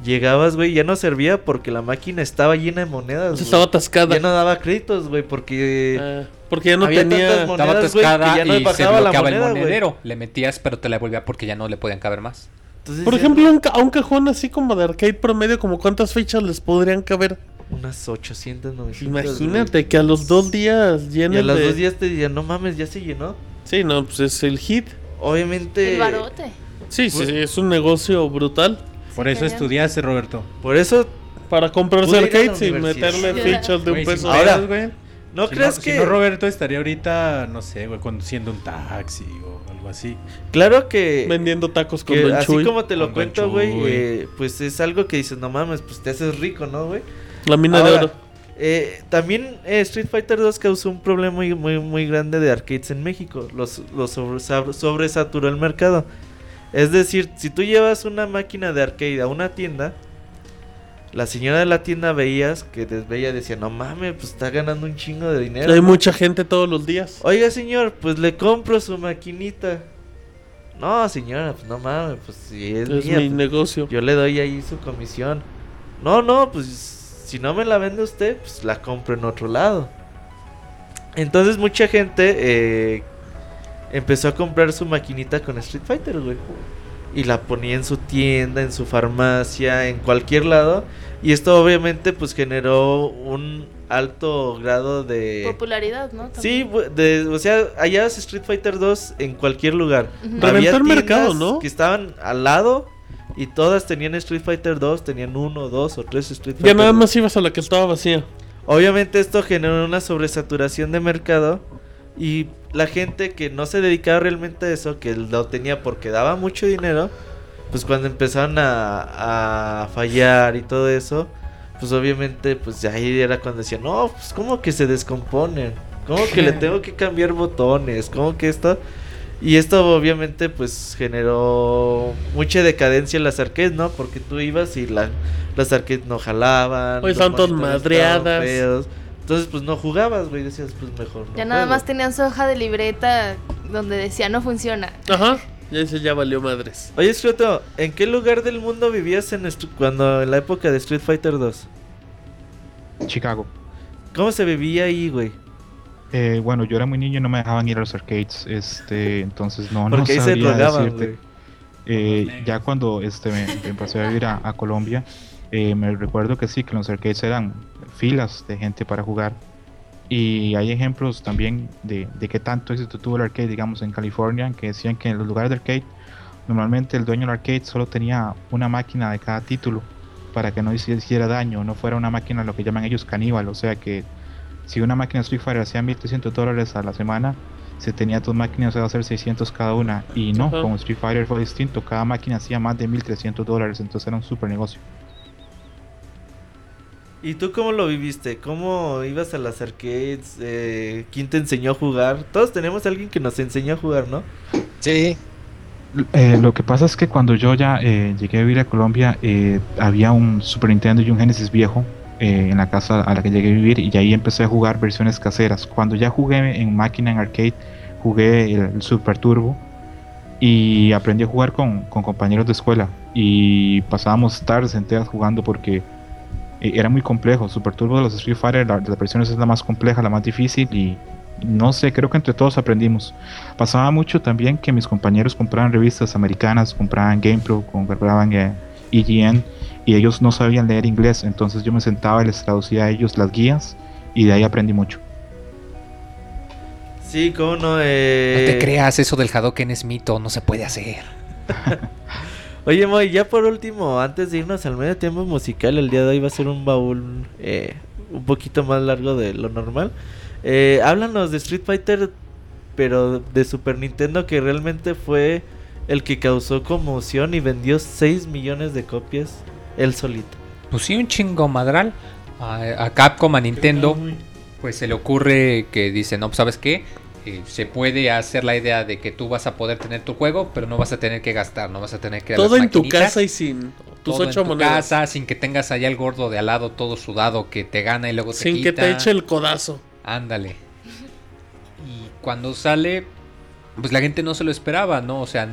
S5: Llegabas, güey, ya no servía porque la máquina estaba llena de monedas. güey.
S6: Estaba atascada.
S5: Ya no daba créditos, güey, porque
S6: Ah, porque ya no
S5: Había
S6: tenía.
S2: Estaba
S5: monedas, güey,
S2: atascada
S5: que ya no
S2: y se bloqueaba
S5: moneda,
S2: el monedero. Le metías, pero te la devolvía porque ya no le podían caber más.
S5: Entonces
S6: Por
S5: ya
S6: ejemplo, un, ca- a un cajón así como de arcade promedio, como cuántas fichas les podrían caber.
S5: unas 800, 900.
S6: Imagínate que a los dos días
S5: güey. Y
S6: llenen
S5: a los
S6: de...
S5: dos días te dirían, no mames, ya se llenó.
S6: Sí, no, pues es el hit.
S5: Obviamente.
S4: El barote.
S6: Sí, sí, sí, es un negocio brutal.
S3: Por eso estudiaste, Roberto.
S5: Por eso,
S6: Para comprarse arcades y meterle fichas de un
S3: Güey,
S6: peso.
S5: Ahora,
S3: güey.
S5: ¿no
S3: Si
S5: crees
S3: no,
S5: que.?
S3: Si no, Roberto estaría ahorita, no sé, güey, conduciendo un taxi o algo así.
S5: Claro que.
S6: vendiendo tacos con
S5: que
S6: Don
S5: así
S6: Chuy.
S5: como te lo cuento, güey, eh, pues es algo que dices, no mames, pues te haces rico, ¿no, güey?
S6: La mina de oro.
S5: eh, también eh, Street Fighter 2 causó un problema muy, muy, muy grande de arcades en México. Los, los sobre- sobresaturó el mercado. Es decir, si tú llevas una máquina de arcade a una tienda, la señora de la tienda veías que des- veía y decía, no mames, pues está ganando un chingo de dinero.
S6: Hay
S5: ¿no?".
S6: mucha gente todos los días.
S5: Oiga, señor, pues le compro su maquinita. No, señora, pues no mames, pues si es,
S6: Es
S5: mía,
S6: mi
S5: pues,
S6: negocio.
S5: yo le doy ahí su comisión. No, no, pues si no me la vende usted, pues la compro en otro lado. Entonces mucha gente eh, empezó a comprar su maquinita con Street Fighter, güey. Y la ponía en su tienda, en su farmacia, en cualquier lado. Y esto obviamente pues generó un alto grado de...
S4: Popularidad, ¿no?
S5: Sí,
S4: También.
S5: de, o sea, hallabas Street Fighter 2 en cualquier lugar.
S4: Ujú.
S6: Reventó
S5: Había
S6: el mercado, ¿no?
S5: Que estaban al lado y todas tenían Street Fighter 2, tenían uno, dos o tres Street Fighter.
S6: Ya nada
S5: 2.
S6: más ibas a la que estaba vacía.
S5: Obviamente esto generó una sobresaturación de mercado y la gente que no se dedicaba realmente a eso, que lo tenía porque daba mucho dinero, pues cuando empezaron a, a fallar y todo eso, pues obviamente pues ahí era cuando decían, no, pues como que se descomponen, como que le tengo que cambiar botones, como que esto... Y esto obviamente pues generó mucha decadencia en las arcades, ¿no? Porque tú ibas y la, las arcades no jalaban.
S6: Estaban todas
S5: monitores
S6: madreadas.
S5: feos. Entonces pues no jugabas, güey, decías pues mejor no
S4: Ya nada
S5: juego.
S4: más tenían su hoja de libreta donde decía no funciona.
S6: Ajá. Ya dice, ya valió madres.
S5: Oye, Scroto, ¿en qué lugar del mundo vivías en cuando en la época de Street Fighter 2?
S8: Chicago.
S5: ¿Cómo se vivía ahí, güey?
S8: Eh, bueno, yo era muy niño y no me dejaban ir a los arcades, este, entonces no, no
S5: Porque ahí se
S8: sabría
S5: drogaban,
S8: decirte.
S5: güey.
S8: Eh, ya cuando este, me, me empecé a vivir a, a Colombia, eh, me recuerdo que sí, que los arcades eran filas de gente para jugar. Y hay ejemplos también de, de qué tanto éxito tuvo el arcade, digamos, en California, que decían que en los lugares de arcade, normalmente el dueño del arcade solo tenía una máquina de cada título para que no hiciera daño, no fuera una máquina lo que llaman ellos caníbal, o sea que si una máquina Street Fighter hacía 1300 dólares a la semana, se tenía dos máquinas a hacer 600 cada una, y no, como Street Fighter fue distinto, cada máquina hacía más de 1300 dólares, entonces era un super negocio.
S5: ¿Y tú cómo lo viviste? ¿Cómo ibas a las arcades? Eh, ¿Quién te enseñó a jugar? Todos tenemos a alguien que nos enseñó a jugar, ¿no?
S7: Sí.
S8: Eh, lo que pasa es que cuando yo ya eh, llegué a vivir a Colombia, eh, había un Super Nintendo y un Genesis viejo eh, en la casa a la que llegué a vivir y ahí empecé a jugar versiones caseras. Cuando ya jugué en máquina, en arcade, jugué el, el Super Turbo y aprendí a jugar con, con compañeros de escuela y pasábamos tardes enteras jugando porque era muy complejo. Super Turbo de los Street Fighter, la, de las versiones es la más compleja, la más difícil y no sé, creo que entre todos aprendimos. Pasaba mucho también que mis compañeros compraban revistas americanas, compraban GamePro, compraban eh, EGN y ellos no sabían leer inglés, entonces yo me sentaba y les traducía a ellos las guías y de ahí aprendí mucho.
S5: Sí, cómo no.
S2: No
S5: Eh...
S2: te creas, eso del Hadoken es mito, no se puede hacer.
S5: Oye, Moy, ya por último, antes de irnos al medio tiempo musical, el día de hoy va a ser un baúl eh, un poquito más largo de lo normal. Eh, háblanos de Street Fighter, pero de Super Nintendo, que realmente fue el que causó conmoción y vendió 6 millones de copias él solito.
S2: Pues sí, un chingo madral. A, a Capcom, a Nintendo, pues se le ocurre que dice, no, pues sabes qué, Eh, se puede hacer la idea de que tú vas a poder tener tu juego, pero no vas a tener que gastar, no vas a tener que...
S6: Todo
S2: las
S6: en tu casa y sin tus
S2: todo en
S6: ocho
S2: tu
S6: monedas.
S2: casa, sin que tengas allá el gordo de al lado todo sudado que te gana y luego te
S6: Sin que te eche el codazo.
S2: Ándale. Y cuando sale, pues la gente no se lo esperaba, ¿no? O sea,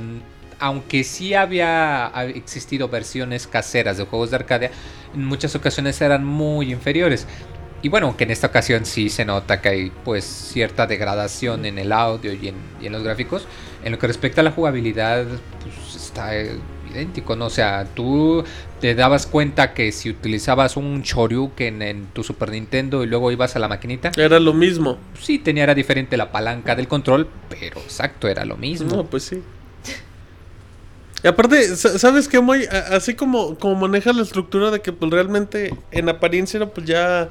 S2: aunque sí había ha existido versiones caseras de juegos de Arcadia, en muchas ocasiones eran muy inferiores. Y bueno, que en esta ocasión sí se nota que hay pues cierta degradación en el audio y en, y en los gráficos. En lo que respecta a la jugabilidad, pues está eh, idéntico, ¿no? O sea, tú te dabas cuenta que si utilizabas un Shoryuken en tu Super Nintendo y luego ibas a la maquinita,
S6: Era lo mismo.
S2: sí tenía era diferente la palanca del control, pero exacto, era lo mismo.
S6: No, pues sí. Y aparte, sa- ¿sabes qué, Moy? Así como, como maneja la estructura de que pues realmente en apariencia pues ya...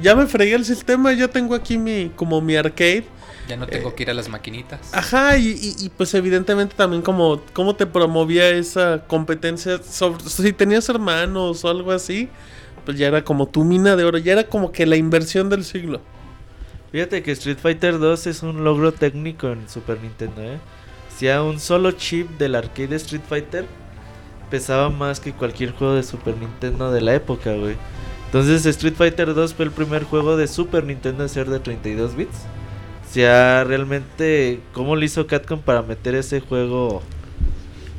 S6: Ya me fregué el sistema, ya tengo aquí mi como mi arcade.
S2: Ya no tengo que ir a las maquinitas.
S6: Ajá, y, y- y, pues evidentemente también como cómo te promovía esa competencia sobre si tenías hermanos o algo así, pues ya era como tu mina de oro, ya era como que la inversión del siglo.
S5: Fíjate que Street Fighter 2 es un logro técnico en Super Nintendo, ¿eh? Si a un solo chip del arcade de Street Fighter pesaba más que cualquier juego de Super Nintendo de la época, güey. Entonces Street Fighter 2 fue el primer juego de Super Nintendo en ser de 32 bits. O sea, realmente, ¿cómo lo hizo Capcom para meter ese juego?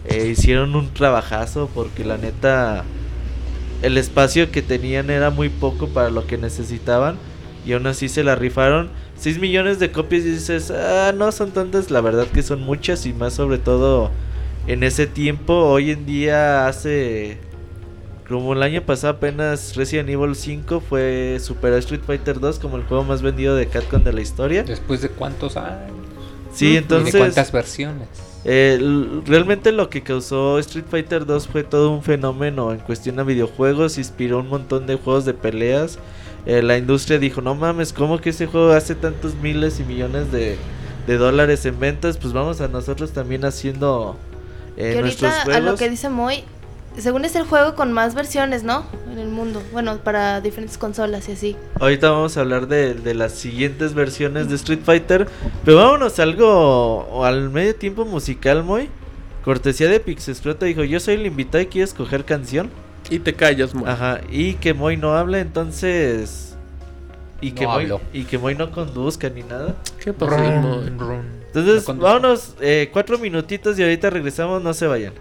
S5: Eh, hicieron un trabajazo porque la neta, el espacio que tenían era muy poco para lo que necesitaban. Y aún así se la rifaron. 6 millones de copias y dices, ah, no son tantas, la verdad que son muchas y más sobre todo en ese tiempo. Hoy en día hace como el año pasado apenas Resident Evil 5 fue superó Street Fighter 2 como el juego más vendido de Capcom de la historia.
S2: Después de cuántos años.
S5: Sí,
S2: ¿Y de
S5: entonces
S2: cuántas versiones.
S5: eh, realmente lo que causó Street Fighter 2 fue todo un fenómeno en cuestión a videojuegos, inspiró un montón de juegos de peleas. Eh, la industria dijo, no mames, ¿cómo que ese juego hace tantos miles y millones de, de dólares en ventas? Pues vamos a nosotros también haciendo eh,
S4: que
S5: nuestros
S4: ahorita, a
S5: juegos.
S4: lo que dice Moy, según es el juego con más versiones, ¿no? En el mundo. Bueno, para diferentes consolas y así.
S5: Ahorita vamos a hablar de, de las siguientes versiones de Street Fighter. Pero vámonos a algo o al medio tiempo musical, muy. Cortesía de Pixesprota dijo, yo soy el invitado y quiero escoger canción.
S6: Y te callas, Moy.
S5: Ajá, y que Moy no habla, entonces... Y que,
S2: No
S5: Moy,
S2: hablo.
S5: y que Moy no conduzca ni nada.
S6: ¿Qué pasó, Moy?
S5: Entonces,
S2: No
S5: vámonos, eh, cuatro minutitos y ahorita regresamos, no se vayan.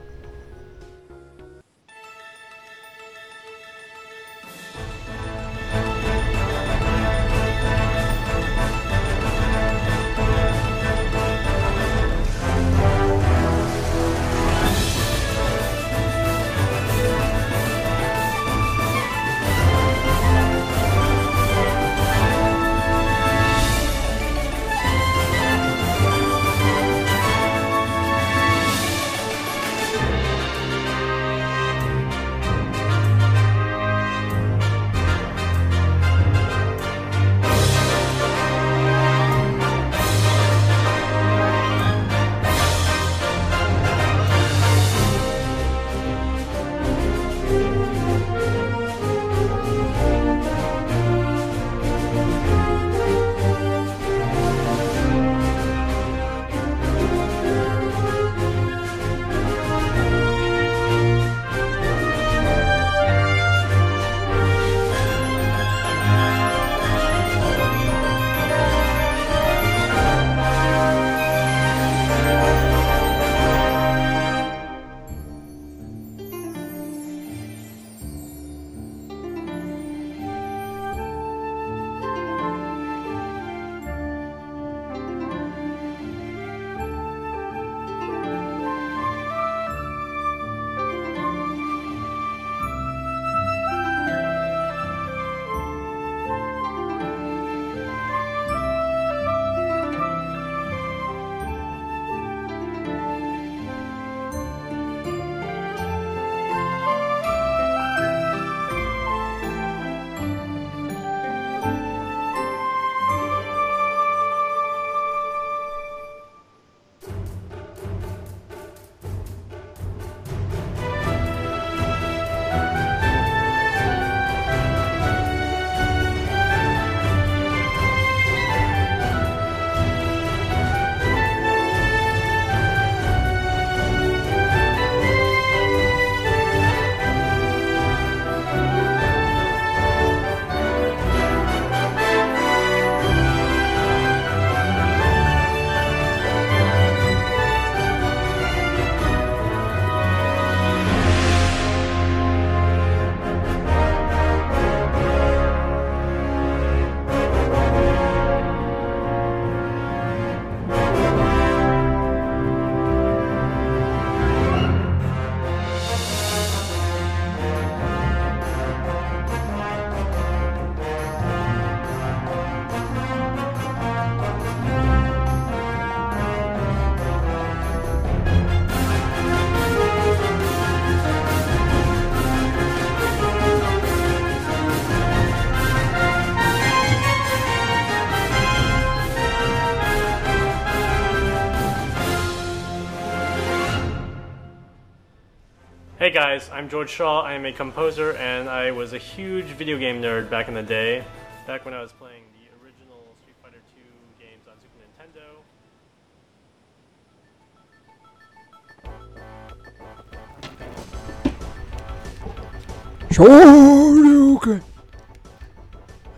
S9: Hey guys, I'm George Shaw. I am a composer and I was a huge video game nerd back in the day. Back when I was playing the original Street Fighter 2 games on Super Nintendo.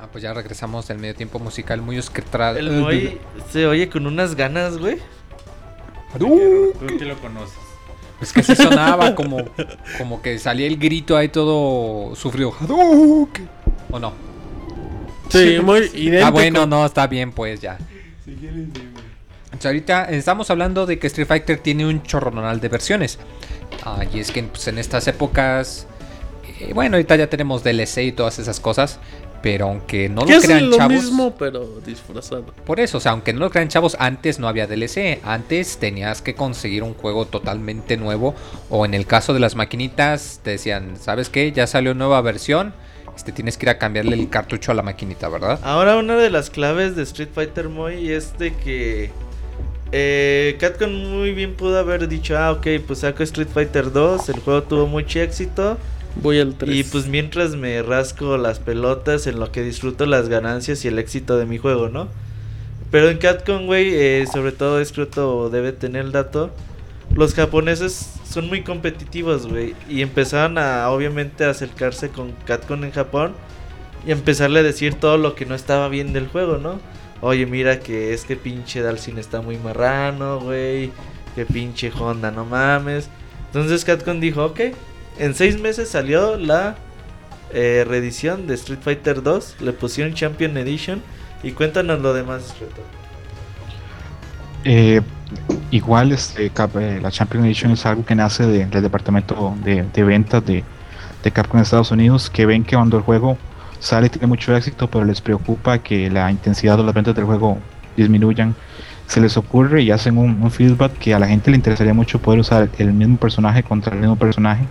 S2: Ah, pues ya regresamos del medio tiempo musical muy orquestado.
S5: El Moy se oye con unas ganas, güey.
S3: Tú que lo conoces.
S2: Es que se sonaba como, como que salía el grito ahí todo sufrido. Hadouken. ¿O no?
S6: Sí, muy idéntico.
S2: Ah, bueno, no, está bien, pues ya. Entonces, ahorita estamos hablando de que Street Fighter tiene un chorronal de versiones. Ah, y es que pues, en estas épocas. eh, bueno, ahorita ya tenemos DLC y todas esas cosas. Pero aunque no lo crean
S6: lo
S2: chavos.
S6: mismo, pero disfrazado.
S2: Por eso, o sea, aunque no lo crean chavos, antes no había DLC. Antes tenías que conseguir un juego totalmente nuevo. O en el caso de las maquinitas, te decían, ¿sabes qué? Ya salió nueva versión. Este, tienes que ir a cambiarle el cartucho a la maquinita, ¿verdad?
S5: Ahora una de las claves de Street Fighter Moy es de que eh, Capcom muy bien pudo haber dicho, ah, ok, pues saco Street Fighter 2, el juego tuvo mucho éxito.
S6: Voy al 3.
S5: Y pues mientras me rasco las pelotas en lo que disfruto las ganancias y el éxito de mi juego, ¿no? Pero en Capcom, güey, eh, sobre todo Escroto debe tener el dato. Los japoneses son muy competitivos, güey. Y empezaron a, obviamente, acercarse con Capcom en Japón. Y empezarle a decir todo lo que no estaba bien del juego, ¿no? Oye, mira que es que pinche Dalsin está muy marrano, güey. Que pinche Honda, no mames. Entonces Capcom dijo, ok. En seis meses salió la eh, reedición de Street Fighter 2. Le pusieron Champion Edition. Y cuéntanos lo demás, Reto.
S8: Eh, igual este, eh, la Champion Edition es algo que nace de- del departamento de, ventas de, Capcom en Estados Unidos, que ven que cuando el juego sale tiene mucho éxito, pero les preocupa que la intensidad de las ventas del juego disminuyan. Se les ocurre y hacen un feedback que a la gente le interesaría mucho poder usar el mismo personaje contra el mismo personaje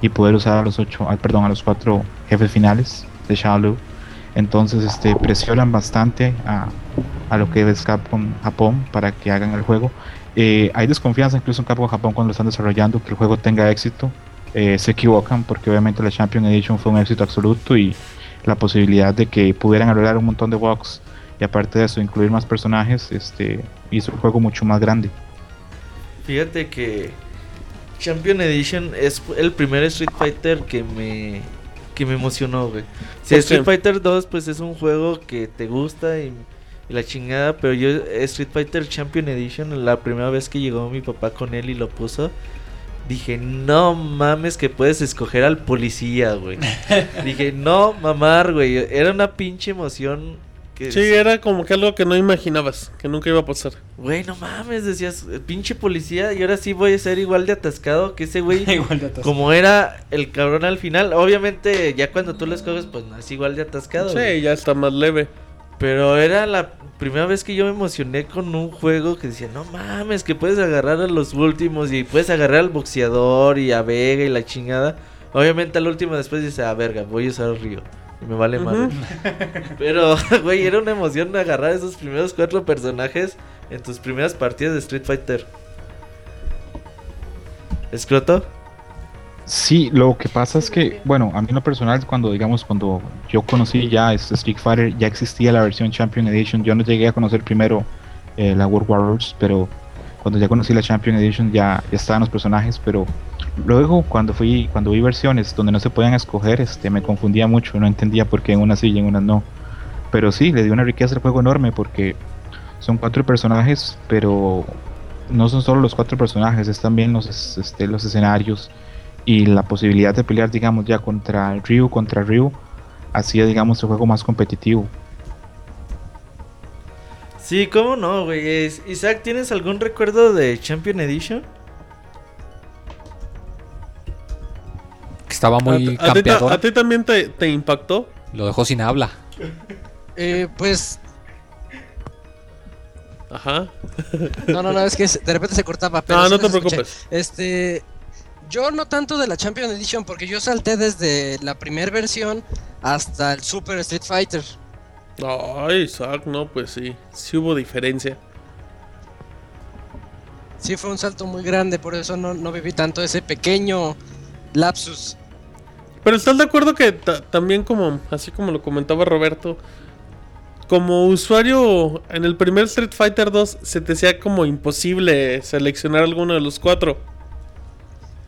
S8: y poder usar a los ocho, perdón, a los cuatro jefes finales de Shadow. Entonces este, presionan bastante a, a lo que es Capcom Japón para que hagan el juego. Eh, hay desconfianza incluso en Capcom Japón cuando lo están desarrollando que el juego tenga éxito. Eh, se equivocan porque obviamente la Champion Edition fue un éxito absoluto y la posibilidad de que pudieran arreglar un montón de bugs y aparte de eso incluir más personajes este, hizo el juego mucho más grande.
S5: Fíjate que Champion Edition es el primer Street Fighter que me que me emocionó, güey. Si
S6: ¿Por
S5: Street? Fighter 2 pues es un juego que te gusta y, y la chingada, pero yo Street Fighter Champion Edition la primera vez que llegó mi papá con él y lo puso Dije, no mames que puedes escoger al policía, güey. Dije, no mamar, güey. Era una pinche emoción que...
S6: Sí, era como que algo que no imaginabas, que nunca iba a pasar.
S5: Güey, no mames, decías, "El pinche policía, y ahora sí voy a ser igual de atascado que ese güey.
S3: Igual de atascado.
S5: Como era el cabrón al final. Obviamente, ya cuando tú lo escoges, pues no es igual de atascado.
S6: Sí, ya está más leve.
S5: Pero era la primera vez que yo me emocioné con un juego que decía, no mames, que puedes agarrar a los últimos y puedes agarrar al boxeador y a Vega y la chingada. Obviamente al último después dice, ah, verga, voy a usar el río. Y me vale madre. Pero, güey, era una emoción agarrar esos primeros cuatro personajes en tus primeras partidas de Street Fighter. ¿Escroto?
S8: Sí, lo que pasa es que, bueno, a mí en lo personal, cuando digamos, cuando yo conocí ya este Street Fighter, ya existía la versión Champion Edition. Yo no llegué a conocer primero eh, la World Warriors, pero cuando ya conocí la Champion Edition ya, estaban los personajes. Pero luego, cuando fui, cuando vi versiones donde no se podían escoger, este, me confundía mucho, no entendía por qué en unas sí y en unas no. Pero sí, le dio una riqueza al juego enorme porque son cuatro personajes, pero no son solo los cuatro personajes, es también los, es- este, los escenarios y la posibilidad de pelear, digamos, ya contra Ryu, contra Ryu, hacía, digamos, el juego más competitivo.
S5: Sí, ¿cómo no, güey? Es- Isaac, ¿tienes algún recuerdo de Champion Edition?
S2: Que estaba muy
S6: ¿A, a ti ta-
S2: campeador.
S6: a ti también te, te impactó?
S2: Lo dejó sin habla.
S7: Eh, pues,
S6: Ajá.
S7: no, no, no, es que de repente se cortaba. Pero
S6: No, no te
S7: escuché.
S6: preocupes.
S7: Este, yo no tanto de la Champion Edition porque yo salté desde la primera versión hasta el Super Street Fighter.
S6: Ay, Isaac, no, pues sí. Sí hubo diferencia.
S7: Sí, fue un salto muy grande, por eso no, no viví tanto ese pequeño Lapsus.
S6: Pero estás de acuerdo que también como, así como lo comentaba Roberto, como usuario en el primer Street Fighter 2 se te hacía como imposible seleccionar alguno de los cuatro.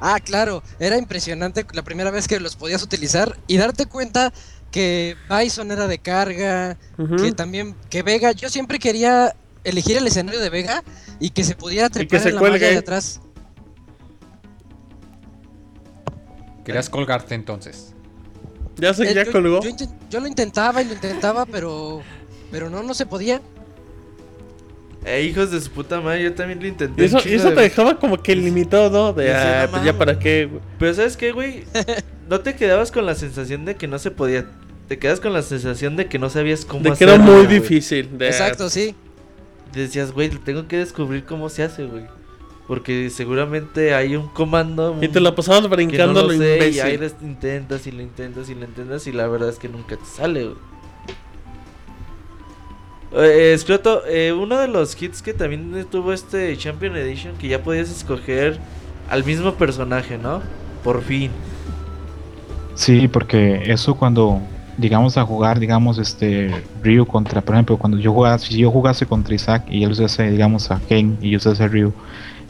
S7: Ah, claro, era impresionante la primera vez que los podías utilizar y darte cuenta que Bison era de carga, que también que Vega, yo siempre quería elegir el escenario de Vega y que se pudiera trepar en la malla de atrás.
S2: Querías colgarte entonces.
S6: Ya sé, eh, ya colgó.
S7: Yo, lo intentaba y lo intentaba, pero pero no, no se podía.
S5: Eh, hijos de su puta madre, yo también lo intenté.
S6: Eso, eso te dejaba como que limitado, ¿no? De, ah, pues ya para qué, güey.
S5: Pero ¿sabes qué, güey? no te quedabas con la sensación de que no se podía. Te quedas con la sensación de que no sabías cómo
S6: De que era muy difícil.
S7: Exacto, sí.
S5: Decías, güey, tengo que descubrir cómo se hace, güey. Porque seguramente hay un comando.
S6: Y te la pasabas brincando
S5: lo, sé, Y ahí lo intentas y lo intentas y lo intentas y la verdad es que nunca te sale, güey. Eh, eh, uno de los hits que también tuvo este Champion Edition, que ya podías escoger al mismo personaje, ¿no? Por fin.
S8: Sí, porque eso cuando llegamos a jugar, digamos, este Ryu contra, por ejemplo, cuando yo jugaba, si yo jugase contra Isaac y él usase, digamos, a Ken y yo usase Ryu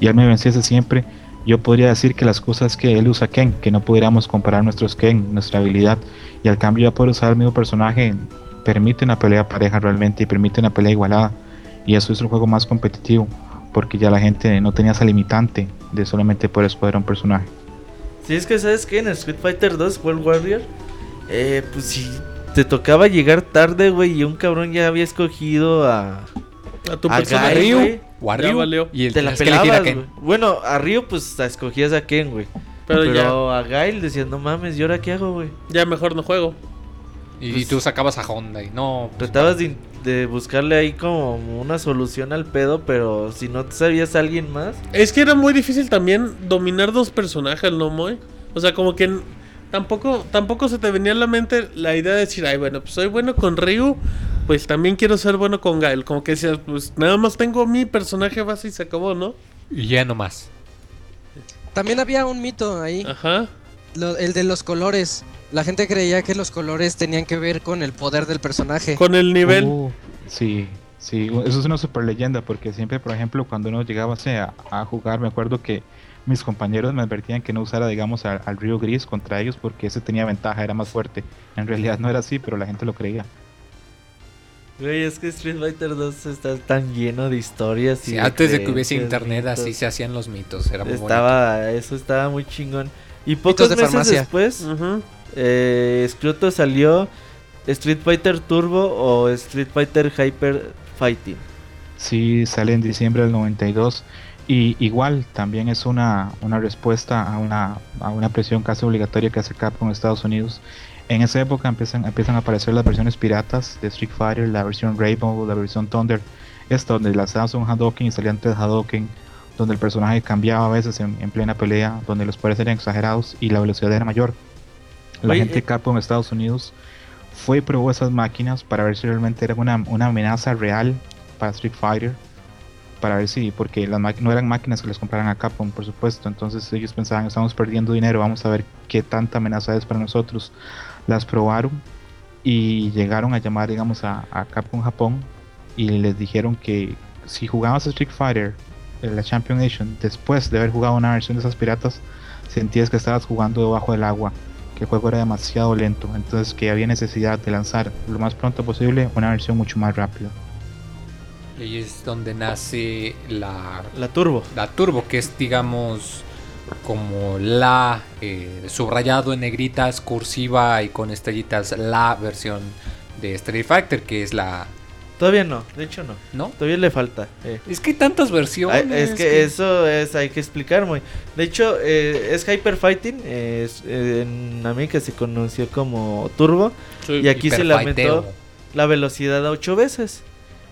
S8: y él me venciese siempre, yo podría decir que las cosas que él usa Ken, que no pudiéramos comparar nuestros Ken, nuestra habilidad, y al cambio ya poder usar el mismo personaje permite una pelea pareja realmente y permite una pelea igualada. Y eso es un juego más competitivo, porque ya la gente no tenía esa limitante de solamente poder escoger a un personaje.
S5: Si es que sabes que en Street Fighter 2 World Warrior, eh, pues si te tocaba llegar tarde, güey, y un cabrón ya había escogido a.
S6: A tu personaje.
S2: O a Ryu.
S5: Y el te la pelabas. Bueno, a Ryu, pues escogías a Ken, güey. Pero, ya... a Gail decías, no mames, ¿y ahora qué hago, güey?
S6: Ya mejor no juego.
S2: Y, pues tú sacabas a Honda y no.
S5: Pues, tratabas de, buscarle ahí como una solución al pedo, pero si no sabías a alguien más.
S6: Es que era muy difícil también dominar dos personajes, ¿no, Moy? O sea, como que tampoco, tampoco se te venía a la mente la idea de decir, ay, bueno, pues soy bueno con Ryu, pues también quiero ser bueno con Gael. Como que decías, pues nada más tengo mi personaje base y se acabó, ¿no?
S2: Y ya no más.
S7: También había un mito ahí. Ajá. el de los colores. La gente creía que los colores tenían que ver con el poder del personaje.
S6: Con el nivel. Uh,
S8: sí, sí, eso es una super leyenda porque siempre, por ejemplo, cuando uno llegaba a, a jugar, me acuerdo que mis compañeros me advertían que no usara, digamos, al, Río Gris contra ellos porque ese tenía ventaja, era más fuerte. En realidad no era así, pero la gente lo creía.
S5: Güey, es que Street Fighter 2 está tan lleno de historias.
S2: y antes de que hubiese internet, así se hacían los mitos. Era muy
S5: estaba, Eso estaba muy chingón. Y pocos meses después, eh, salió Street Fighter Turbo o Street Fighter Hyper Fighting.
S8: Sí, sale en diciembre del 92. Y igual también es una, una respuesta a una, a una presión casi obligatoria que hace Capcom en Estados Unidos. En esa época empiezan, empiezan a aparecer las versiones piratas de Street Fighter, la versión Rainbow, la versión Thunder. Esta donde lanzabas un Hadouken y salían tres Hadouken, donde el personaje cambiaba a veces en, en plena pelea, donde los poderes eran exagerados y la velocidad era mayor. La gente eh, Capcom en Estados Unidos fue y probó esas máquinas para ver si realmente era una, una amenaza real para Street Fighter. Para ver si, porque las no eran máquinas que les compraran a Capcom, por supuesto. Entonces ellos pensaban, estamos perdiendo dinero, vamos a ver qué tanta amenaza es para nosotros. Las probaron y llegaron a llamar, digamos, a, a Capcom Japón y les dijeron que si jugabas a Street Fighter, en la Champion Nation, después de haber jugado una versión de esas piratas, sentías que estabas jugando debajo del agua que el juego era demasiado lento, entonces que había necesidad de lanzar lo más pronto posible una versión mucho más rápida.
S2: Y ahí es donde nace la,
S5: la Turbo.
S2: La Turbo, que es, digamos, como la eh, subrayado en negritas, cursiva y con estrellitas, la versión de Street Fighter, que es la
S5: Todavía no, de hecho no.
S2: ¿No?
S5: Todavía le falta.
S2: Eh. Es que hay tantas versiones.
S5: es que, eso es, hay que explicar muy. De hecho, eh, es Hyper Fighting. Es, en América se conoció como Turbo. y aquí se le aumentó la velocidad a 8 veces.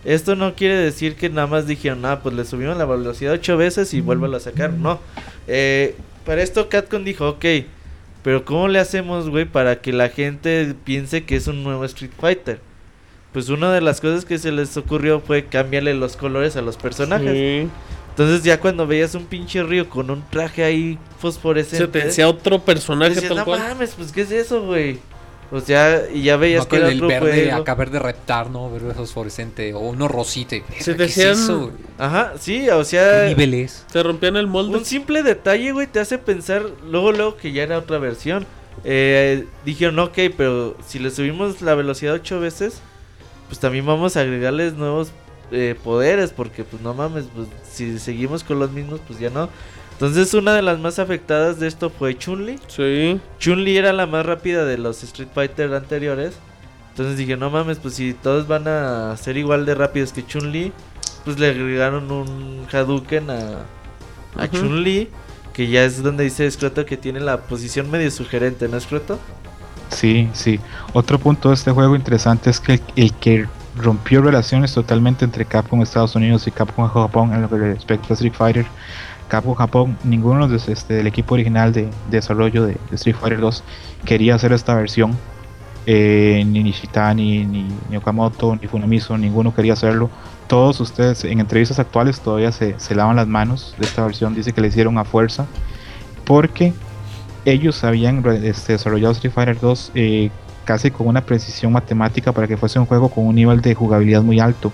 S5: Esto no quiere decir que nada más dijeron, ah, pues le subimos la velocidad 8 veces y vuelvo a sacar. No. Eh, para esto Catcon dijo, ok, pero ¿cómo le hacemos, güey, para que la gente piense que es un nuevo Street Fighter? Pues una de las cosas que se les ocurrió fue cambiarle los colores a los personajes. Entonces ya cuando veías un pinche río con un traje ahí fosforescente.
S6: Se te decía otro personaje
S5: decías,
S6: tal
S5: no
S6: cual.
S5: mames, pues ¿qué es eso, güey? O sea, y ya veías
S2: No,
S5: que era
S2: el
S5: otro
S2: verde,
S5: juego.
S2: acá verde reptar, ¿no? Verde fosforescente. O uno rosita. y,
S6: Se
S2: "Verga, ¿qué es
S6: decían-
S2: eso?
S5: Ajá, sí, o
S2: ¿Qué
S5: sea,
S2: nivel es?
S6: Se rompían el molde.
S5: un simple detalle, güey, te hace pensar luego, luego que ya era otra versión. Eh, dijeron, ok, pero si le subimos la velocidad ocho veces, pues también vamos a agregarles nuevos eh, poderes, porque pues no mames, pues si seguimos con los mismos, pues ya no. Entonces una de las más afectadas de esto fue Chun-Li.
S6: Sí.
S5: Chun-Li era la más rápida de los Street Fighter anteriores. Entonces dije, no mames, pues si todos van a ser igual de rápidos que Chun-Li, pues le agregaron un Hadouken a. Chun-Li, que ya es donde dice Scroto que tiene la posición medio sugerente, ¿no, Scroto?
S8: Sí, sí. Otro punto de este juego interesante es que el, que rompió relaciones totalmente entre Capcom Estados Unidos y Capcom Japón en lo que respecta a Street Fighter. Capcom Japón, ninguno de, este, del equipo original de, de desarrollo de, Street Fighter 2 quería hacer esta versión. Eh, ni Nishitani, ni, ni Okamoto, ni Funamiso, ninguno quería hacerlo. Todos ustedes en entrevistas actuales todavía se, se lavan las manos de esta versión. Dice que le hicieron a fuerza porque ellos habían este, desarrollado Street Fighter 2 eh, casi con una precisión matemática para que fuese un juego con un nivel de jugabilidad muy alto.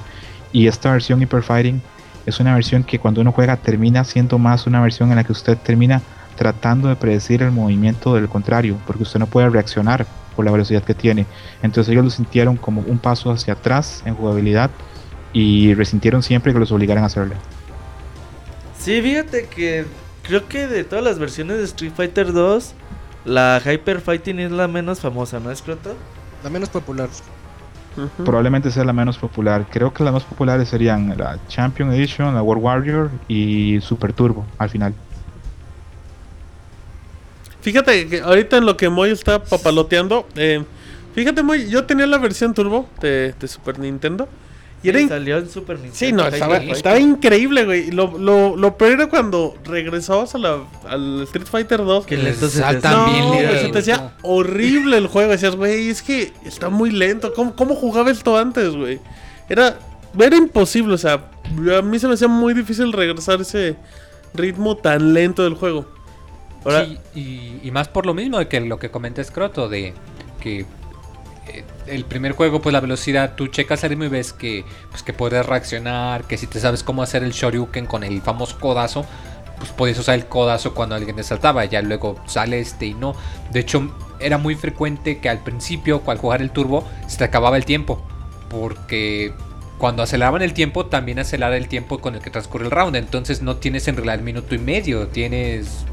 S8: Y esta versión Hyper Fighting es una versión que cuando uno juega termina siendo más una versión en la que usted termina tratando de predecir el movimiento del contrario, porque usted no puede reaccionar por la velocidad que tiene. Entonces ellos lo sintieron como un paso hacia atrás en jugabilidad y resintieron siempre que los obligaran a hacerlo.
S5: Sí, fíjate que creo que de todas las versiones de Street Fighter 2, la Hyper Fighting es la menos famosa, ¿no, Scroto?
S7: La menos popular.
S8: Probablemente sea la menos popular. Creo que las más populares serían la Champion Edition, la World Warrior y Super Turbo al final.
S6: Fíjate que ahorita en lo que Moy está papaloteando, eh, fíjate Moy, yo tenía la versión turbo de, de Super Nintendo. Y era
S5: salió en Super Nintendo.
S6: Sí, no, estaba, increíble, güey. Lo, lo, lo peor era cuando regresabas a la, al Street Fighter 2.
S5: Que lento se te
S6: no,
S2: bien
S6: güey, se te hacía horrible el juego. Decías, güey, es que está muy lento. ¿Cómo, cómo jugaba esto antes, güey? Era, era imposible, o sea, a mí se me hacía muy difícil regresar ese ritmo tan lento del juego.
S5: Ahora-
S2: Sí, y, y más por lo mismo de que lo que comenta Scroto, de que eh, el primer juego, pues la velocidad, tú checas el ritmo y ves que, pues, que puedes reaccionar, que si te sabes cómo hacer el Shoryuken con el famoso codazo, pues podías usar el codazo cuando alguien te saltaba, ya luego sale este y no. De hecho, era muy frecuente que al principio, al jugar el turbo, se te acababa el tiempo, porque cuando aceleraban el tiempo, también acelera el tiempo con el que transcurre el round. Entonces no tienes en realidad el minuto y medio, tienes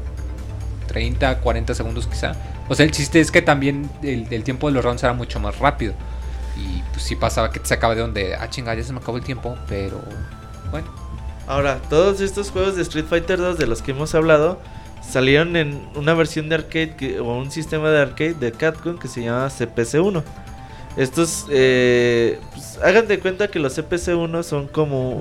S2: 30, 40 segundos quizá. O sea, el chiste es que también el, el tiempo de los rounds era mucho más rápido. Y pues sí pasaba que te sacaba de donde, ah, chinga, ya se me acabó el tiempo, pero bueno.
S5: Ahora, todos estos juegos de Street Fighter 2 de los que hemos hablado salieron en una versión de arcade que- o un sistema de arcade de Capcom que se llama CPC-1. Estos, eh, pues, hagan de cuenta que los CPC-1 son como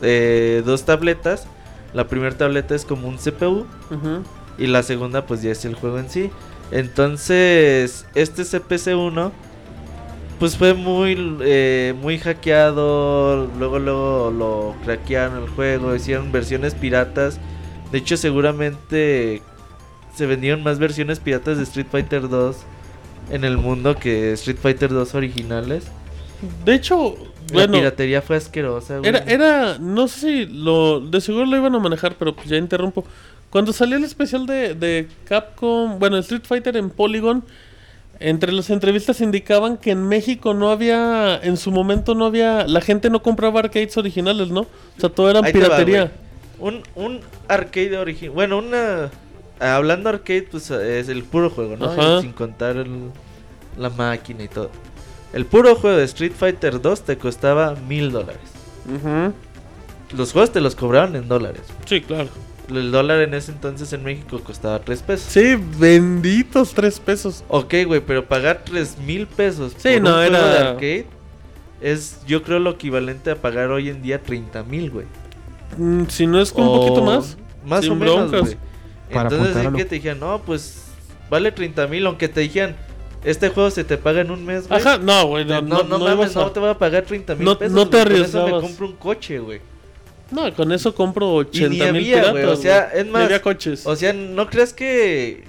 S5: eh, dos tabletas. La primera tableta es como un CPU
S6: Ujú.
S5: Y la segunda pues ya es el juego en sí. Entonces, este CPC-1 pues fue muy eh, muy hackeado, luego luego lo craquearon el juego, hicieron versiones piratas. De hecho, seguramente se vendieron más versiones piratas de Street Fighter 2 en el mundo que Street Fighter 2 originales.
S6: De hecho,
S5: La
S6: bueno,
S5: piratería fue asquerosa, güey.
S6: era, era, no sé si lo, de seguro lo iban a manejar, pero pues ya interrumpo. Cuando salió el especial de, de Capcom, bueno, Street Fighter en Polygon, entre las entrevistas indicaban que en México no había, en su momento no había, la gente no compraba arcades originales, ¿no? O sea, todo era
S5: va,
S6: piratería.
S5: un, un arcade original. Bueno, una. Hablando arcade, pues es el puro juego, ¿no? Sin contar el- la máquina y todo. El puro juego de Street Fighter 2 te costaba mil dólares. Los juegos te los cobraban en dólares.
S6: Sí, claro.
S5: El dólar en ese entonces en México costaba 3 pesos.
S6: Sí, benditos tres pesos.
S5: Ok, güey, pero pagar 3 mil pesos
S6: Sí,
S5: por
S6: no,
S5: un juego
S6: era-
S5: de arcade es, yo creo, lo equivalente a pagar hoy en día 30 mil, güey.
S6: Mm, si no es que un
S5: O
S6: poquito más.
S5: Más
S6: Sin
S5: o menos,
S6: broncas.
S5: güey. Entonces sí que te dijeron, no, pues vale 30 mil, aunque te dijeran, este juego se te paga en un mes, güey.
S6: Ajá, no, güey, no,
S5: No, no,
S6: no, no
S5: mames,
S6: a-
S5: no te voy a pagar 30 mil
S6: No-
S5: pesos.
S6: no te
S5: güey, Por eso me
S6: arriesgabas.
S5: compro un coche, güey.
S6: No, con eso compro
S5: Y ni
S6: 80 mil piratas.
S5: O sea, es más.
S6: había coches.
S5: O sea, ¿no crees que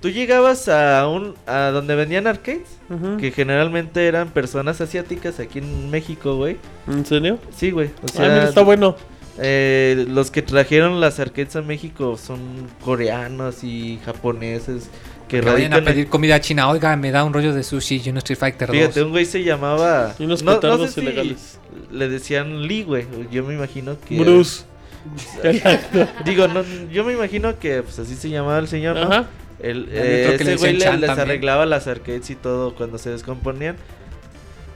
S5: tú llegabas a un a donde vendían arcades? Que generalmente eran personas asiáticas aquí en México, güey.
S6: ¿En serio?
S5: Sí, güey. O
S6: ah,
S5: sea,
S6: mira, está bueno.
S5: eh, los que trajeron las arcades a México son coreanos y japoneses que
S2: vayan a pedir comida china. Oiga, me da un rollo de sushi y un Street Fighter 2.
S5: Fíjate, un güey se llamaba.
S6: Y unos
S5: no, sé si
S6: ilegales.
S5: Le decían Lee, güey. Yo me imagino que.
S6: Bruce.
S5: Digo, no, yo me imagino que pues así se llamaba el señor, ¿no?
S6: Ajá.
S5: El, eh, ese güey le- les
S2: también.
S5: arreglaba las arcades y todo cuando se descomponían.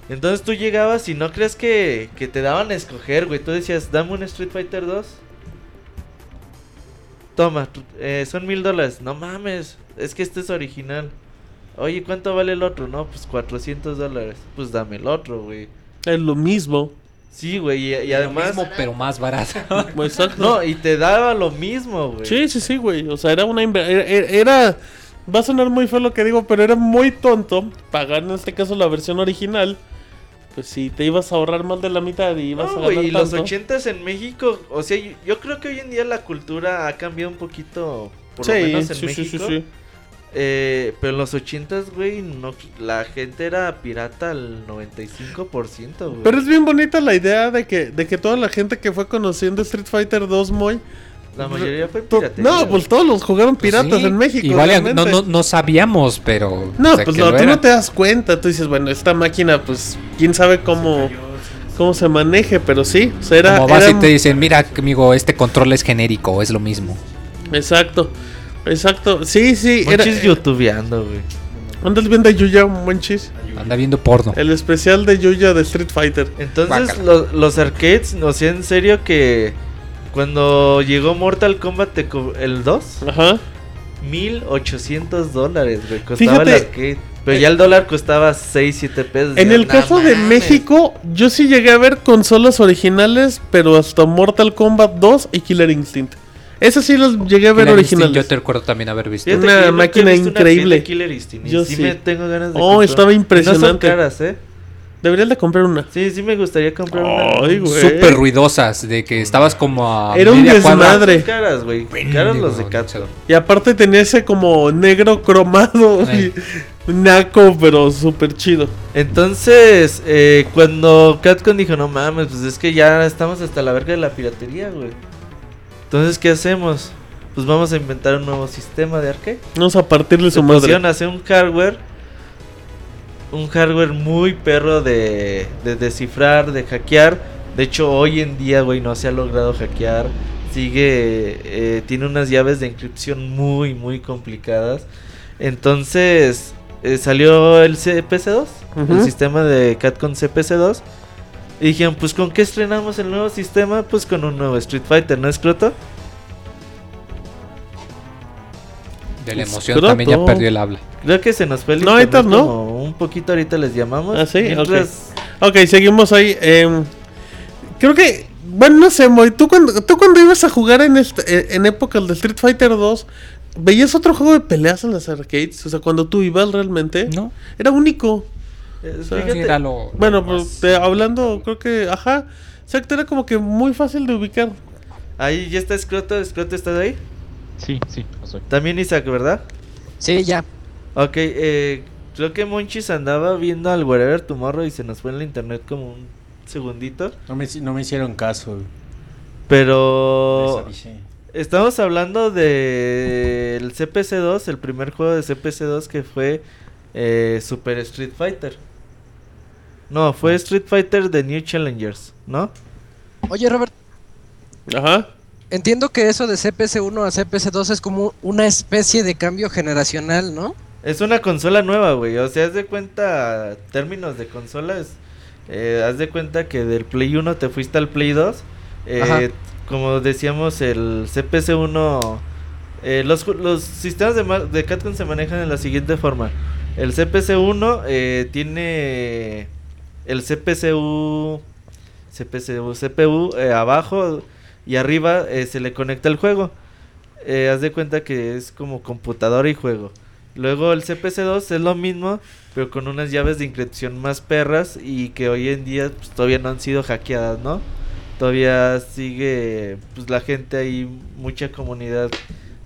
S5: Entonces tú llegabas y no crees que, que te daban a escoger, güey. Tú decías, dame un Street Fighter 2. Toma, eh, son mil dólares. No mames, es que este es original. Oye, ¿cuánto vale el otro? No, pues 400 dólares. Pues dame el otro, güey.
S6: Es lo mismo.
S5: Sí, güey, y, y
S2: Lo
S5: además...
S2: mismo, pero más barato.
S6: Exacto.
S5: No, y te daba lo mismo, güey.
S6: Sí, sí, sí, güey. O sea, era una inver- era, era- Va a sonar muy feo lo que digo, pero era muy tonto pagar en este caso la versión original. Pues si te ibas a ahorrar más de la mitad y ibas
S5: No,
S6: a
S5: güey,
S6: ganar
S5: y los
S6: tanto.
S5: ochentas en México, o sea, yo, yo creo que hoy en día la cultura ha cambiado un poquito, por lo
S6: Sí,
S5: menos en
S6: sí, sí, sí,
S5: México.
S6: sí.
S5: Eh, pero en los ochentas, güey, no, la gente era pirata al 95%, güey.
S6: Pero es bien bonita la idea de que, de que toda la gente que fue conociendo Street Fighter 2 Moy.
S5: la mayoría fue piratería.
S6: No, pues todos los jugaron
S2: Pues
S6: piratas
S2: sí,
S6: en México.
S2: Igual no, no, no sabíamos, pero.
S6: No,
S2: o sea,
S6: pues no, tú
S2: era.
S6: no te das cuenta. Tú dices, bueno, esta máquina, pues, quién sabe cómo, cómo se maneje, pero sí. O sea, era,
S2: Como vas
S6: era-
S2: y te dicen, mira, amigo, este control es genérico, es lo mismo.
S6: Exacto, exacto. Sí, sí. Era,
S5: Monchis youtubeando, güey.
S6: ¿Andas viendo a Yuya, Monchis?
S2: Anda viendo porno.
S6: El especial de Yuya de Street Fighter.
S5: Entonces, lo- los arcades, o sea, en serio que cuando llegó Mortal Kombat el 2,
S6: Ajá.
S5: 1800 dólares, güey, costaba
S6: Fíjate,
S5: el arcade. Pero ya el dólar costaba 6, 7 pesos.
S6: En el
S5: "No
S6: caso de
S5: mames".
S6: México, yo sí llegué a ver consolas originales, pero hasta Mortal Kombat 2 y Killer Instinct. Esas sí las llegué a ver
S2: Killer Instinct,
S6: originales.
S2: Yo te recuerdo también haber visto.
S5: Fíjate
S6: Una
S5: que yo nunca he
S6: máquina
S5: visto una
S6: increíble.
S5: Killer Instinct, y
S6: Yo
S5: sí,
S6: sí.
S5: me tengo ganas de
S6: Oh,
S5: comprar.
S6: estaba
S5: Y No
S6: impresionante.
S5: son caras, ¿eh?
S6: Deberías de comprar una.
S5: Sí, sí me gustaría comprar una.
S6: Ay, güey.
S2: Súper ruidosas, de que estabas como a.
S6: Era un
S2: media cuadra.
S6: desmadre.
S5: Son caras, güey. Caras los de Catso.
S6: Y aparte tenía ese como negro cromado.
S2: Ay.
S6: y naco, pero súper chido.
S5: Entonces, eh, cuando Catcon dijo, no mames, pues es que ya estamos hasta la verga de la piratería, güey. Entonces, ¿qué hacemos? Pues vamos a inventar un nuevo sistema de arcade.
S6: Vamos a partirle
S5: Se
S6: su madre.
S5: hacer un hardware. Un hardware muy perro de, de descifrar, de hackear. De hecho, hoy en día, güey, no se ha logrado hackear. Sigue, eh, tiene unas llaves de encripción muy, muy complicadas. Entonces, eh, salió el CPC2, el sistema de Catcon CPC2. Y dijeron, pues, ¿con qué estrenamos el nuevo sistema? Pues con un nuevo Street Fighter, ¿no es, Croto?
S2: De la emoción también ya perdió el habla.
S5: Creo que se nos fue el
S6: No, ahorita
S5: internet
S6: no.
S5: como un poquito ahorita les llamamos.
S6: Ah, sí,
S5: Mientras-
S6: Ok, seguimos ahí. em, creo que, bueno, no sé, Moy, ¿tú cuando, tú cuando ibas a jugar en, este, eh, en épocas de Street Fighter 2, ¿veías otro juego de peleas en las arcades? O sea, cuando tú ibas realmente,
S2: ¿No?
S6: era único. Sea,
S5: fíjate,
S2: Era lo-
S6: Bueno, pues te- hablando, creo que, ajá, exacto, era como que muy fácil de ubicar.
S5: ahí ya está Scroto, Scroto está ahí.
S8: Sí, sí.
S5: También Isaac, ¿verdad?
S7: Sí, ya.
S5: Ok, eh, creo que Monchis andaba viendo al Wherever Tomorrow y se nos fue en la internet como un segundito.
S3: No me, no me hicieron caso.
S5: Pero estamos hablando del CPC2, el primer juego de CPC2 que fue eh, Super Street Fighter. No, fue Street Fighter The New Challengers, ¿no?
S7: Oye, Robert,
S6: Ajá.
S7: entiendo que eso de CPC1 a CPC2 es como una especie de cambio generacional, ¿no?
S5: Es una consola nueva, güey. O sea, haz de cuenta, términos de consolas. Eh, haz de cuenta que del Play 1 te fuiste al Play 2. Eh,
S7: Ajá.
S5: como decíamos, el CPC1. eh, los, los sistemas de, de Capcom se manejan de la siguiente forma: el CPC1 eh, tiene el CPCU, CPCU, CPU eh, abajo y arriba eh, se le conecta el juego. Eh, haz de cuenta que es como computadora y juego. Luego el CPC2 es lo mismo, pero con unas llaves de inscripción más perras y que hoy en día pues, todavía no han sido hackeadas, ¿no? todavía sigue pues la gente ahí, mucha comunidad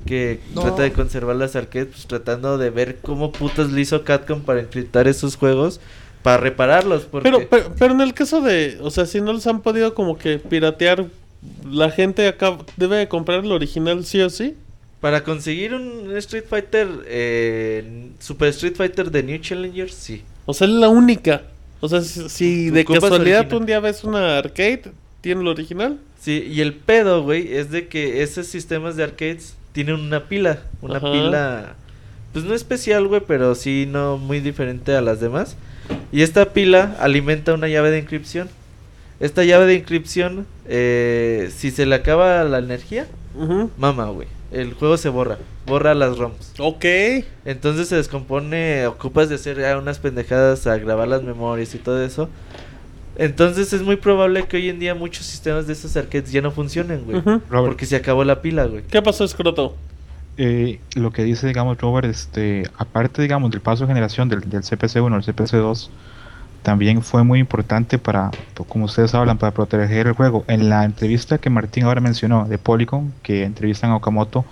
S5: que trata de conservar las arcades, pues tratando de ver cómo putas le hizo Capcom para encriptar esos juegos para repararlos.
S6: Pero, pero, pero, en el caso de, o sea, si no los han podido como que piratear, la gente acá debe comprar el original sí o sí.
S5: Para conseguir un Street Fighter, eh, Super Street Fighter de New Challengers, sí.
S6: O sea, es la única. O sea, si, de casualidad un día ves una arcade, ¿tiene el original?
S5: Sí, y el pedo, güey, es de que esos sistemas de arcades tienen una pila. Una pila, pues no especial, güey, pero sí no muy diferente a las demás. Y esta pila alimenta una llave de inscripción. Esta llave de inscripción, eh, si se le acaba la energía, mama, güey. El juego se borra, borra las ROMs.
S6: Ok.
S5: Entonces se descompone, ocupas de hacer unas pendejadas a grabar las memorias y todo eso. Entonces es muy probable que hoy en día muchos sistemas de esos arcades ya no funcionen, güey. Porque se acabó la pila, güey.
S6: ¿Qué pasó, Scroto?
S8: Eh, lo que dice, digamos, Robert, este, aparte, digamos, del paso de generación del, del CPC1 al CPC2, también fue muy importante para, como ustedes hablan, para proteger el juego. En la entrevista que Martín ahora mencionó de Polygon, que entrevistan a Okamoto,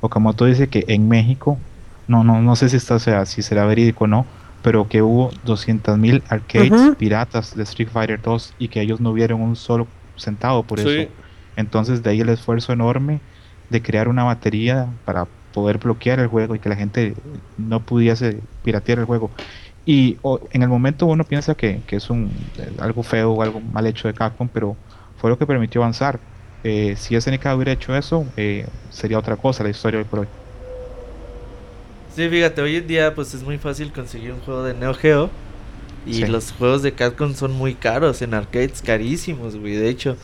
S8: Okamoto dice que en México, no, no, no sé si está, sea, si será verídico o no, pero que hubo 200.000 arcades piratas de Street Fighter 2 y que ellos no vieron un solo centavo por eso. Entonces de ahí el esfuerzo enorme de crear una batería para poder bloquear el juego y que la gente no pudiese piratear el juego. Y en el momento uno piensa que, es un algo feo o algo mal hecho de Capcom, pero fue lo que permitió avanzar. Eh, si SNK hubiera hecho eso, eh, sería otra cosa la historia hoy por hoy.
S5: Sí, fíjate, hoy en día pues es muy fácil conseguir un juego de Neo Geo. Y los juegos de Capcom son muy caros, en arcades carísimos, güey, de hecho.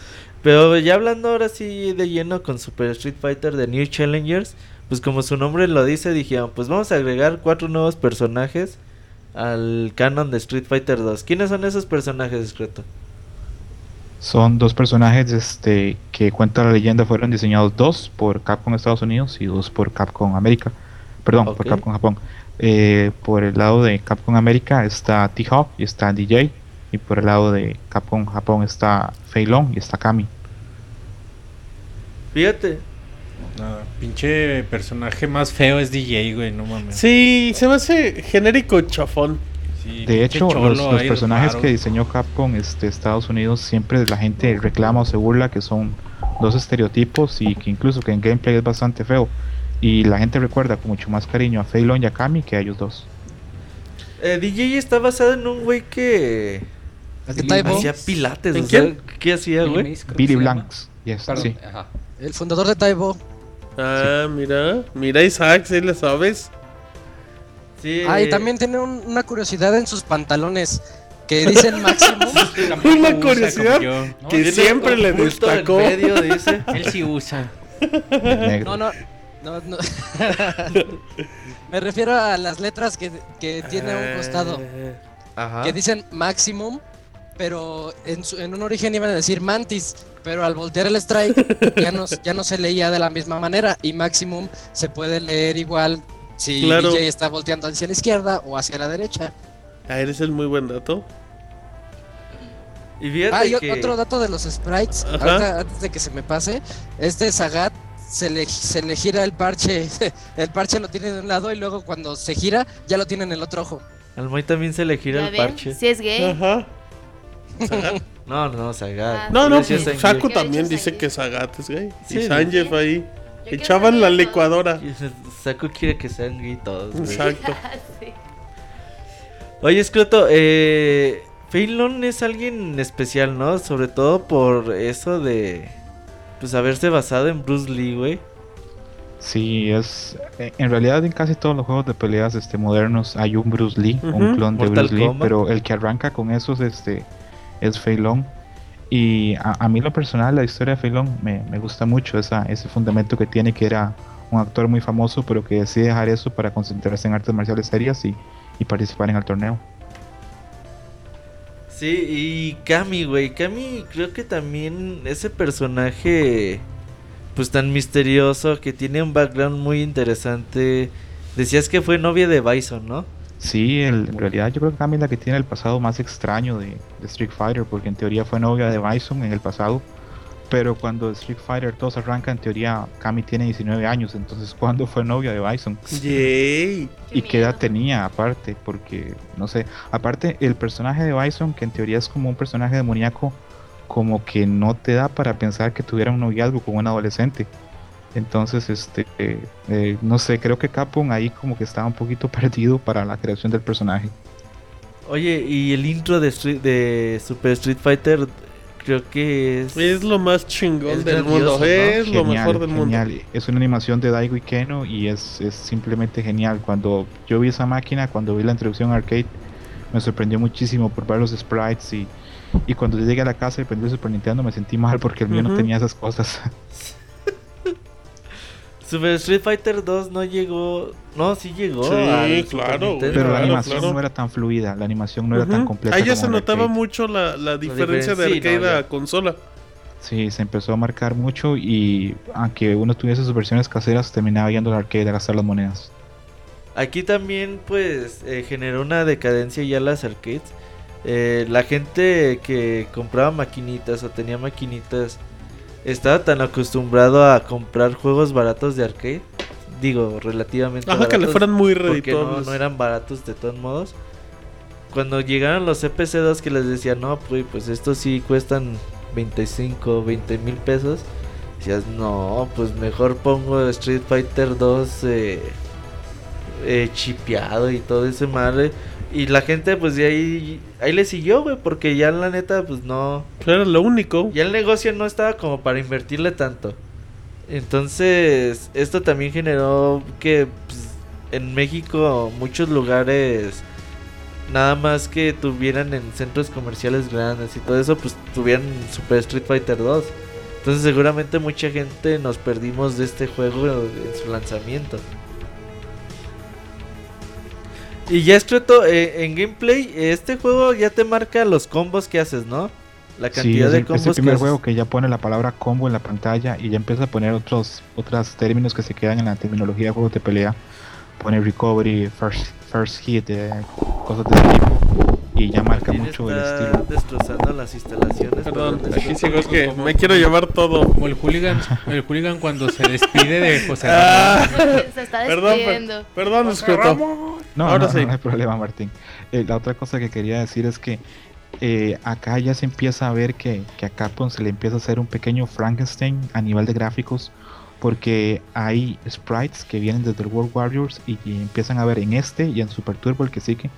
S5: Pero ya hablando ahora sí de lleno con Super Street Fighter de New Challengers, pues como su nombre lo dice, dijeron, pues vamos a agregar cuatro nuevos personajes al canon de Street Fighter 2. ¿Quiénes son esos personajes, discreto?
S8: Son dos personajes este, que cuenta la leyenda fueron diseñados dos por Capcom Estados Unidos y dos por Capcom América. Perdón, por Capcom Japón. Eh, por el lado de Capcom América está T-Hawk y está DJ. Y por el lado de Capcom Japón está Fei Long y está Kami.
S5: Fíjate.
S3: No, pinche personaje más feo es DJ, güey, no mames.
S6: Sí, se me hace genérico chafón.
S8: de hecho, los, personajes que diseñó Capcom este, Estados Unidos siempre la gente reclama o se burla que son dos estereotipos y que incluso que en gameplay es bastante feo. Y la gente recuerda con mucho más cariño a Fei Long y a Kami que a ellos dos.
S5: Eh, DJ está basado en un güey que Hacía pilates. ¿En quién? ¿Qué hacía, güey?
S8: Billy Blanks. sí.
S7: El fundador de Taibo.
S6: Ah, mira. Mira, Isaac, si le sabes.
S7: Sí. Ah, y también tiene una curiosidad en sus pantalones. Que dicen máximo.
S6: una curiosidad que siempre le destacó.
S3: dice. Él sí usa.
S7: No, no. No, no. Me refiero a las letras que, que tiene a un costado. Ajá. Que dicen maximum pero en, en, un origen iban a decir Mantis, pero al voltear el strike ya no, ya no se leía de la misma manera y Maximum se puede leer igual si DJ está volteando hacia la izquierda o hacia la derecha.
S6: Ah, eres el muy buen dato.
S7: Y ah, otro dato de los sprites, antes de que se me pase, este Sagat se le, se le gira el parche, el parche lo tiene de un lado y luego cuando se gira ya lo tiene en el otro ojo.
S5: Al Moy también se le gira el parche.
S4: Si es gay. Ajá.
S5: No, no, Sagat.
S6: Ah, no, no, pues Saku también dice que Sagat es gay. Sí, y Sanjeev ahí. Echaban la licuadora.
S5: Saku quiere que sean gay todos.
S6: Exacto.
S5: Oye, Escroto, eh, Feilon es alguien especial, ¿no? Sobre todo por eso de. Pues haberse basado en Bruce Lee, güey.
S8: Sí, es. Eh, en realidad, en casi todos los juegos de peleas este, modernos hay un Bruce Lee, un clon de Bruce Lee, pero el que arranca con esos este, es Fei Long. Y a, mí lo personal, la historia de Fei Long me, gusta mucho, esa, ese fundamento que tiene, que era un actor muy famoso, pero que decide dejar eso para concentrarse en artes marciales serias y, participar en el torneo.
S5: Sí, y Kami, güey. Kami creo que también ese personaje, pues tan misterioso, que tiene un background muy interesante. Decías que fue novia de Bison, ¿no?
S8: Sí, en realidad yo creo que Kami es la que tiene el pasado más extraño de, Street Fighter, porque en teoría fue novia de Bison en el pasado, Pero cuando Street Fighter 2 arranca, en teoría, Kami tiene 19 años. Entonces, ¿cuándo fue novia de Bison?
S6: Yay.
S8: ¿Y qué edad tenía aparte? Porque, no sé. Aparte, el personaje de Bison, que en teoría es como un personaje demoníaco, como que no te da para pensar que tuviera un noviazgo con un adolescente. Entonces, este, eh, no sé, creo que Capcom ahí como que estaba un poquito perdido para la creación del personaje.
S5: Oye, y el intro de, Street- de Super Street Fighter creo que es...
S6: Es lo más chingón del
S5: grandioso,
S6: mundo.
S5: ¿no?
S6: Es lo mejor del mundo.
S8: genial. Es una animación de Daigo Ikeno y es, es simplemente genial. Cuando yo vi esa máquina, cuando vi la introducción arcade, me sorprendió muchísimo por ver los sprites y, y cuando llegué a la casa y prendí el Super Nintendo me sentí mal porque el mío no tenía esas cosas.
S5: Super Street Fighter 2 no llegó... No, sí llegó.
S6: Sí,
S5: al
S6: claro.
S8: Pero la animación
S6: claro.
S8: no era tan fluida, la animación no era tan completa.
S6: Ahí ya se notaba
S8: arcade.
S6: mucho la, la diferencia de
S5: diferencia, sí,
S6: arcade
S5: no,
S6: a
S5: ya.
S6: consola.
S8: Sí, se empezó a marcar mucho y aunque uno tuviese sus versiones caseras, terminaba yendo al arcade a gastar las monedas.
S5: Aquí también pues eh, generó una decadencia ya las arcades. Eh, la gente que compraba maquinitas o tenía maquinitas estaba tan acostumbrado a comprar juegos baratos de arcade. Digo, relativamente
S6: Ajá, que le fueran muy
S5: porque no,
S6: redituables.
S5: no eran baratos de todos modos. Cuando llegaron los CPC2 que les decía, no, pues, pues estos sí cuestan 25, 20 mil pesos. Decías, no, pues mejor pongo Street Fighter 2 eh, eh, chipeado y todo ese madre. Y la gente pues de ahí, ahí le siguió, güey, porque ya la neta pues no...
S6: Era lo único.
S5: Ya el negocio no estaba como para invertirle tanto. Entonces, esto también generó que pues, en México muchos lugares nada más que tuvieran en centros comerciales grandes y todo eso, pues tuvieran Super Street Fighter 2. Entonces, seguramente mucha gente nos perdimos de este juego en su lanzamiento. Y ya escrito eh, en gameplay, este juego ya te marca los combos que haces, ¿no? La
S8: Sí,
S5: cantidad
S8: es
S5: de
S8: el, es
S5: combos
S8: el
S5: que
S8: primer
S5: haces.
S8: juego que ya pone la palabra combo en la pantalla y ya empieza a poner otros otros términos que se quedan en la terminología de juegos de pelea. Pone recovery, first, first hit, eh, cosas de ese tipo y ya marca
S5: Martín
S8: mucho el estilo.
S5: destrozando las instalaciones.
S6: Perdón, aquí sigo, es que me quiero llevar todo.
S2: Como el hooligan, el hooligan cuando se despide de José
S6: Ah.
S4: Se está
S6: Perdón, per-
S4: despidiendo.
S6: perdón.
S8: No,
S6: Ahora
S8: no,
S6: sí.
S8: no hay problema, Martín. Eh, la otra cosa que quería decir es que eh, acá ya se empieza a ver que, que a Capcom se le empieza a hacer un pequeño Frankenstein a nivel de gráficos porque hay sprites que vienen desde el World Warriors y, y empiezan a ver en este y en Super Turbo el que sigue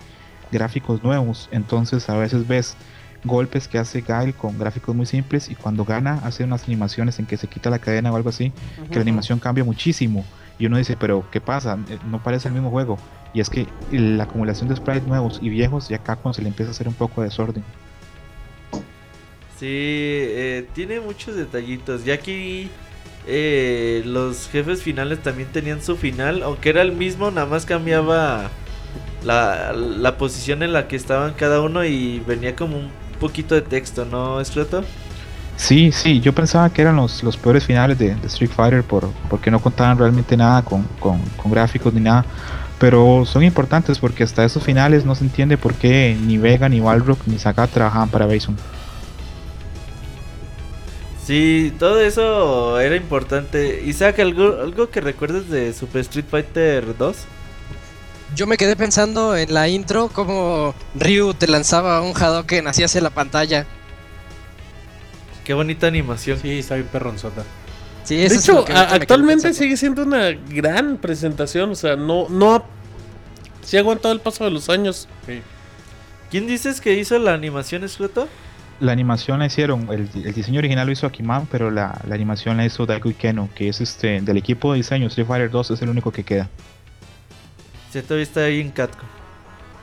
S8: gráficos nuevos. Entonces a veces ves golpes que hace Gail con gráficos muy simples y cuando gana hace unas animaciones en que se quita la cadena o algo así que la animación cambia muchísimo y uno dice, pero ¿qué pasa? Eh, No parece el mismo juego. Y es que la acumulación de sprites nuevos y viejos ya acá cuando se le empieza a hacer un poco de desorden.
S5: Sí, eh, tiene muchos detallitos. Ya aquí eh, los jefes finales también tenían su final, aunque era el mismo, nada más cambiaba la, la posición en la que estaban cada uno y venía como un poquito de texto, ¿no, Escroto?
S8: Sí, sí, yo pensaba que eran los, los peores finales de, Street Fighter por, porque no contaban realmente nada con, con- gráficos ni nada. Pero son importantes porque hasta esos finales no se entiende por qué ni Vega, ni Balrog, ni Sagat trabajaban para Bison.
S5: Sí, todo eso era importante. Isaac, ¿algo, algo que recuerdes de Super Street Fighter 2?
S7: Yo me quedé pensando en la intro como Ryu te lanzaba un Hadoken así hacia la pantalla.
S5: Qué bonita animación.
S2: Sí, está bien perronzota.
S7: Sí,
S6: De hecho, a- actualmente sigue siendo una gran presentación. O sea, no, no ha, sí ha aguantado el paso de los años.
S5: ¿Quién dices que hizo la animación, Escroto?
S8: La animación la hicieron, el, el diseño original lo hizo Akiman, pero la, la animación la hizo Daigo Ikeno, que es este del equipo de diseño Street Fighter 2, es el único que queda.
S5: Sí, todavía está ahí en Catco.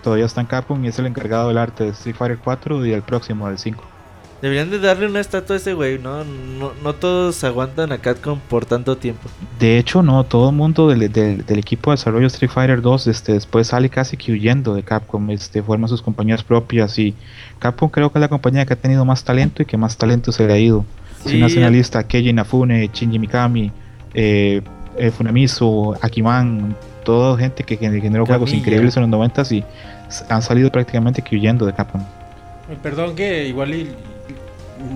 S8: Todavía está en Capcom y es el encargado del arte de Street Fighter 4 y del próximo, del 5.
S5: Deberían de darle una estatua a ese güey, ¿no? No, no todos aguantan a Catcom por tanto tiempo.
S8: De hecho, no, todo el mundo del, del- del equipo de desarrollo de Street Fighter 2 este, después sale casi que huyendo de Capcom, este, forma sus compañías propias y Capcom creo que es la compañía que ha tenido más talento y que más talento se le ha ido. Si
S5: Sí,
S8: una lista, Keiji Inafune, Shinji Mikami, eh, eh, Funamizu, Akiman, toda gente que gen- generó juegos increíbles en los 90 y han salido prácticamente que huyendo de Capcom.
S2: Perdón que igual y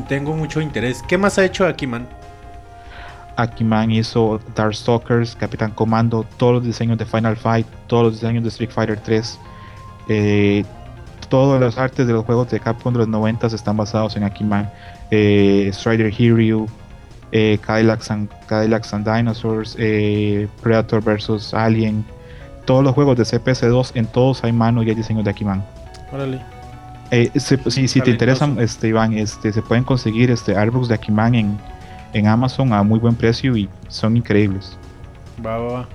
S3: tengo mucho interés. ¿Qué más ha hecho Akiman?
S8: Akiman hizo Darkstalkers, Capitán Comando, todos los diseños de Final Fight, todos los diseños de Street Fighter 3. Eh, todas las artes de los juegos de Capcom de los 90 están basados en Akiman. Eh, Strider Hero, eh, Cadillacs, and, Cadillacs and Dinosaurs, eh, Predator vs Alien. Todos los juegos de CPS2, en todos hay mano y hay diseños de Akiman.
S3: Órale.
S8: Eh, se- si, si te interesan, este, Iván, este, se pueden conseguir este, artbooks de Akiman en, en Amazon a muy buen precio y son increíbles.
S3: Va, va, va.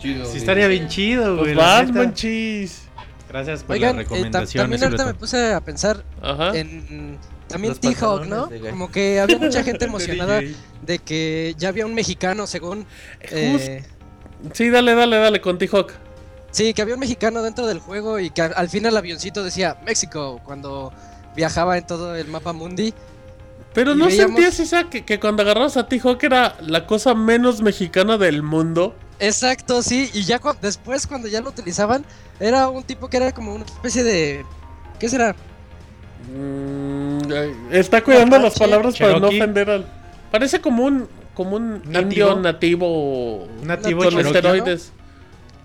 S3: Sí, estaría bien chido, güey.
S6: Pues manchis.
S3: Gracias por
S7: Oigan,
S3: la
S7: eh,
S3: recomendación.
S7: también ahorita me puse a pensar
S6: Ajá.
S7: en también T-Hawk, ¿no? Como que había mucha gente emocionada de que ya había un mexicano, según. eh,
S6: Sí, dale, dale, dale, con T-Hawk.
S7: Sí, que había un mexicano dentro del juego y que al, al final el avioncito decía México cuando viajaba en todo el mapa mundi.
S6: Pero no
S7: veíamos-
S6: sentías esa que, que cuando agarrabas a T-Hawk era la cosa menos mexicana del mundo.
S7: Exacto, sí, y ya después cuando ya lo utilizaban, era un tipo que era como una especie de... ¿Qué será?
S6: Mm, eh, está cuidando las palabras para no ofender al. Parece como un como un
S3: Nativo.
S6: indio nativo
S3: Nativo
S6: con esteroides.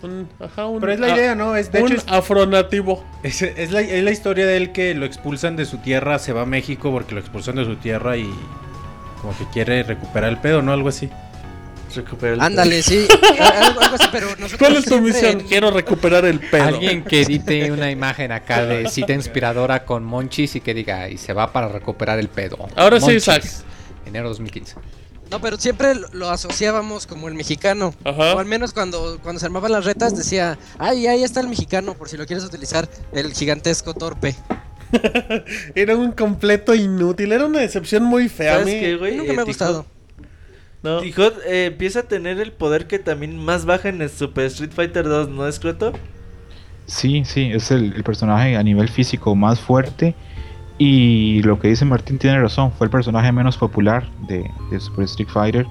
S6: Un, ajá, un,
S3: Pero es la
S6: a-
S3: idea, ¿no? Es, de
S6: un
S3: hecho, es,
S6: afronativo.
S3: es, es la, es la historia de él que lo expulsan de su tierra, se va a México porque lo expulsan de su tierra y como que quiere recuperar el pedo, ¿no? Algo así.
S5: Recupera el
S7: Ándale, sí, algo, algo así, pero nosotros
S6: ¿Cuál es tu
S7: siempre
S6: misión?
S7: en-
S6: Quiero recuperar el pedo.
S2: Alguien que edite una imagen acá de cita inspiradora con Monchis y que diga, y se va para recuperar el pedo.
S6: Ahora sí,
S2: Monchis,
S6: Isaac.
S2: Enero 2015.
S7: No, pero siempre lo, asociábamos como el mexicano.
S6: Ajá.
S7: O al menos cuando, cuando se armaban las retas decía, ay, ahí está el mexicano, por si lo quieres utilizar, el gigantesco torpe.
S6: Era un completo inútil. Era una decepción muy fea. A
S5: ¿Sabes
S6: mí-
S5: qué, güey?
S7: Nunca
S5: Eh,
S7: me ha
S5: T-Hawk-
S7: gustado.
S6: No.
S5: T-Hawk, eh, empieza a tener el poder que también más baja en el Super Street Fighter 2, ¿no es cierto?
S8: Sí, sí, es el, el personaje a nivel físico más fuerte. Y lo que dice Martín tiene razón, fue el personaje menos popular de, de Super Street Fighter.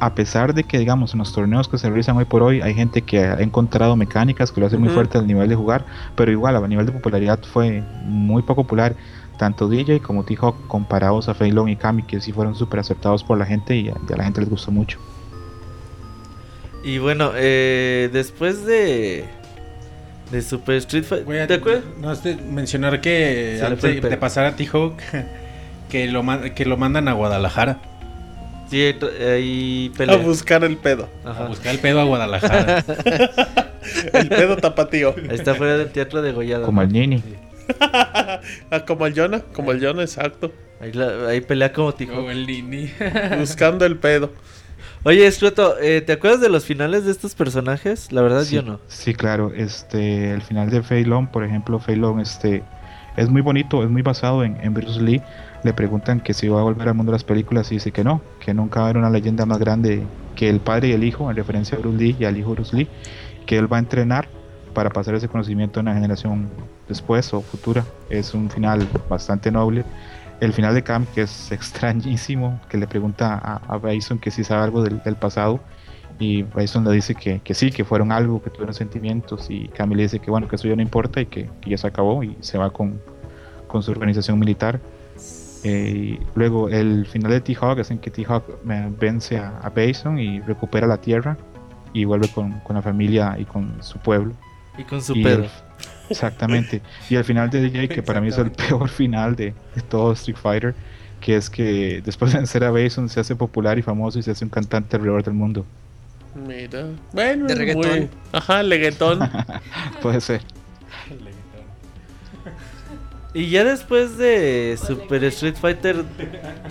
S8: A pesar de que, digamos, en los torneos que se realizan hoy por hoy, hay gente que ha encontrado mecánicas que lo hacen muy fuerte al nivel de jugar, pero igual a nivel de popularidad fue muy poco popular. Tanto DJ como T-Hawk comparados a Fei Long y Kami, que sí fueron súper aceptados por la gente y a, y a la gente les gustó mucho.
S5: Y bueno, eh, después de de Super Street Fighter,
S3: a-
S5: ¿te acuerdas?
S3: No, es de mencionar que
S5: Se
S3: antes de, pasar a T-Hawk, que lo, que lo mandan a Guadalajara.
S5: Sí, hay, hay
S6: A
S5: pelea.
S6: buscar el pedo.
S3: A
S5: Ajá.
S3: buscar el pedo a Guadalajara.
S6: El pedo tapatío.
S5: Ahí está fuera del teatro de Goyada.
S8: Como el Nini.
S6: Ah, como el Jonah. Como el Jonah, exacto.
S5: Ahí, la- ahí pelea como T-Hawk.
S2: el Nini.
S6: Buscando el pedo.
S5: Oye, Escroto, eh, ¿te acuerdas de los finales de estos personajes? La verdad,
S8: Sí,
S5: yo no.
S8: Sí, claro. Este, el final de Fei Long, por ejemplo, Fei Long, este, es muy bonito, es muy basado en, en Bruce Lee. Le preguntan que si va a volver al mundo de las películas y dice que no, que nunca va a haber una leyenda más grande que el padre y el hijo, en referencia a Bruce Lee y al hijo Bruce Lee, que él va a entrenar para pasar ese conocimiento a una generación después o futura. Es un final bastante noble. El final de Cam, que es extrañísimo, que le pregunta a, a Bison que si sabe algo del, del pasado y Bison le dice que, que sí, que fueron algo, que tuvieron sentimientos y Camille le dice que bueno, que eso ya no importa y que, que ya se acabó y se va con, con su organización militar. Eh, y luego el final de T-Hawk es en que T-Hawk eh, vence a, a Bison y recupera la tierra y vuelve con, con la familia y con su pueblo.
S5: Y con su
S8: Y
S5: pedo.
S8: el- exactamente. y el final de DJ, que para mí es el peor final de, de todo Street Fighter, que es que después de vencer a Bison se hace popular y famoso y se hace un cantante alrededor del mundo.
S6: Mira. Bueno,
S7: De
S6: muy-
S7: reggaetón.
S6: Ajá, leguetón.
S8: Puede ser.
S5: Y ya después de Super Street Fighter,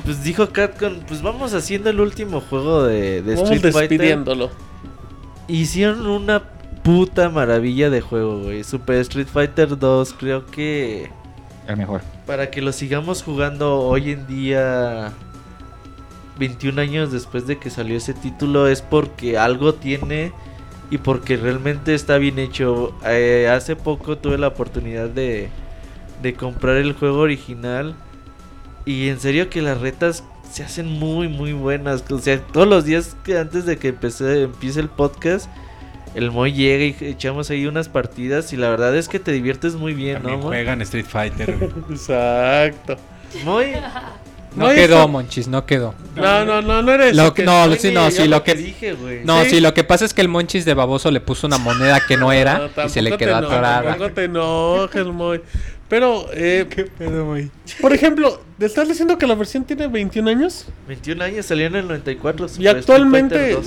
S5: pues dijo Capcom, pues vamos haciendo el último juego de, de
S6: Vamos
S5: Street Fighter.
S6: despidiéndolo.
S5: Hicieron una puta maravilla de juego, güey. Super Street Fighter 2, creo que
S8: El mejor.
S5: para que lo sigamos jugando hoy en día, 21 años después de que salió ese título, es porque algo tiene y porque realmente está bien hecho. Eh, hace poco tuve la oportunidad de, de comprar el juego original y en serio que las retas se hacen muy muy buenas. O sea, todos los días que antes de que empecé, empiece el podcast, el Moy llega y echamos ahí unas partidas y la verdad es que te diviertes muy bien, ¿no?
S3: También
S5: Moy?
S3: juegan Street Fighter. güey.
S6: Exacto.
S5: Muy.
S2: No quedó,
S6: está.
S2: Monchis, no quedó.
S6: No, no, no, no era eso.
S2: Lo-
S6: que-
S2: no, sí, no, sí, lo que...
S5: dije, güey.
S2: No,
S6: Sí.
S2: sí, lo que pasa es que el Monchis de baboso le puso una moneda que no era
S6: No,
S2: y se le quedó atorada.
S6: Tampoco te enojes, Moy. Pero, eh, por ejemplo, ¿te estás diciendo que la versión tiene 21 años?
S5: 21 años salió en el 94.
S6: Y actualmente,
S5: Fighter 2.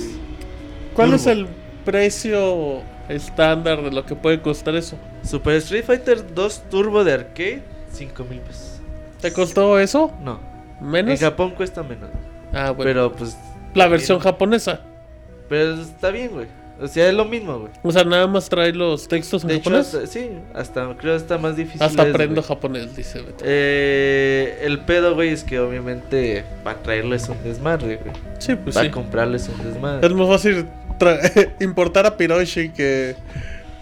S6: ¿cuál
S5: Turbo.
S6: es el precio estándar de lo que puede costar eso?
S5: Super Street Fighter 2 Turbo de arcade, 5 mil pesos.
S6: ¿Te costó eso?
S5: No, en
S6: ¿Menos?
S5: Japón cuesta menos.
S6: Ah, bueno.
S5: Pero pues.
S6: la versión japonesa.
S5: Pero está bien, güey. O sea, es lo mismo, güey.
S6: O sea, nada más trae los textos en
S5: De hecho, hasta, sí, hasta creo que está más difícil.
S6: Hasta
S5: es,
S6: aprendo
S5: güey.
S6: japonés, dice Beto.
S5: Eh, el pedo, güey, es que obviamente para traerles un desmadre, güey.
S6: Sí, pues
S5: para
S6: sí.
S5: comprarles un desmadre.
S6: Es más fácil importar a Piroshi que,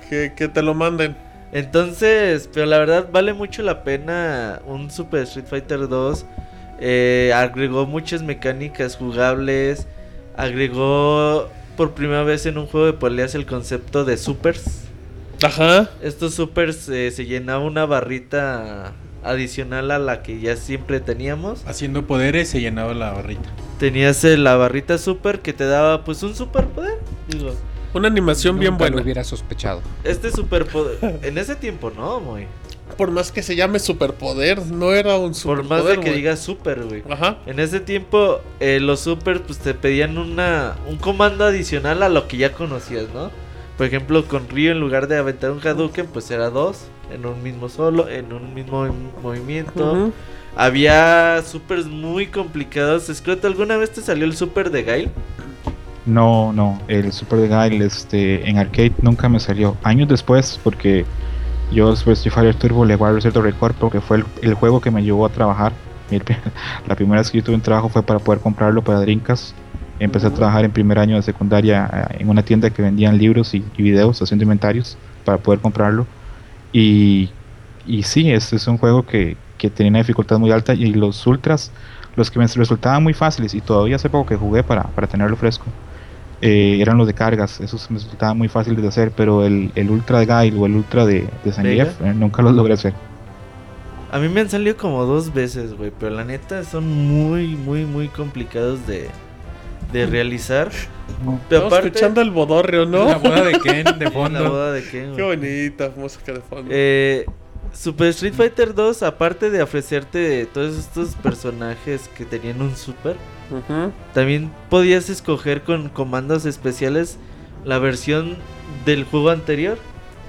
S6: que, que te lo manden.
S5: Entonces, pero la verdad vale mucho la pena un Super Street Fighter 2. Eh, agregó muchas mecánicas jugables. Agregó por primera vez en un juego de peleas el concepto de supers.
S6: Ajá.
S5: Estos supers eh, se llenaba una barrita adicional a la que ya siempre teníamos.
S3: Haciendo poderes se llenaba la barrita.
S5: Tenías eh, la barrita super que te daba pues un superpoder. Digo,
S6: Una animación bien
S2: Nunca lo
S6: buena.
S2: hubiera sospechado.
S5: este superpoder en ese tiempo no, muy.
S6: Por más que se llame superpoder, no era un
S5: Por
S6: superpoder.
S5: más de que
S6: güey.
S5: diga super, güey.
S6: Ajá.
S5: En ese tiempo, eh, los super pues te pedían una un comando adicional a lo que ya conocías, ¿no? Por ejemplo, con Ryu en lugar de aventar un Hadouken, pues era dos en un mismo solo, en un mismo movimiento. Había supers muy complicados. Escroto, ¿alguna vez te salió el super de Gail?
S8: No, no, el Super de Guile este, en arcade nunca me salió. Años después, porque yo Super Street Fighter Turbo le guardo cierto recuerdo porque fue el, el juego que me llevó a trabajar. La primera vez que yo tuve un trabajo fue para poder comprarlo para Drinkas. Empecé a trabajar en primer año de secundaria eh, en una tienda que vendían libros y, y videos haciendo inventarios para poder comprarlo. Y, y sí, este es un juego que, que tenía una dificultad muy alta y los ultras, los que me resultaban muy fáciles y todavía hace poco que jugué para, para tenerlo fresco, eh, eran los de cargas, esos me resultaban muy fáciles de hacer, pero el, el ultra de Guile o el ultra de, de Zangief eh, nunca los logré hacer.
S5: A mí me han salido como dos veces, güey. Pero la neta son muy, muy, muy complicados de, de realizar. Pero
S6: Estamos
S5: aparte,
S6: escuchando el bodorrio, ¿no?
S3: La boda de Ken de
S5: la
S3: fondo.
S5: boda de Ken,
S6: Qué bonita música de fondo.
S5: Eh, Super Street Fighter 2, aparte de ofrecerte todos estos personajes que tenían un super, también podías escoger con comandos especiales la versión del juego anterior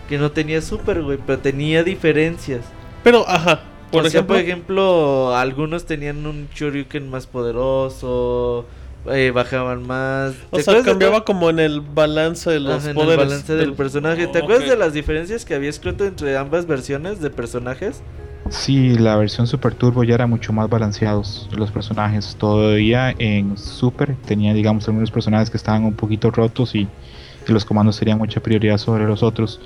S5: que no tenía super, güey, pero tenía diferencias.
S6: Pero, ajá. Por
S5: o sea,
S6: ejemplo,
S5: por ejemplo, algunos tenían un Shoryuken más poderoso, eh, bajaban más.
S6: o
S5: ¿Te
S6: sea,
S5: de
S6: cambiaba como en el balance de los
S5: Ajá, en
S6: poderes.
S5: el balance del personaje. ¿Te acuerdas de las diferencias que había escrito entre ambas versiones de personajes?
S8: Sí, la versión Super Turbo ya era mucho más balanceados los personajes. Todavía en Super tenía, digamos, algunos personajes que estaban un poquito rotos y, y los comandos tenían mucha prioridad sobre los otros.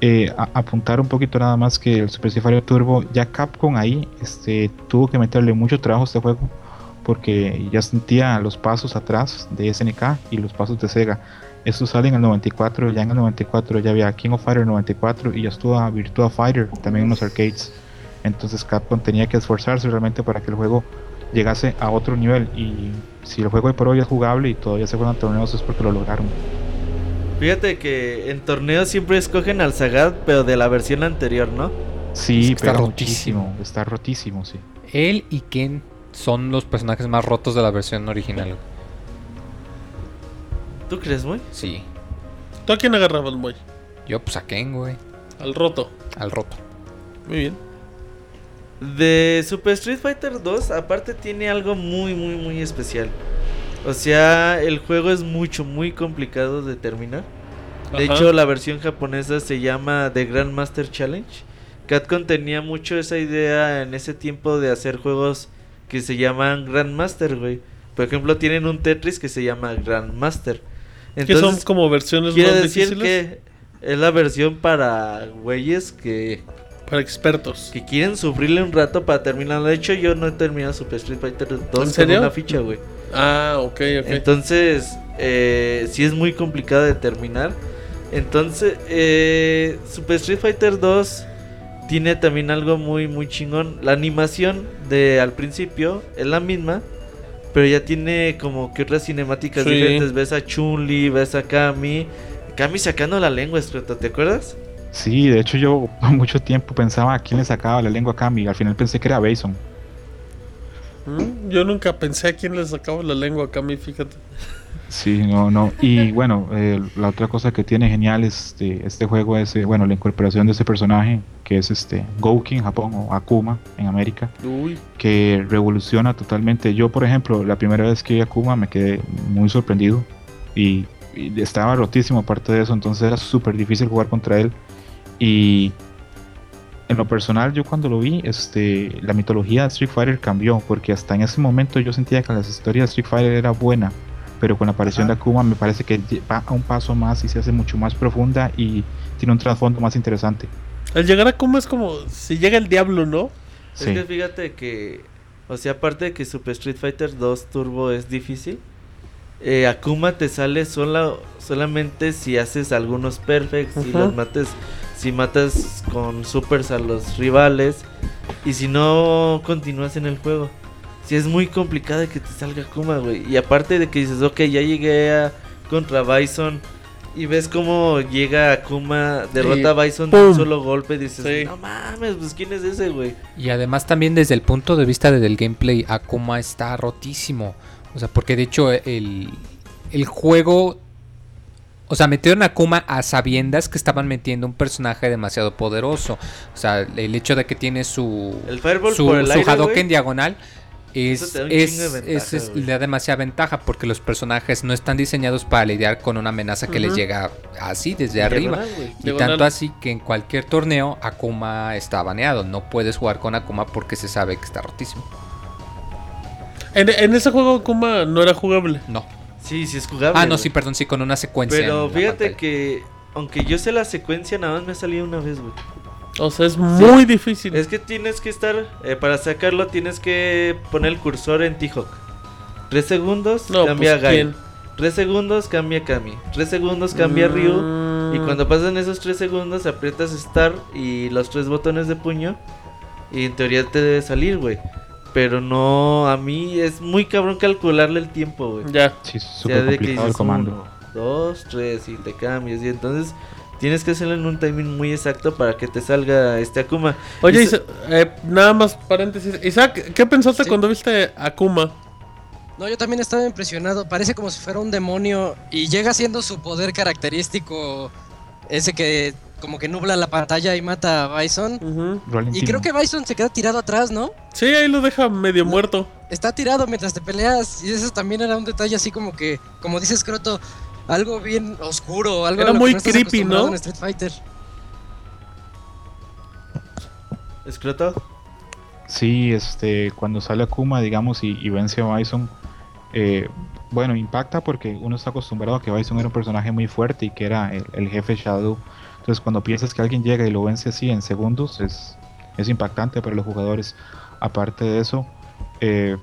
S8: Eh, a- apuntar un poquito nada más que el Super Fighter Turbo, ya Capcom ahí este, tuvo que meterle mucho trabajo a este juego porque ya sentía los pasos atrás de SNK y los pasos de Sega. Esto sale en el 94, ya en el 94 ya había King of Fighter 94 y ya estuvo a Virtua Fighter también en los arcades. Entonces Capcom tenía que esforzarse realmente para que el juego llegase a otro nivel. Y si el juego de por hoy es jugable y todavía se juegan torneos es porque lo lograron.
S5: Fíjate que en torneos siempre escogen al Sagat, pero de la versión anterior, ¿no?
S8: Sí,
S2: Es que está rotísimo.
S8: Está rotísimo, sí.
S2: Él y Ken son los personajes más rotos de la versión original. güey.
S5: ¿Tú crees, muy?
S2: Sí.
S6: ¿Tú a quién agarrabas, Moy?
S2: Yo pues a Ken, güey.
S6: Al roto.
S2: Al roto.
S6: Muy bien.
S5: De Super Street Fighter 2, aparte tiene algo muy, muy, muy especial. O sea, el juego es mucho, muy complicado de terminar. De
S6: Ajá.
S5: hecho, la versión japonesa se llama The Grandmaster Challenge. Capcom tenía mucho esa idea en ese tiempo de hacer juegos que se llaman Grandmaster, güey. Por ejemplo, tienen un Tetris que se llama Grandmaster.
S6: que son como versiones
S5: quiere
S6: más
S5: decir
S6: difíciles
S5: que es la versión para güeyes que,
S6: para expertos.
S5: que quieren sufrirle un rato para terminar. De hecho, yo no he terminado Super Street Fighter 2 con
S6: serio?
S5: una ficha, güey.
S6: Ah, ok, ok.
S5: Entonces, eh, sí es muy complicado de terminar. Entonces, eh, Super Street Fighter 2 tiene también algo muy, muy chingón. La animación de al principio es la misma, pero ya tiene como que otras cinemáticas
S6: Sí.
S5: diferentes. Ves a Chun-Li, ves a Kami. Kami sacando la lengua, ¿te acuerdas?
S8: Sí, de hecho yo por mucho tiempo pensaba a quién le sacaba la lengua a Kami. Al final pensé que era Bason.
S6: Mm, Yo nunca pensé a quién le sacaba la lengua a mí, fíjate.
S8: Sí, no, no. Y bueno, eh, la otra cosa que tiene genial este, este juego es, eh, bueno, la incorporación de ese personaje que es este Gouki en Japón o Akuma en América,
S6: Uy,
S8: que revoluciona totalmente. Yo, por ejemplo, la primera vez que vi a Akuma me quedé muy sorprendido y, y estaba rotísimo aparte de eso, entonces era súper difícil jugar contra él. Y en lo personal, yo cuando lo vi, este, la mitología de Street Fighter cambió, porque hasta en ese momento yo sentía que las historias de Street Fighter era buena, pero con la aparición de Akuma me parece que va a un paso más y se hace mucho más profunda y tiene un trasfondo más interesante.
S6: al llegar a Kuma es como si llega el diablo, ¿no?
S8: Sí.
S5: Es que fíjate que, o sea, aparte de que Super Street Fighter 2 Turbo es difícil, eh, Akuma te sale sola, solamente si haces algunos perfects, si
S6: Ujú.
S5: los mates, si matas con supers a los rivales y si no continúas en el juego. Si es muy complicado que te salga Akuma, güey. Y aparte de que dices, ok, ya llegué a contra Bison y ves cómo llega Akuma, derrota a Bison de un solo golpe, dices,
S6: Sí.
S5: no mames, pues quién es ese, güey.
S2: Y además también desde el punto de vista del gameplay, Akuma está rotísimo. O sea, porque de hecho el, el juego... O sea, metieron a Akuma a sabiendas que estaban metiendo un personaje demasiado poderoso. O sea, el hecho de que tiene su...
S5: El Fireball
S2: su,
S5: por el
S2: su
S5: aire,
S2: Hadouken
S5: güey.
S2: diagonal
S5: Eso
S2: es,
S5: te da un
S2: es-
S5: chingo de ventaja,
S2: es- le da demasiada ventaja porque los personajes no están diseñados para lidiar con una amenaza que les llega así desde arriba. Y
S6: Diagonal.
S2: tanto así que en cualquier torneo Akuma está baneado. No puedes jugar con Akuma porque se sabe que está rotísimo.
S6: En, en ese juego Kuma no era jugable.
S2: No.
S5: Sí, sí es jugable.
S2: Ah, no, sí, perdón, sí, con una secuencia.
S5: Pero fíjate que, aunque yo sé la secuencia, nada más me ha salido una vez, güey.
S6: O sea, es muy difícil.
S5: Es que tienes que estar, eh, para sacarlo, tienes que poner el cursor en T-Hawk. Tres segundos,
S6: No,
S5: cambia
S6: pues,
S5: a Gai.
S6: ¿quién?
S5: Tres segundos, cambia Kami. Tres segundos, cambia Ryu. Y
S6: Mm.
S5: cuando pasan esos tres segundos, aprietas Start y los tres botones de puño. Y en teoría te debe salir, güey. Pero no, a mí es muy cabrón calcularle el tiempo, güey.
S6: Ya.
S8: Sí, es
S5: O sea,
S8: súper
S5: de que
S8: complicado el
S5: dices
S8: comando.
S5: uno, dos, tres y te cambias. Y entonces tienes que hacerlo en un timing muy exacto para que te salga este Akuma.
S6: Oye, Isa- eh, nada más paréntesis. Isaac, ¿qué pensaste
S7: Sí.
S6: cuando viste Akuma?
S7: No, yo también estaba impresionado. Parece como si fuera un demonio y llega siendo su poder característico, ese que como que nubla la pantalla y mata a Bison. Y creo que Bison se queda tirado atrás, ¿no?
S6: Sí, ahí lo deja medio muerto.
S7: Está tirado mientras te peleas y eso también era un detalle así como que, como dices Croto, algo bien oscuro, algo
S6: Era muy
S7: no
S6: creepy, ¿no?
S7: en Street Fighter.
S5: ¿Escroto?
S8: Sí, este, cuando sale Akuma, digamos, y, y vence a Bison, eh, bueno, impacta porque uno está acostumbrado a que Bison era un personaje muy fuerte y que era el, el jefe Shadow. Entonces, cuando piensas que alguien llega y lo vence así en segundos, es, es impactante para los jugadores. Aparte de eso, eh,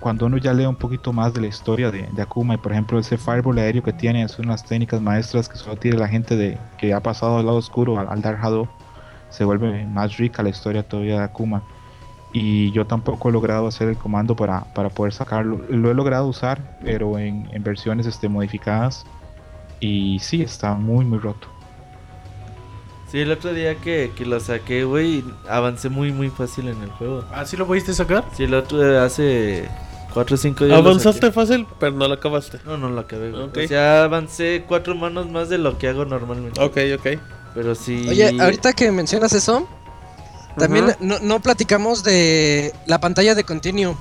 S8: cuando uno ya lee un poquito más de la historia de, de Akuma, y por ejemplo, ese Fireball aéreo que tiene, es unas técnicas maestras que solo tiene la gente de, que ha pasado al lado oscuro, al, al Dark Shadow, se vuelve más rica la historia todavía de Akuma y yo tampoco he logrado hacer el comando para, para poder sacarlo. Lo he logrado usar, pero en, en versiones este, modificadas. Y sí, está muy, muy roto.
S5: Sí, el otro día que, que lo saqué, güey, avancé muy, muy fácil en el juego.
S3: ¿Así lo pudiste sacar?
S5: Sí, el otro día hace 4 o 5 días. lo
S6: Avanzaste fácil, pero no lo acabaste.
S5: No, no lo acabé, güey. O sea, avancé cuatro manos más de lo que hago normalmente.
S6: Ok, ok.
S5: Pero sí.
S7: Oye, ahorita que mencionas eso, también
S5: Ajá.
S7: no, no platicamos de la pantalla de continuo.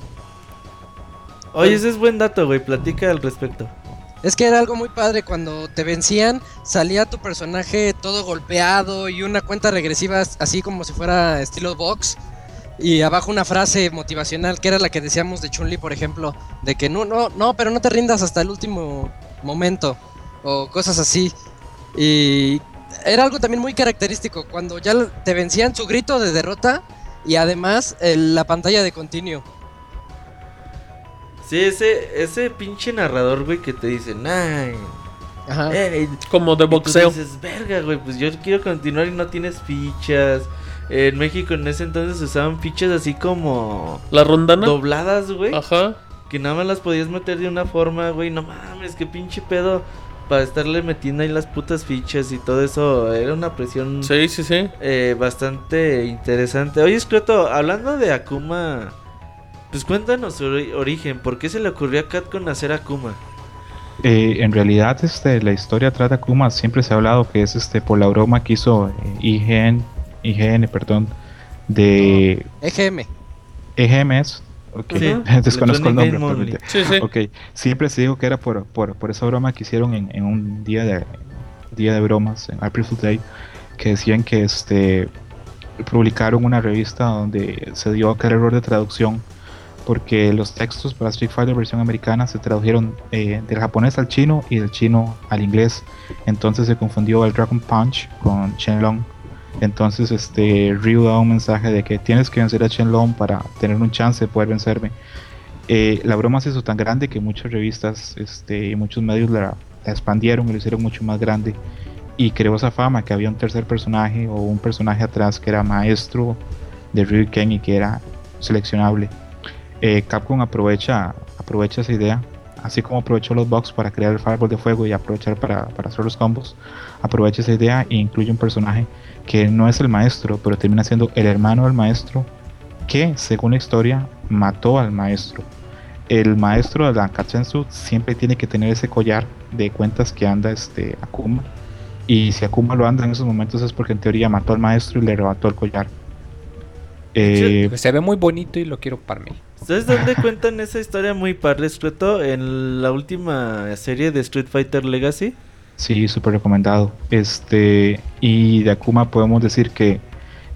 S5: Oye, ese es buen dato, güey. Platica al respecto.
S7: Es que era algo muy padre cuando te vencían, salía tu personaje todo golpeado y una cuenta regresiva así como si fuera estilo box y abajo una frase motivacional que era la que decíamos de Chun-Li, por ejemplo, de que no no no, pero no te rindas hasta el último momento o cosas así. Y era algo también muy característico cuando ya te vencían su grito de derrota y además el- la pantalla de continuo.
S5: Sí, ese, ese pinche narrador, güey, que te dice, nine.
S7: Ajá.
S5: Ey",
S6: Como de
S5: y tú
S6: boxeo.
S5: dices, verga, güey, pues yo quiero continuar y no tienes fichas. En México en ese entonces usaban fichas así como
S6: ¿La rondana?
S5: dobladas, güey.
S6: Ajá.
S5: Que nada más las podías meter de una forma, güey. No mames, qué pinche pedo. Para estarle metiendo ahí las putas fichas y todo eso. Era una presión
S6: Sí, sí, sí.
S5: eh, bastante interesante. Oye, Scroto, hablando de Akuma, pues cuéntanos su ori- origen. ¿Por qué se le ocurrió a Capcom hacer Akuma?
S8: Eh, en realidad, este, la historia atrás de Akuma siempre se ha hablado que es este por la broma que hizo eh, IGN, IGN, perdón, de
S7: EGM.
S8: EGMS. Ok,
S5: Sí,
S8: desconozco el nombre. Realmente.
S6: Sí, sí.
S8: Ok, siempre se dijo que era por, por, por esa broma que hicieron en, en un día de día de bromas, en April Fool's Day, que decían que este publicaron una revista donde se dio aquel error de traducción porque los textos para Street Fighter versión americana se tradujeron eh, del japonés al chino y del chino al inglés. Entonces se confundió el Dragon Punch con Shenlong. Entonces este Ryu da un mensaje de que tienes que vencer a Shenlong para tener un chance de poder vencerme. Eh, la broma se hizo tan grande que muchas revistas este, y muchos medios la, expandieron y lo hicieron mucho más grande. Y creó esa fama que había un tercer personaje o un personaje atrás que era maestro de Ryu Ken y que era seleccionable. Eh, Capcom aprovecha, aprovecha esa idea, así como aprovechó los bugs para crear el Fireball de fuego y aprovechar para, para hacer los combos, aprovecha esa idea e incluye un personaje que no es el maestro, pero termina siendo el hermano del maestro que, según la historia, mató al maestro. El maestro de la Katsensu siempre tiene que tener ese collar de cuentas que anda este Akuma. Y si Akuma lo anda en esos momentos es porque en teoría mató al maestro y le arrebató el collar. Eh,
S2: Se ve muy bonito y lo quiero para mí.
S5: ¿Sabes dónde cuentan esa historia muy padre, Scroto? En la última serie de Street Fighter Legacy.
S8: Sí, súper recomendado. Este, y de Akuma podemos decir que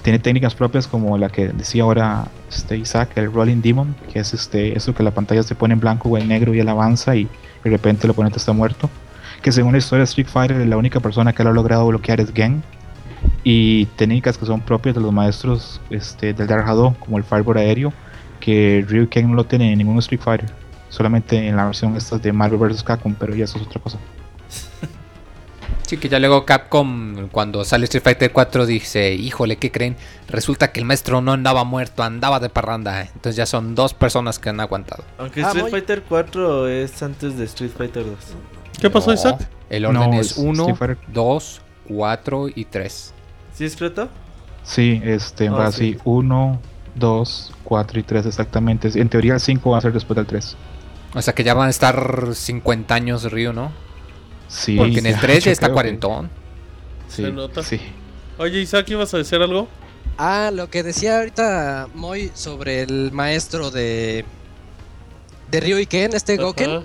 S8: tiene técnicas propias como la que decía ahora este Isaac, el Rolling Demon, que es este, eso que la pantalla se pone en blanco o en negro y él avanza y de repente el oponente está muerto. Que según la historia de Street Fighter, la única persona que lo ha logrado bloquear es Gen. Y técnicas que son propias de los maestros este, del Dark Hado, como el Fireball aéreo, que Ryu Ken no lo tiene en ningún Street Fighter. Solamente en la versión esta de Marvel vs. Capcom, pero ya eso es otra cosa.
S2: Sí, que ya luego Capcom, cuando sale Street Fighter 4, dice, híjole, ¿qué creen? Resulta que el maestro no andaba muerto, andaba de parranda. Entonces ya son dos personas que han aguantado.
S5: Aunque
S7: Ah,
S5: Street Fighter 4 es antes de Street Fighter 2.
S6: ¿Qué pasó,
S2: No,
S6: Isaac?
S2: El orden
S8: No,
S2: es
S8: es
S2: 1,
S8: Street Fighter.
S2: 2, 4 y 3.
S5: ¿Sí, Scroto?
S8: Sí, este,
S5: Ah,
S8: va
S5: sí.
S8: así 1, 2, 4 y 3 exactamente. En teoría el 5 va a ser después del 3.
S2: O sea que ya van a estar 50 años Ryu, ¿no?
S8: Sí,
S2: Porque en el 3 ya está
S8: creo que-
S2: cuarentón.
S8: Sí,
S6: Se nota.
S8: sí.
S6: Oye, Isaac, ¿ibas a decir algo?
S7: Ah, lo que decía ahorita Moy sobre el maestro de de Ryu y Ken, este Goken.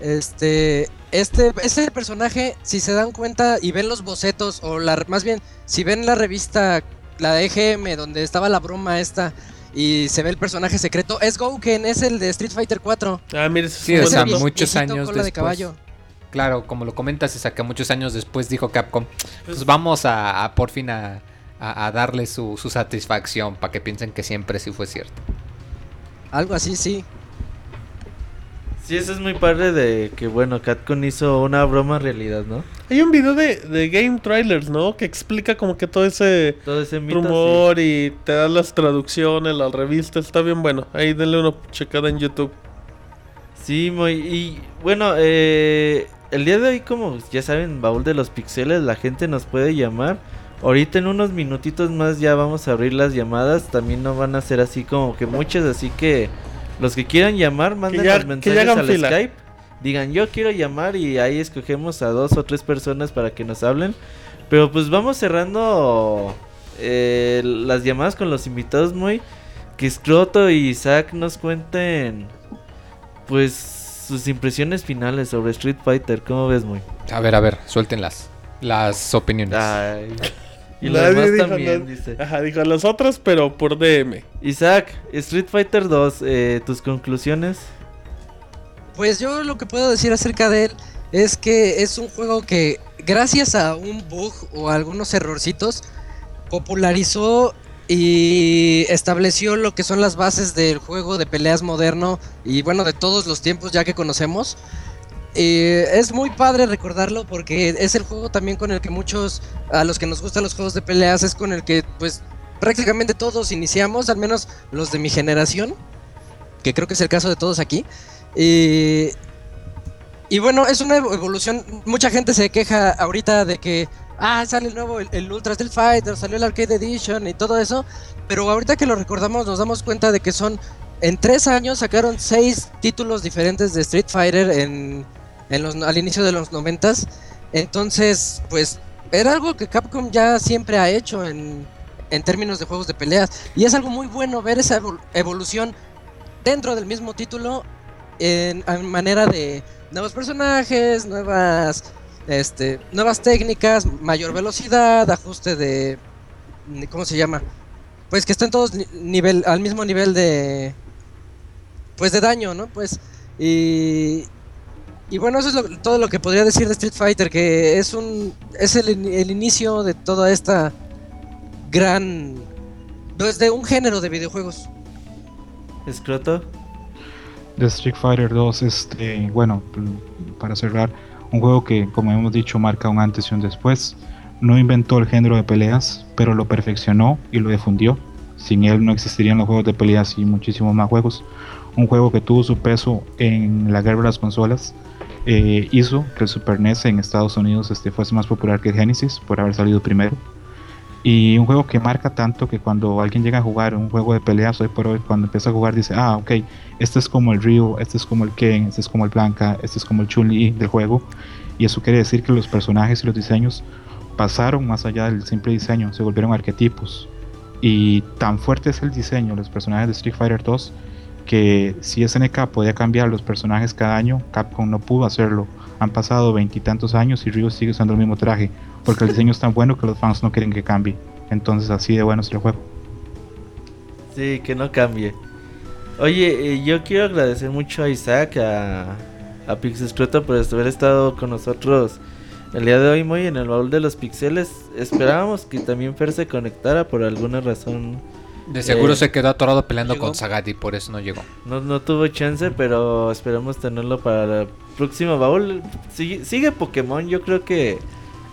S7: Este, este, este personaje, si se dan cuenta y ven los bocetos, o la, más bien, si ven la revista, la de EGM, donde estaba la broma esta, y se ve el personaje secreto, es Gouken, es el de Street Fighter 4.
S6: Ah, es
S2: Sí, o sea, muchos años
S7: cola de caballo.
S2: Claro, como lo comentas, Isaac, que muchos años después dijo Capcom, pues vamos a, a por fin a, a- a darle su, su satisfacción para que piensen que siempre sí fue cierto.
S7: Algo así, sí.
S5: Sí, eso es muy padre de que, bueno, Capcom hizo una broma realidad, ¿no?
S6: Hay un video de, de Game Trailers, ¿no? Que explica como que todo ese
S5: Todo ese mito.
S6: rumor y te da las traducciones, las revistas. Está bien bueno. Ahí denle una checada en YouTube.
S5: Sí, Sí, muy. Y bueno, eh, el día de hoy, como ya saben, baúl de los pixeles, la gente nos puede llamar. Ahorita en unos minutitos más ya vamos a abrir las llamadas. También no van a ser así como que muchas, así que los que quieran llamar, manden
S6: ya-
S5: los mensajes al
S6: fila.
S5: Skype. Digan, yo quiero llamar y ahí escogemos a dos o tres personas para que nos hablen. Pero pues vamos cerrando eh, las llamadas con los invitados muy... Que Scroto y Isaac nos cuenten pues sus impresiones finales sobre Street Fighter. ¿Cómo ves muy?
S2: A ver, a ver, suelten las, las opiniones.
S5: Ay. Y los demás
S6: dijo
S5: también, dice.
S6: Ajá, dijo los otros, pero por DM.
S5: Isaac, Street Fighter 2, eh, tus conclusiones.
S7: Pues yo lo que puedo decir acerca de él es que es un juego que gracias a un bug o a algunos errorcitos popularizó y estableció lo que son las bases del juego de peleas moderno y bueno de todos los tiempos ya que conocemos. Eh, es muy padre recordarlo porque es el juego también con el que muchos, a los que nos gustan los juegos de peleas, es con el que pues prácticamente todos iniciamos, al menos los de mi generación, que creo que es el caso de todos aquí. Y, y bueno, es una evolución. Mucha gente se queja ahorita de que, ah, sale el nuevo, el, Ultra Street Fighter, salió el Arcade Edition y todo eso. Pero ahorita que lo recordamos, nos damos cuenta de que son, en tres años sacaron seis títulos diferentes de Street Fighter en, en los, al inicio de los noventas. Entonces, pues, era algo que Capcom ya siempre ha hecho en, en términos de juegos de peleas. Y es algo muy bueno ver esa evolución dentro del mismo título en, manera de nuevos personajes, nuevas este, nuevas técnicas, mayor velocidad, ajuste de ¿cómo se llama? Pues que estén todos nivel al mismo nivel de pues de daño, ¿no? Pues y y bueno, eso es todo lo que podría decir de Street Fighter, que es un es el, el inicio de toda esta gran pues de un género de videojuegos.
S5: ¿Escroto?
S8: de Street Fighter 2, este, bueno, para cerrar, un juego que, como hemos dicho, marca un antes y un después. No inventó el género de peleas, pero lo perfeccionó y lo difundió. Sin él no existirían los juegos de peleas y muchísimos más juegos. Un juego que tuvo su peso en la guerra de las consolas. Eh, hizo que el Super NES en Estados Unidos este, fuese más popular que Genesis por haber salido primero. Y un juego que marca tanto que cuando alguien llega a jugar un juego de peleas hoy por hoy, cuando empieza a jugar dice, ah, ok, este es como el Ryu, este es como el Ken, este es como el Blanca, este es como el Chun-Li del juego. Y eso quiere decir que los personajes y los diseños pasaron más allá del simple diseño, se volvieron arquetipos. Y tan fuerte es el diseño de los personajes de Street Fighter 2 que si SNK podía cambiar los personajes cada año, Capcom no pudo hacerlo. Han pasado veintitantos años y Ryu sigue usando el mismo traje porque el diseño es tan bueno que los fans no quieren que cambie. Entonces así de bueno es el juego.
S5: Sí, que no cambie. Oye, eh, yo quiero agradecer mucho a Isaac, a, a Pixescroto por haber estado con nosotros el día de hoy muy en el baúl de los pixeles. Esperábamos que también Fer se conectara por alguna razón.
S2: De seguro eh, se quedó atorado peleando con Sagat y por eso no llegó.
S5: No, no tuvo chance, pero esperamos tenerlo para el próximo baúl. Sigue, sigue Pokémon, yo creo que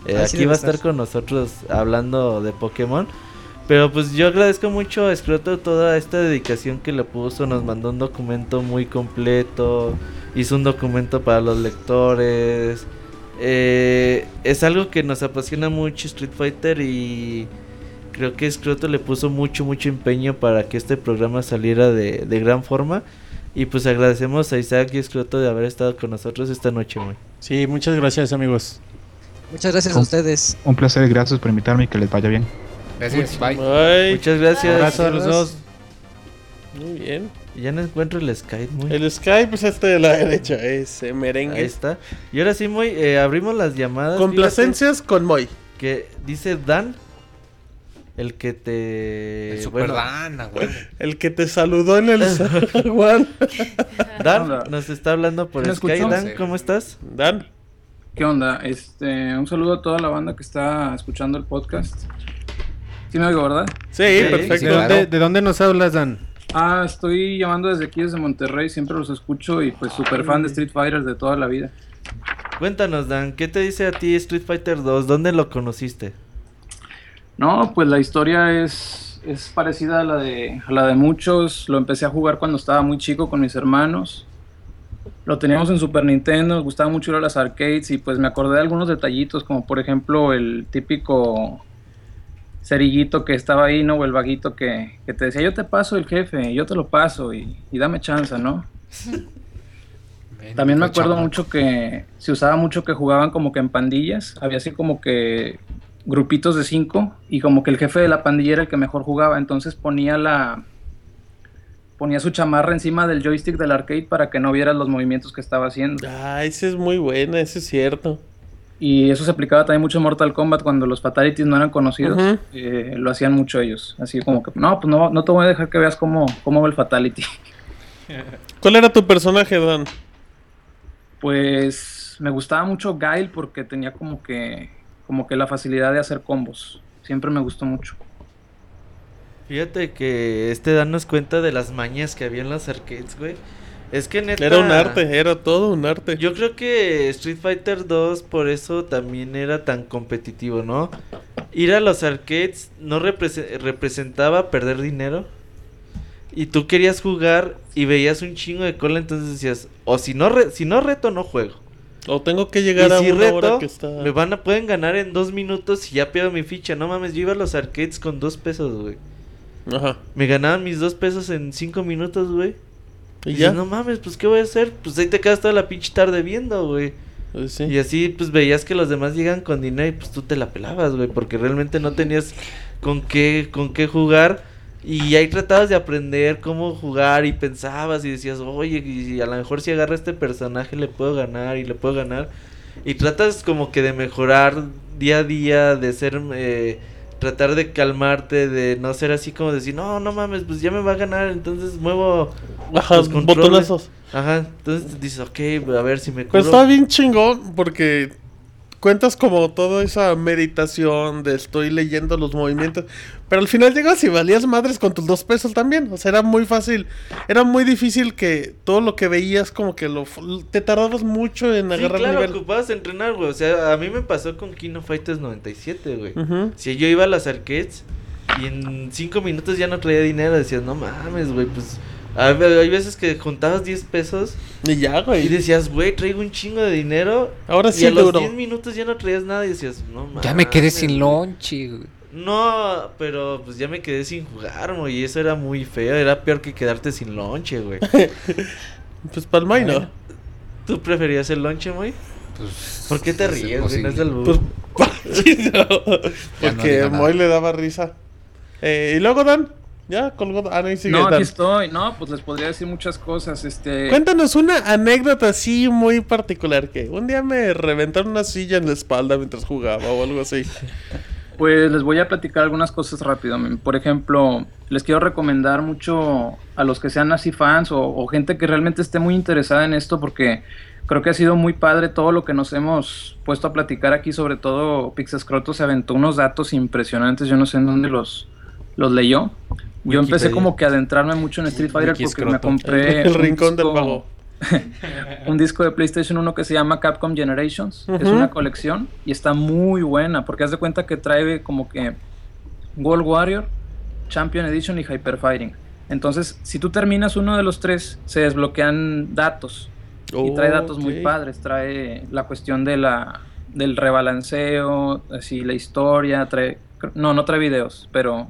S5: eh, aquí va a estar con nosotros hablando de Pokémon. Pero pues yo agradezco mucho a Scroto toda esta dedicación que le puso. Nos mandó un documento muy completo. Hizo un documento para los lectores. Eh, es algo que nos apasiona mucho Street Fighter y creo que Scroto le puso mucho, mucho empeño para que este programa saliera de, de gran forma. Y pues agradecemos a Isaac y Scroto de haber estado con nosotros esta noche, muy.
S3: Sí, muchas gracias amigos.
S7: Muchas gracias a ustedes.
S8: Un placer, gracias por invitarme y que les vaya bien.
S2: Gracias, bye.
S5: Muchas gracias.
S3: Abrazo a los dos.
S6: Muy bien.
S5: Ya no encuentro el Skype, muy.
S6: El Skype es este de la derecha, ese merengue.
S5: Ahí está. Y ahora sí, muy, eh, abrimos las llamadas.
S6: Complacencias con Moy.
S5: Que dice Dan, el que te.
S2: El Super Dan, güey.
S6: El que te saludó en el Juan.
S5: Dan, nos está hablando por Skype. Dan, ¿cómo estás?
S6: Dan.
S10: ¿Qué onda? Este, un saludo a toda la banda que está escuchando el podcast. ¿Sí me oigo, verdad?
S6: Sí, perfecto.
S3: ¿De, dónde nos hablas, Dan?
S10: Ah, estoy llamando desde aquí, desde Monterrey. Siempre los escucho y pues súper fan de Street Fighter de toda la vida.
S5: Cuéntanos, Dan, ¿qué te dice a ti Street Fighter 2? ¿Dónde lo conociste?
S10: No, pues la historia es, es parecida a la, de, a la de muchos. Lo empecé a jugar cuando estaba muy chico con mis hermanos lo teníamos en Super Nintendo, nos gustaba mucho ir a las arcades y pues me acordé de algunos detallitos, como por ejemplo el típico cerillito que estaba ahí, ¿no? O el vaguito que, te decía, yo te paso el jefe, yo te lo paso y, dame chance, ¿no? También me acuerdo mucho que se usaba mucho que jugaban como que en pandillas, había así como que grupitos de cinco y como que el jefe de la pandilla era el que mejor jugaba, entonces ponía la, ponía su chamarra encima del joystick del arcade para que no vieras los movimientos que estaba haciendo.
S6: Ah, ese es muy bueno, ese es cierto.
S10: Y eso se aplicaba también mucho en Mortal Kombat cuando los fatalities no eran conocidos. Eh, lo hacían mucho ellos. Así como que, no, pues no, no te voy a dejar que veas cómo, cómo va el fatality.
S6: ¿Cuál era tu personaje, Dan?
S10: Pues me gustaba mucho Gail porque tenía como que, como que la facilidad de hacer combos. Siempre me gustó mucho.
S5: Fíjate que este danos cuenta de las mañas que había en las arcades, güey. Es que neta.
S6: Era un arte, era todo un arte.
S5: Yo creo que Street Fighter 2 por eso también era tan competitivo, ¿no? ir a los arcades no representaba perder dinero. Y tú querías jugar y veías un chingo de cola, entonces decías, o si no, si no reto, no juego.
S6: O tengo que llegar a una hora que está...
S5: Me van a, pueden ganar en dos minutos y ya pierdo mi ficha. No mames, yo iba a los arcades con dos pesos, güey. Ajá. Me ganaban mis dos pesos en cinco minutos, güey. ¿Y, ya? no mames, pues ¿qué voy a hacer? Pues ahí te quedas toda la pinche tarde viendo, güey. Pues y así, pues veías que los demás llegan con dinero y pues tú te la pelabas, güey. Porque realmente no tenías con qué, con qué jugar. Y ahí tratabas de aprender cómo jugar y pensabas y decías, oye, y a lo mejor si agarra este personaje le puedo ganar y le puedo ganar. Y tratas como que de mejorar día a día, de ser, eh, tratar de calmarte, de no ser así como decir, no, no mames, pues ya me va a ganar, entonces muevo
S6: los botonazos.
S5: Ajá, entonces dices, ok, a ver si me
S6: Pues está bien chingón porque cuentas como toda esa meditación de estoy leyendo los movimientos. Pero al final llegas y valías madres con tus dos pesos también. O sea, era muy fácil. Era muy difícil que todo lo que veías como que lo... Te tardabas mucho en agarrar
S5: sí, claro, ocupabas entrenar, güey. O sea, a mí me pasó con Kino Fighters 97, güey. Si yo iba a las arcades y en cinco minutos ya no traía dinero, decías, no mames, güey, pues hay veces que juntabas 10 pesos.
S6: Y ya, güey.
S5: Y decías, güey, traigo un chingo de dinero.
S6: Ahora sí,
S5: y a los 10 minutos ya no traías nada y decías, no mames.
S2: Ya me quedé sin lonche,
S5: No, pero pues ya me quedé sin jugar, güey. Y eso era muy feo. Era peor que quedarte sin lonche, güey.
S6: pues palmay, ¿no?
S5: ¿Tú preferías el lonche, güey? Pues. ¿Por qué te ríes, güey? No es del
S6: pues, Porque no Moy le daba risa. Eh, y luego, Dan. Ya colgó. Ah, no,
S10: no aquí estoy. No, pues les podría decir muchas cosas. Este.
S6: Cuéntanos una anécdota así muy particular que un día me reventaron una silla en la espalda mientras jugaba o algo así.
S10: Pues les voy a platicar algunas cosas rápido. Por ejemplo, les quiero recomendar mucho a los que sean así fans o, gente que realmente esté muy interesada en esto porque creo que ha sido muy padre todo lo que nos hemos puesto a platicar aquí, sobre todo Pixescroto se aventó unos datos impresionantes, yo no sé en dónde los, los leyó, yo empecé como que a adentrarme mucho en Street Fighter porque me compré
S6: el, rincón del pago.
S10: un disco de PlayStation 1 que se llama Capcom Generations. Es una colección y está muy buena porque haz de cuenta que trae como que World Warrior, Champion Edition y Hyper Fighting. Entonces, si tú terminas uno de los tres, se desbloquean datos. y trae datos muy padres. Trae la cuestión de la, del rebalanceo, así la historia. Trae, no, no trae videos, pero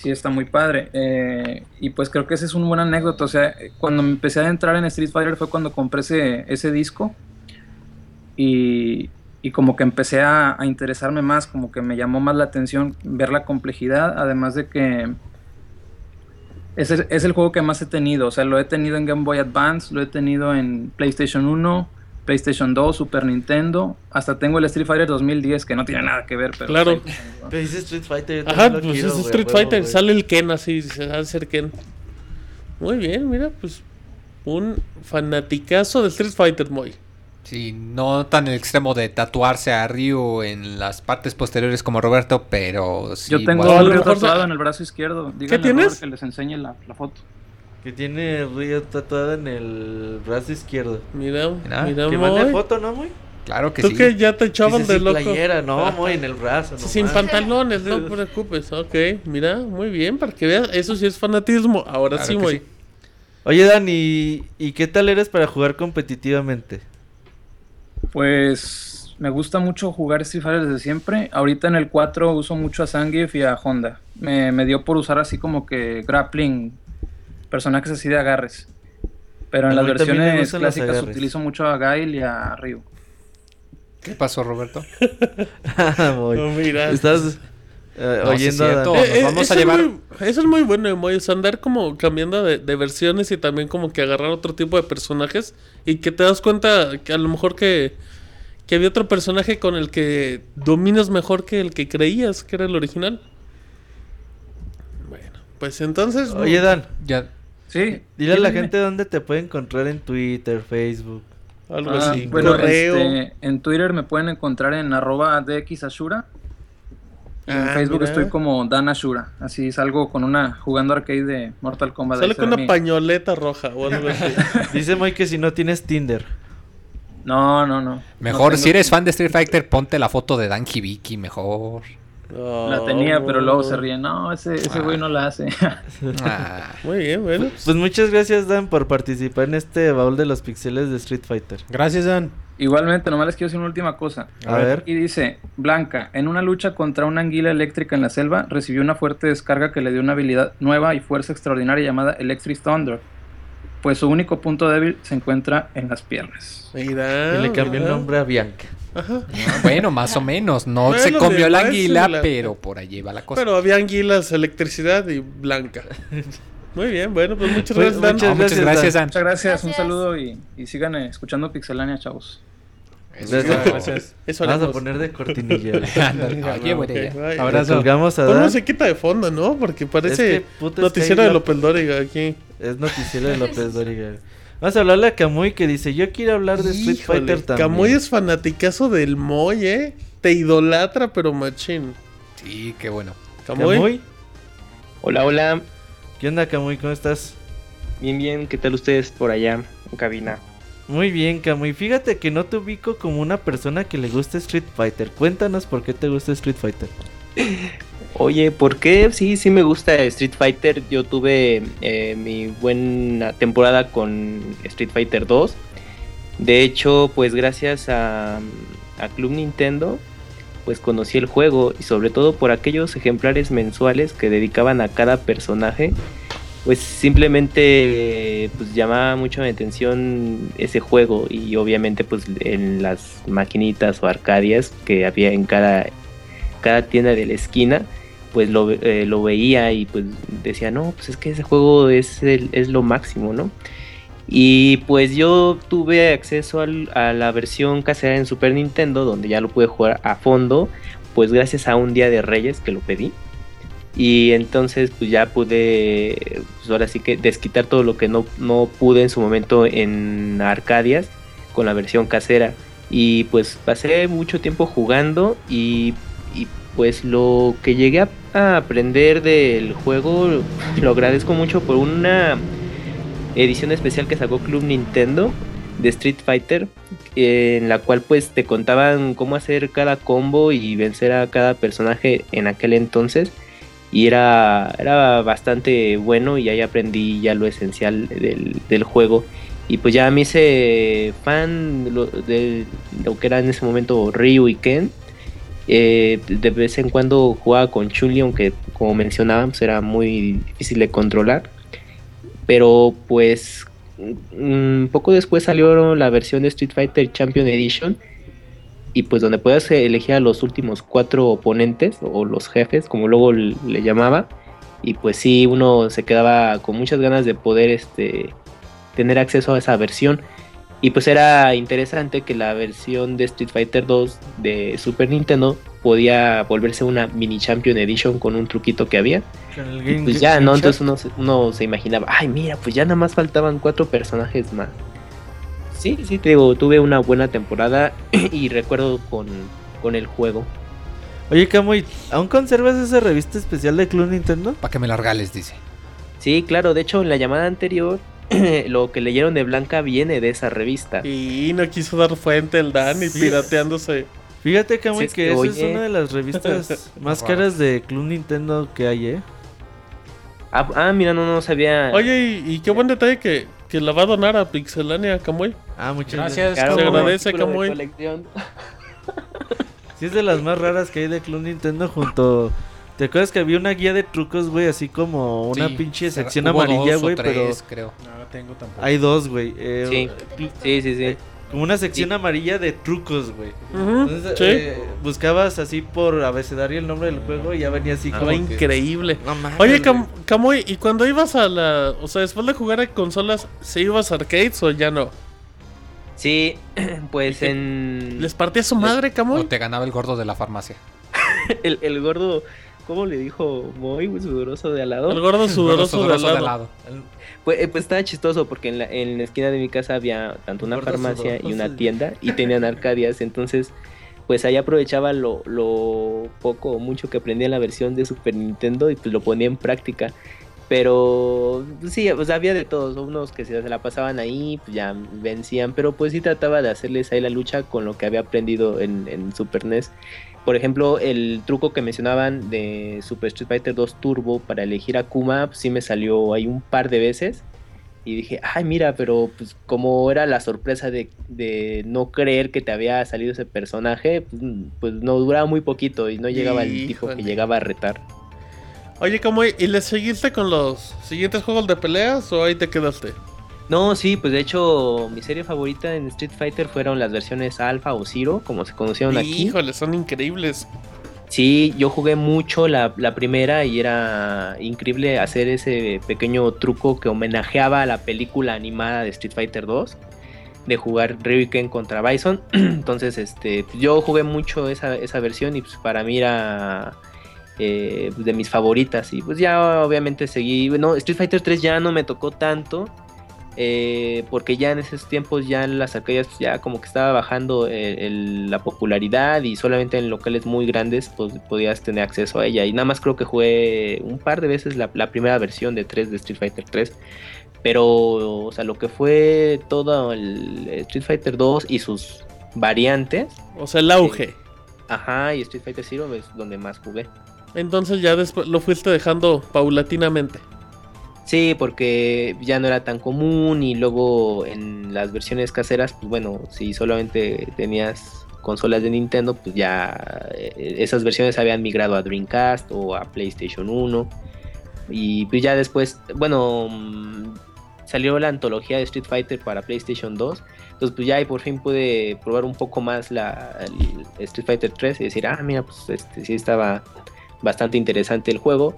S10: sí está muy padre. Eh, y pues creo que esa es una buena anécdota. O sea, cuando me empecé a entrar en Street Fighter fue cuando compré ese, ese disco. Y, y, como que empecé a, interesarme más, como que me llamó más la atención ver la complejidad, además de que es es el juego que más he tenido. O sea, lo he tenido en Game Boy Advance, lo he tenido en PlayStation 1 PlayStation 2, Super Nintendo, hasta tengo el Street Fighter 2010 que no tiene nada que ver, pero
S6: claro.
S5: Pero dice Street Fighter.
S6: Ajá, pues es Street Fighter, sale el Ken así, se va a ser Ken. Muy bien, mira, pues un fanaticazo de Street Fighter, muy.
S2: Sí, no tan el extremo de tatuarse a Ryu en las partes posteriores como Roberto, pero sí.
S10: Yo tengo Ryu tatuado en el brazo izquierdo.
S6: ¿Qué tienes?
S10: Que les enseñe la foto.
S5: Que tiene Río tatuado en el brazo izquierdo.
S6: Mira, mira, mira
S5: Que mande foto, ¿no, muy?
S2: Claro que sí.
S6: Tú que ya te echaban de loco.
S5: playera, no, muy en el brazo.
S6: Sin pantalones, no te preocupes. Ok, mira, muy bien, para que veas. Eso sí es fanatismo. Ahora sí, muy.
S5: Oye, Dani, ¿y qué tal eres para jugar competitivamente?
S10: Pues me gusta mucho jugar Street Fighter desde siempre. Ahorita en el 4 uso mucho a Zangief y a Honda. Me, me dio por usar así como que grappling personajes así de agarres. Pero en las versiones clásicas utilizo mucho a Gail y a Ryu.
S2: ¿Qué pasó, Roberto?
S5: no, mira. Estás eh, oyendo a
S6: eh, vamos a llevar... eso es muy bueno, muy, andar como cambiando de, versiones y también como que agarrar otro tipo de personajes y que te das cuenta que a lo mejor que, que había otro personaje con el que dominas mejor que el que creías que era el original. Bueno, pues entonces...
S5: Oye, Dan.
S2: Ya
S10: Sí.
S5: Dile a la gente dónde te puede encontrar en Twitter, Facebook.
S10: Algo ah, así. Bueno, este, en Twitter me pueden encontrar en arroba dxashura. en ah, Facebook estoy como Dan Ashura. Así salgo con una jugando arcade de Mortal Kombat.
S6: Sale con una pañoleta roja o algo así.
S5: Dice Mike que si no tienes Tinder.
S10: No, no, no.
S2: Mejor, si eres fan de Street Fighter, ponte la foto de Dan Hibiki, mejor.
S10: La tenía, pero luego se ríe. No, ese, ese güey no la hace.
S6: Ah. Muy bien, bueno.
S5: Pues muchas gracias, Dan, por participar en este baúl de los pixeles de Street Fighter.
S3: Gracias, Dan.
S10: Igualmente, nomás les quiero decir una última cosa.
S5: A ver.
S10: Y dice, Blanca, en una lucha contra una anguila eléctrica en la selva, recibió una fuerte descarga que le dio una habilidad nueva y fuerza extraordinaria llamada Electric Thunder. Pues su único punto débil se encuentra en las piernas.
S6: Mira.
S5: Y le cambió el nombre a Bianca.
S6: Ajá.
S2: Ah, bueno, más o menos. No
S6: Bueno,
S2: se comió la anguila,
S6: la-
S2: pero por allí va la cosa.
S6: Pero había anguilas, electricidad y blanca. Muy bien, bueno, pues muchas
S5: Pues,
S6: gracias, Dan.
S5: muchas
S2: No, muchas
S5: gracias,
S2: gracias,
S5: Dan.
S10: Muchas gracias, un saludo y, y sigan eh, escuchando Pixelania, chavos.
S5: Gracias.
S6: Gracias. Eso
S5: Vamos a poner de cortinilla.
S2: Oye.
S5: Colgamos a
S6: Pon
S5: Dan.
S6: musiquita de fondo, ¿no? Porque parece
S5: Es que puto
S6: noticiero de López Dóriga aquí.
S5: Es noticiero de López Dóriga. Vamos a hablarle a Kamui que dice, yo quiero hablar de Street
S6: Híjole,
S5: Fighter también.
S6: Camuy es fanaticazo del Moy, ¿eh? Te idolatra, pero machín.
S2: Sí, qué bueno.
S6: Camuy.
S11: Hola, hola.
S5: ¿Qué onda, Kamui? ¿Cómo estás?
S11: Bien, bien. ¿Qué tal ustedes por allá en cabina?
S5: Muy bien, Kamui. Fíjate que no te ubico como una persona que le gusta Street Fighter. Cuéntanos por qué te gusta Street Fighter.
S11: Oye, ¿por qué? Sí, sí me gusta Street Fighter. Yo tuve eh, mi buena temporada con Street Fighter 2. De hecho, pues gracias a, Club Nintendo, pues conocí el juego y sobre todo por aquellos ejemplares mensuales que dedicaban a cada personaje. Pues simplemente pues llamaba mucho mi atención ese juego y obviamente pues en las maquinitas o arcadias que había en cada, cada tienda de la esquina pues lo, eh, lo veía y pues decía, no, pues es que ese juego es, el- es lo máximo, ¿no? Y pues yo tuve acceso a la versión casera en Super Nintendo, donde ya lo pude jugar a fondo, pues gracias a un día de Reyes que lo pedí. Y entonces pues ya pude, pues ahora sí que desquitar todo lo que no, no pude en su momento en Arcadias con la versión casera. Y pues pasé mucho tiempo jugando y, pues lo que llegué a, a aprender del juego lo agradezco mucho por una edición especial que sacó Club Nintendo de Street Fighter en la cual pues te contaban cómo hacer cada combo y vencer a cada personaje en aquel entonces. Y era, era bastante bueno y ahí aprendí ya lo esencial del, juego. Y pues ya me hice fan de lo, de lo que era en ese momento Ryu y Ken eh, de vez en cuando jugaba con Chun-Li aunque como mencionábamos era muy difícil de controlar. Pero pues un poco después salió la versión de Street Fighter Champion Edition. Y pues donde puedes elegir a los últimos cuatro oponentes o los jefes como luego le llamaba. Y pues sí uno se quedaba con muchas ganas de poder este tener acceso a esa versión y pues era interesante que la versión de Street Fighter 2 de Super Nintendo podía volverse una mini Champion Edition con un truquito que había
S5: Con el
S11: y pues ya, ¿no? Entonces uno, se- uno se imaginaba, ay, mira, pues ya nada más faltaban cuatro personajes más. Sí, sí, te digo, tuve una buena temporada y recuerdo con, con el juego.
S5: Oye, Kamui, ¿aún conservas esa revista especial de Club Nintendo?
S2: Para que me la regales, dice.
S11: Sí, claro, de hecho en la llamada anterior, lo que leyeron de Blanca viene de esa revista.
S6: Y no quiso dar fuente el Dan y
S5: Sí.
S6: pirateándose.
S5: Fíjate,
S11: Sí, es
S5: que
S11: que,
S5: esa es una de las revistas más caras de Club Nintendo que hay, ¿eh?
S11: Ah, ah, mira, no, no sabía.
S6: Oye, y, y qué buen detalle que, que la va a donar a Pixelania, Camuy.
S5: Ah, muchas
S2: Gracias,
S11: Claro,
S6: se agradece, Camuy.
S5: Sí, es de las más raras que hay de Club Nintendo junto... ¿Te acuerdas que había una guía de trucos, güey? Así como una
S2: Sí,
S5: pinche sección
S2: hubo
S5: amarilla,
S2: o
S5: güey, pero...
S2: tres, creo.
S3: No la tengo tampoco.
S5: Hay dos, güey. eh,
S11: Sí, sí, sí, sí.
S5: Como una sección
S11: Sí.
S5: amarilla de trucos, güey.
S6: Ujú,
S5: Entonces,
S6: sí.
S5: eh, buscabas así por abecedario el nombre del juego y ya venía así
S6: Ah,
S5: como que-
S6: increíble.
S5: No mames,
S6: Oye. Cam Camuy, ¿y cuando ibas a la. O sea, después de jugar a consolas, ¿se ibas a arcades o ya no?
S11: Sí, pues en...
S6: ¿Les partía su madre,
S2: O
S6: Camuy?
S2: te ganaba el gordo de la farmacia.
S11: El, el gordo, ¿cómo le dijo? Muy sudoroso de al lado.
S6: El gordo sudoroso,
S2: Gordo sudoroso
S6: de
S2: de
S6: lado.
S11: Pues, eh, pues estaba chistoso porque en la, en la esquina de mi casa había tanto una farmacia y una tienda y tenían arcadias, entonces pues ahí aprovechaba lo, lo poco o mucho que aprendía en la versión de Super Nintendo y pues lo ponía en práctica. Pero pues, sí, pues había de todos, unos que se la pasaban ahí, pues ya vencían, pero pues sí trataba de hacerles ahí la lucha con lo que había aprendido en, en Super NES. Por ejemplo, el truco que mencionaban de Super Street Fighter 2 Turbo para elegir a Kuma, pues, sí me salió ahí un par de veces. Y dije, ay, mira, pero pues como era la sorpresa de, de no creer que te había salido ese personaje, pues, pues no duraba muy poquito y no llegaba el tipo que
S6: Híjole.
S11: llegaba a retar.
S6: Oye, ¿cómo? ¿Y le seguiste con los siguientes juegos de peleas o ahí te quedaste?
S11: No, sí, pues de hecho mi serie favorita en Street Fighter fueron las versiones Alpha o Zero, como se conocieron aquí.
S6: Híjole, son increíbles.
S11: Sí, yo jugué mucho la, la primera y era increíble hacer ese pequeño truco que homenajeaba a la película animada de Street Fighter 2 de jugar Ryuken contra Bison. Entonces, este, yo jugué mucho esa, esa versión y pues para mí era eh, de mis favoritas. Y pues ya obviamente seguí. No, Street Fighter 3 ya no me tocó tanto. Eh, porque ya en esos tiempos ya en las arcadias pues, ya como que estaba bajando el- el- la popularidad y solamente en locales muy grandes pues podías tener acceso a ella y nada más creo que jugué un par de veces la, la primera versión de 3 de Street Fighter 3 pero o sea lo que fue todo el Street Fighter 2 y sus variantes
S6: O sea, el auge.
S11: ajá y Street Fighter Zero es donde más jugué
S6: Entonces ya después lo fuiste dejando paulatinamente.
S11: Sí, porque ya no era tan común y luego en las versiones caseras, pues bueno, si solamente tenías consolas de Nintendo, pues ya eh, esas versiones habían migrado a Dreamcast o a PlayStation 1. Y pues ya después, bueno, mm, salió la antología de Street Fighter para PlayStation 2. Entonces pues ya ahí por fin pude probar un poco más la Street Fighter 3 y decir, ah, mira, pues este sí estaba bastante interesante el juego.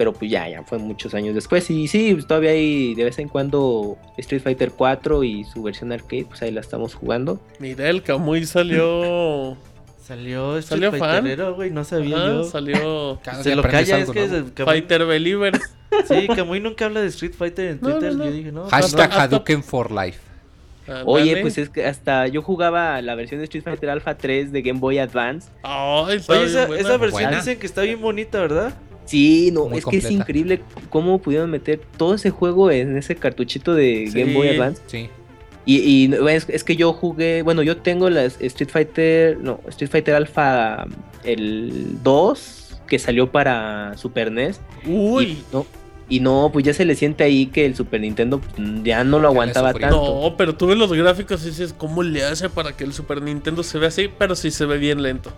S11: Pero pues ya, ya fue muchos años después. Y sí, pues, todavía hay de vez en cuando Street Fighter 4 y su versión arcade, pues ahí la estamos jugando.
S6: Mira, el Kamui salió.
S5: Salió Street
S6: ¿Salió?
S5: Fighterero, güey, no sabía
S6: Ajá,
S5: yo.
S6: Salió.
S5: Se lo calla, es que
S6: Fighter Believer.
S5: Sí, Kamui nunca habla de Street Fighter en
S6: No, no,
S5: Twitter.
S6: no.
S5: Yo dije, no.
S2: Hashtag
S6: hasta-
S2: Hadouken for Life.
S11: Oye, pues es que hasta yo jugaba la versión de Street Fighter Alpha 3 de Game Boy Advance.
S5: Oye, esa, esa versión
S2: Buena.
S5: dicen que está bien bonita, ¿verdad?
S11: Sí, no,
S2: Muy
S11: es que es increíble cómo pudieron meter todo ese juego en ese cartuchito de
S6: Sí.
S11: Game Boy Advance.
S2: Sí.
S11: Y, y es, es que yo jugué, bueno, yo tengo la Street Fighter, no, Street Fighter Alpha el 2 que salió para Super NES.
S6: Uy.
S11: Y no, y no, pues ya se le siente ahí que el Super Nintendo ya no lo aguantaba tanto.
S6: No, pero tú ves los gráficos y dices, ¿cómo le hace para que el Super Nintendo se vea así? Pero sí se ve bien lento.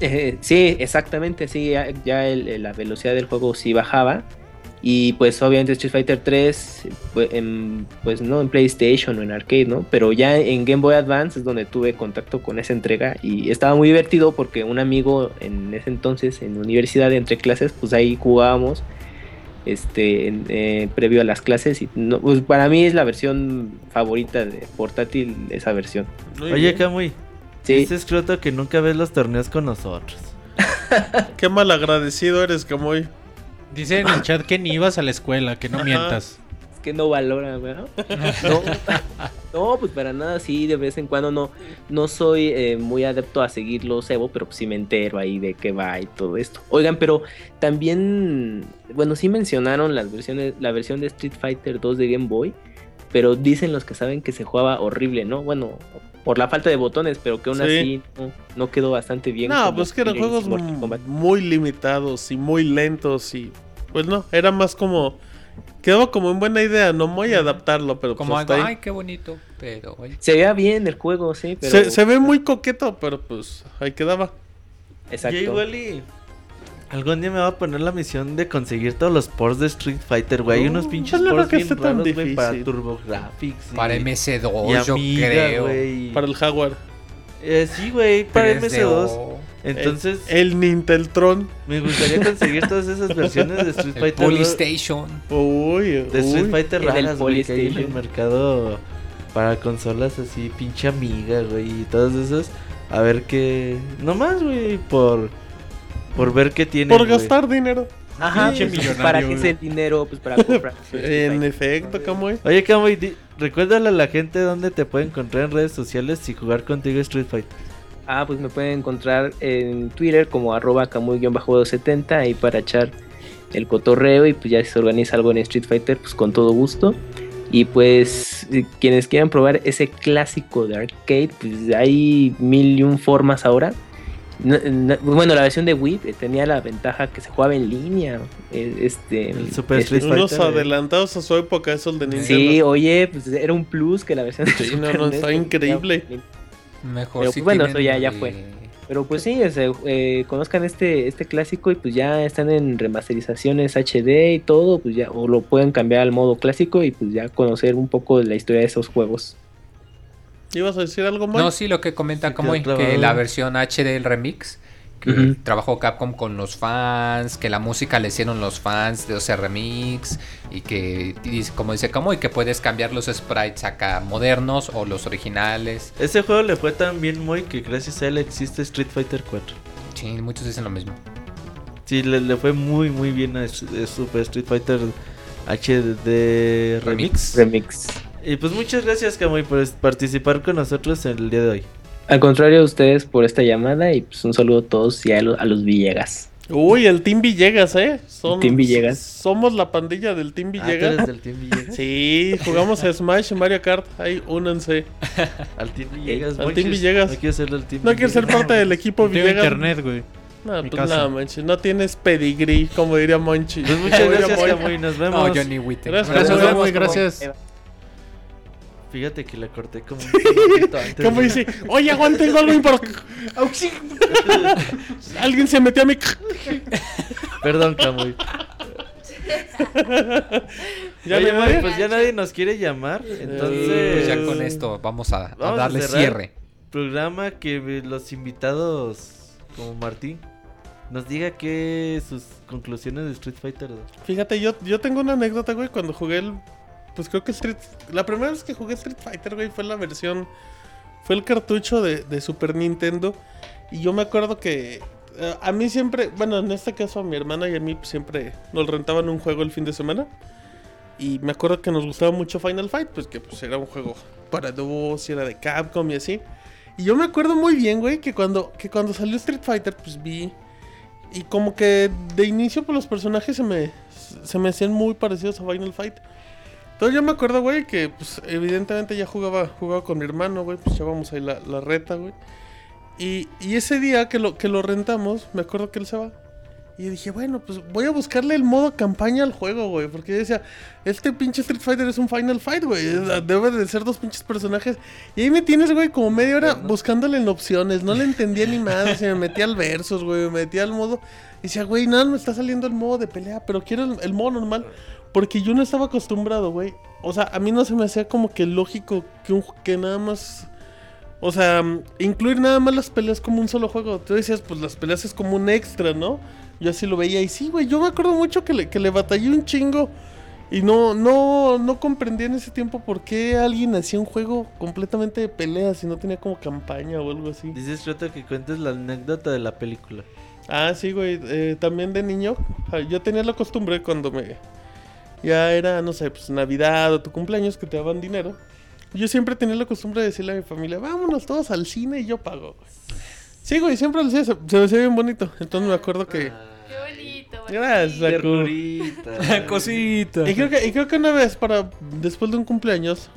S11: Eh, sí, exactamente, sí, ya, ya el- el- la velocidad del juego sí bajaba. Y pues obviamente Street Fighter 3, pues, en, pues no en PlayStation o en arcade, ¿no? Pero ya en Game Boy Advance es donde tuve contacto con esa entrega y estaba muy divertido porque un amigo en ese entonces en universidad entre clases, pues ahí jugábamos este en- eh, previo a las clases y no, pues para mí es la versión favorita de portátil esa versión.
S6: Muy
S5: Oye,
S6: bien.
S11: Sí.
S5: escroto que nunca ves los torneos con nosotros.
S6: Qué mal agradecido eres, Kamui.
S3: Dice en el chat que ni ibas a la escuela, que no
S6: Ajá.
S3: mientas.
S11: Es que no valora, ¿verdad? No, no, pues para nada, sí, de vez en cuando no, no soy eh, muy adepto a seguir los Evo, pero pues sí me entero ahí de qué va y todo esto. Oigan, pero también, bueno, sí mencionaron las versiones, la versión de Street Fighter 2 de Game Boy, pero dicen los que saben que se jugaba horrible, ¿no? Bueno, por la falta de botones, pero que aún
S6: Sí.
S11: así no, no quedó bastante bien.
S6: No,
S11: como
S6: pues que eran juegos muy limitados y muy lentos y pues no, era más como quedaba como en buena idea, no muy adaptarlo, pero
S2: Como
S6: pues
S2: algo,
S6: hasta ahí.
S2: ay, qué bonito. Pero, oye.
S11: Se veía bien el juego, sí, pero...
S6: se, se ve muy coqueto, pero pues ahí quedaba.
S11: Exacto.
S5: Yo igual y... Algún día me va a poner la misión de conseguir todos los ports de Street Fighter, güey. Hay
S6: No,
S5: unos pinches
S6: no
S5: ports
S6: que
S5: bien raros, güey, para. TurboGrafx.
S2: Para
S5: y
S2: MS2, yo
S5: Amiga,
S2: creo.
S6: Para el Jaguar.
S5: Eh, sí, güey, para
S2: 3DO.
S5: MS2. Entonces,
S6: El, el Ninteltron.
S5: me gustaría conseguir todas esas versiones de Street
S2: El
S5: Fighter.
S2: Polystation.
S6: Uy,
S5: De Street
S6: uy.
S5: Fighter raras, güey, que hay en el mercado para consolas así, pinche amiga, güey, y todas esas. A ver qué. No más, güey, por. Por ver qué tiene.
S6: Por gastar dinero.
S11: Ajá, pues, para que sea el dinero, pues para comprar.
S6: En efecto, Kamui.
S5: Oye, di- recuérdale a la gente dónde te puede encontrar en redes sociales y jugar contigo Street Fighter.
S11: Ah, pues me pueden encontrar en Twitter como arroba camuy-270 ahí para echar el cotorreo y pues ya si se organiza algo en Street Fighter, pues con todo gusto. Y pues quienes quieran probar ese clásico de arcade, pues hay mil y un formas ahora. Bueno, la versión de Wii eh, tenía la ventaja que se jugaba en línea. eh, Este,
S5: El Super
S11: este-
S5: Street
S6: Unos
S5: Fighter,
S6: adelantados a su época, esos de Nintendo.
S11: Sí, oye, pues era un plus que la versión de
S6: Sí, no,
S11: Super
S6: no, está increíble.
S2: Mejor
S11: Pero,
S2: si
S11: pues, bueno, eso ya- ya
S2: el-
S11: fue. Pero pues sí, o sea, eh, conozcan este, este clásico y pues ya están en remasterizaciones HD y todo, pues ya, o lo pueden cambiar al modo clásico y pues ya conocer un poco de la historia de esos juegos.
S6: ¿Ibas a decir algo más?
S2: No, sí, lo que comenta
S5: Sí,
S2: como
S5: que
S2: que la versión HD del remix que trabajó Capcom con los fans, que la música le hicieron los fans de ese remix y que y como dice como y que puedes cambiar los sprites acá modernos o los originales.
S5: Ese juego le fue tan bien muy que gracias a él existe Street Fighter 4.
S2: Sí, muchos dicen lo mismo.
S5: Sí, le, le fue muy muy bien a eh, Super Street Fighter HD Remix.
S11: Remix.
S5: Y pues muchas gracias Kamui por participar con nosotros el día de hoy.
S11: Al contrario a ustedes por esta llamada y pues un saludo a todos y a, lo- a los Villegas.
S6: Uy, el Team Villegas, ¿eh? Son-
S11: Team Villegas.
S6: Somos la pandilla del Team
S5: Ah, ¿tú
S6: Villegas.
S5: eres del Team Villegas?
S6: Sí, jugamos a Smash y Mario Kart. Ahí, únanse.
S5: Al Team Villegas.
S6: Al. Team Villegas.
S5: No quiero ser del Team
S6: No quieres ser
S5: Villegas.
S6: parte del equipo
S3: No tengo
S6: Villegas.
S3: internet, güey.
S6: No,
S3: Mi
S6: pues
S3: casa.
S6: nada, manches. No tienes pedigrí, como diría Monchi.
S5: Pues muchas gracias. Kamui, nos vemos.
S2: No, Johnny Witte.
S6: Gracias,
S3: Gracias,
S6: nos vemos,
S3: güey,
S6: como-
S3: gracias.
S5: Fíjate que la corté como un antes.
S6: Como dice, oye, Juan, tengo algo importante. Alguien se metió a mi.
S5: Perdón, Kamui.
S6: ¿Ya
S5: Oye,
S6: nadie?
S5: pues ya nadie nos quiere llamar. Entonces,
S2: Pues ya con esto vamos a, a
S5: Vamos a
S2: darle cierre.
S5: programa que los invitados como Martín nos diga qué sus conclusiones de Street Fighter 2.
S6: Fíjate, yo, yo tengo una anécdota, güey, cuando jugué el... Pues creo que Street... La primera vez que jugué Street Fighter, güey, fue la versión... Fue el cartucho de, de Super Nintendo. Y yo me acuerdo que... eh, a mí siempre... Bueno, en este caso a mi hermana y a mí siempre nos rentaban un juego el fin de semana. Y me acuerdo que nos gustaba mucho Final Fight, pues que pues era un juego para dos y era de Capcom y así. Y yo me acuerdo muy bien, güey, que cuando, que cuando salió Street Fighter, pues vi... Y como que de inicio, pues los personajes se me, se me hacían muy parecidos a Final Fight. Entonces yo me acuerdo, güey, que pues evidentemente ya jugaba, jugaba con mi hermano, güey, pues llevamos ahí la, la reta, güey. Y, y ese día que lo, que lo rentamos, me acuerdo que él se va. Y dije, bueno, pues voy a buscarle el modo campaña al juego, güey. Porque yo decía, este pinche Street Fighter es un Final Fight, güey. Debe de ser dos pinches personajes. Y ahí me tienes, güey, como media hora buscándole en opciones. No le entendía ni más. Se me metía al versus, güey. Me metía al modo. Y decía, güey, nada, me está saliendo el modo de pelea. Pero quiero el, el modo normal. Porque yo no estaba acostumbrado, güey. O sea, a mí no se me hacía como que lógico que, un, que nada más. O sea, incluir nada más las peleas como un solo juego. Tú decías, pues las peleas es como un extra, ¿no? Yo así lo veía. Y sí, güey, yo me acuerdo mucho que le, que le batallé un chingo. Y no, no, no comprendía en ese tiempo por qué alguien hacía un juego completamente de peleas y no tenía como campaña o algo así.
S5: Dices Trota que cuentes la anécdota de la película.
S6: Ah, sí, güey. eh, también de niño. ah, Yo tenía la costumbre cuando me. Ya era, no sé, pues Navidad o tu cumpleaños que te daban dinero. Yo siempre tenía la costumbre de decirle a mi familia, vámonos todos al cine y yo pago, güey. Sí, güey, siempre lo hacía, se, se me hacía bien bonito. Entonces me acuerdo que.
S4: Qué bonito.
S6: Gracias.
S5: Ternurita.
S2: Cosita.
S6: Y creo, que, y creo que una vez, para después de un cumpleaños,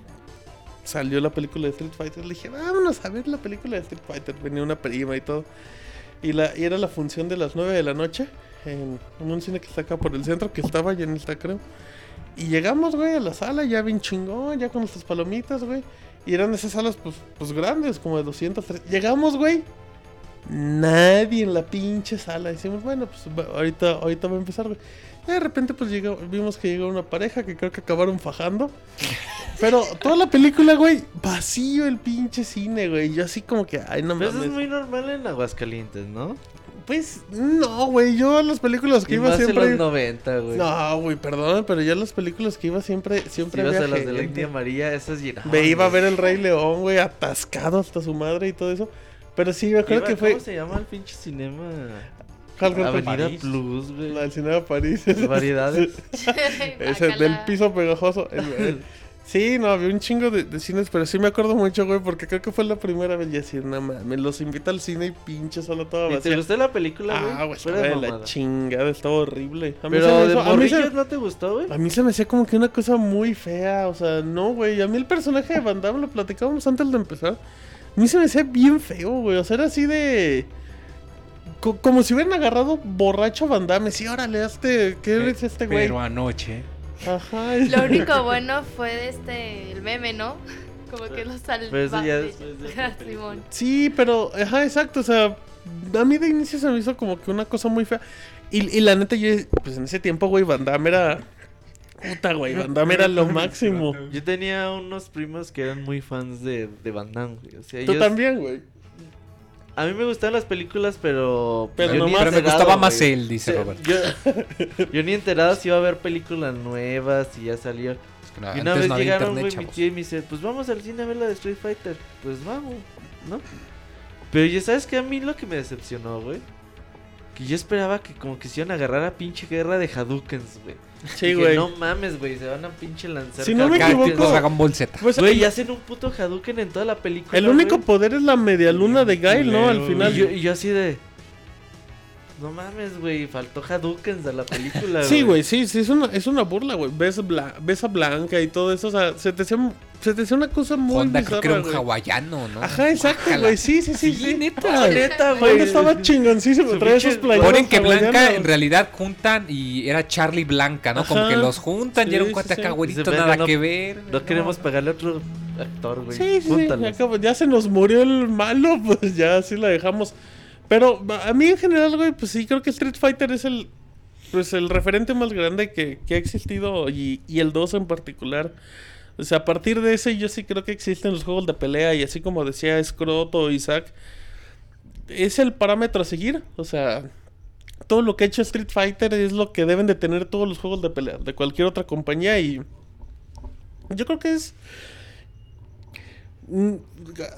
S6: salió la película de Street Fighter. Le dije, vámonos a ver la película de Street Fighter. Venía una prima y todo. Y, la, y era la función de las 9 de la noche en, en un cine que está acá por el centro, que estaba ya en esta, creo. Y llegamos, güey, a la sala, ya bien chingón, ya con nuestras palomitas, güey. Y eran esas salas, pues, pues grandes, como de 200, 300. Llegamos, güey. Nadie en la pinche sala. Decimos, bueno, pues ahorita, ahorita va a empezar, güey. De repente, pues llegó, vimos que llegó una pareja que creo que acabaron fajando. Pero toda la película, güey, vacío el pinche cine, güey. Yo así como que, ay, no
S5: Pero eso
S6: mames.
S5: es muy normal en Aguascalientes, ¿no?
S6: Pues, no, güey. Yo a las películas que
S5: Y
S6: iba
S5: más en
S6: siempre.
S5: los 90, güey.
S6: No, güey, perdón, pero yo a las películas que iba siempre, siempre
S5: Si ibas a las de la. India María, esas llenaban.
S6: Me iba a ver el Rey León, güey, atascado hasta su madre y todo eso. Pero sí, me acuerdo
S5: Iba-
S6: que fue.
S5: ¿Cómo se llama el pinche cinema?
S6: ¿Cuál, cuál?
S5: Avenida
S3: París.
S5: Plus, güey.
S6: La del cine de París.
S5: Variedades.
S6: Ese del piso pegajoso. El- el- Sí, no, había un chingo de, de cines, pero sí me acuerdo mucho, güey, porque creo que fue la primera vez y así, no mames, los invita al cine y pinche solo todo
S5: ¿Y
S6: vacío.
S5: te gustó la película, güey?
S6: Ah, güey,
S5: de
S6: la chingada, estaba horrible. A mí
S5: Pero
S6: se me
S5: de
S6: hizo- a mí se-
S5: morrillos no te gustó, güey.
S6: A mí se me hacía como que una cosa muy fea, o sea, no, güey. A mí el personaje de Van Damme lo platicábamos antes de empezar. A mí se me hacía bien feo, güey. O sea, era así de. co- como si hubieran agarrado borracho a Van Damme. Sí, órale, este. ¿Qué eres este güey?
S2: Pero anoche.
S6: Ajá.
S4: Lo único bueno fue este, el meme, ¿no? Como que lo salva.
S5: Pero eso ya
S4: de-
S5: después de la
S4: Simón.
S6: Sí, pero, ajá, exacto. O sea, a mí de inicio se me hizo como que una cosa muy fea. Y, y la neta, yo, pues en ese tiempo, güey, Van Damme era. Puta, güey, Van Damme era lo máximo.
S5: Yo tenía unos primos que eran muy fans de, de Van Damme, güey. O sea,
S6: Tú
S5: ellos-
S6: también, güey.
S5: A mí me gustaban las películas, pero...
S6: Pero
S5: yo ni
S6: nomás-
S2: Pero me
S5: enterado,
S2: gustaba más él, dice
S5: Sí,
S2: Robert.
S5: Yo, yo ni enterado si iba a haber películas nuevas, si ya salió.
S2: Es que no,
S5: y una
S2: antes
S5: vez
S2: no había
S5: llegaron,
S2: internet,
S5: güey, mi
S2: chavos.
S5: tía y me dice, pues vamos al cine a ver la de Street Fighter. Pues vamos, ¿no? Pero ya sabes que a mí lo que me decepcionó, güey. Que yo esperaba que como que se iban a agarrar a pinche guerra de Hadoukens, güey.
S6: Sí,
S5: Dije,
S6: güey.
S5: No mames, güey, se van a pinche lanzar.
S6: Si no me
S5: Hadoukens".
S6: equivoco-
S2: Dragon Ball Z.
S6: Pues,
S5: Güey,
S6: el-
S5: y hacen un puto Hadouken en toda la película.
S6: El único
S5: güey.
S6: poder es la media luna de Gail, ¿no? Al final.
S5: Y yo, y yo así de. No mames, güey, faltó Hadoukens a la película,
S6: Sí, güey, sí, sí, es una, es una burla, güey. Ves, bla- ves a Blanca y todo eso, o sea, se te hacía, se te hacía una cosa muy
S2: Honda creo que era
S6: bizarra,
S2: un hawaiano, ¿no?
S6: Ajá, exacto, güey, sí, sí, sí, sí.
S2: neta.
S5: neta, güey.
S6: Estaba chingoncísimo, trae esos playeros
S2: Ponen que Blanca en realidad juntan y era Charlie Blanca, ¿no? Como que los juntan y era un cuate
S6: sí,
S2: acá, nada
S5: "Venga, no-
S2: que ver.
S5: No queremos pagarle a otro actor, güey.
S6: Sí, sí, ya se nos murió el malo, pues ya así la dejamos. Pero a mí en general, güey, pues sí, creo que Street Fighter es el, pues el referente más grande que, que ha existido y, y el 2 en particular. O sea, a partir de ese yo sí creo que existen los juegos de pelea y así como decía Scroto Isaac, es el parámetro a seguir. O sea, todo lo que ha hecho Street Fighter es lo que deben de tener todos los juegos de pelea de cualquier otra compañía y yo creo que es...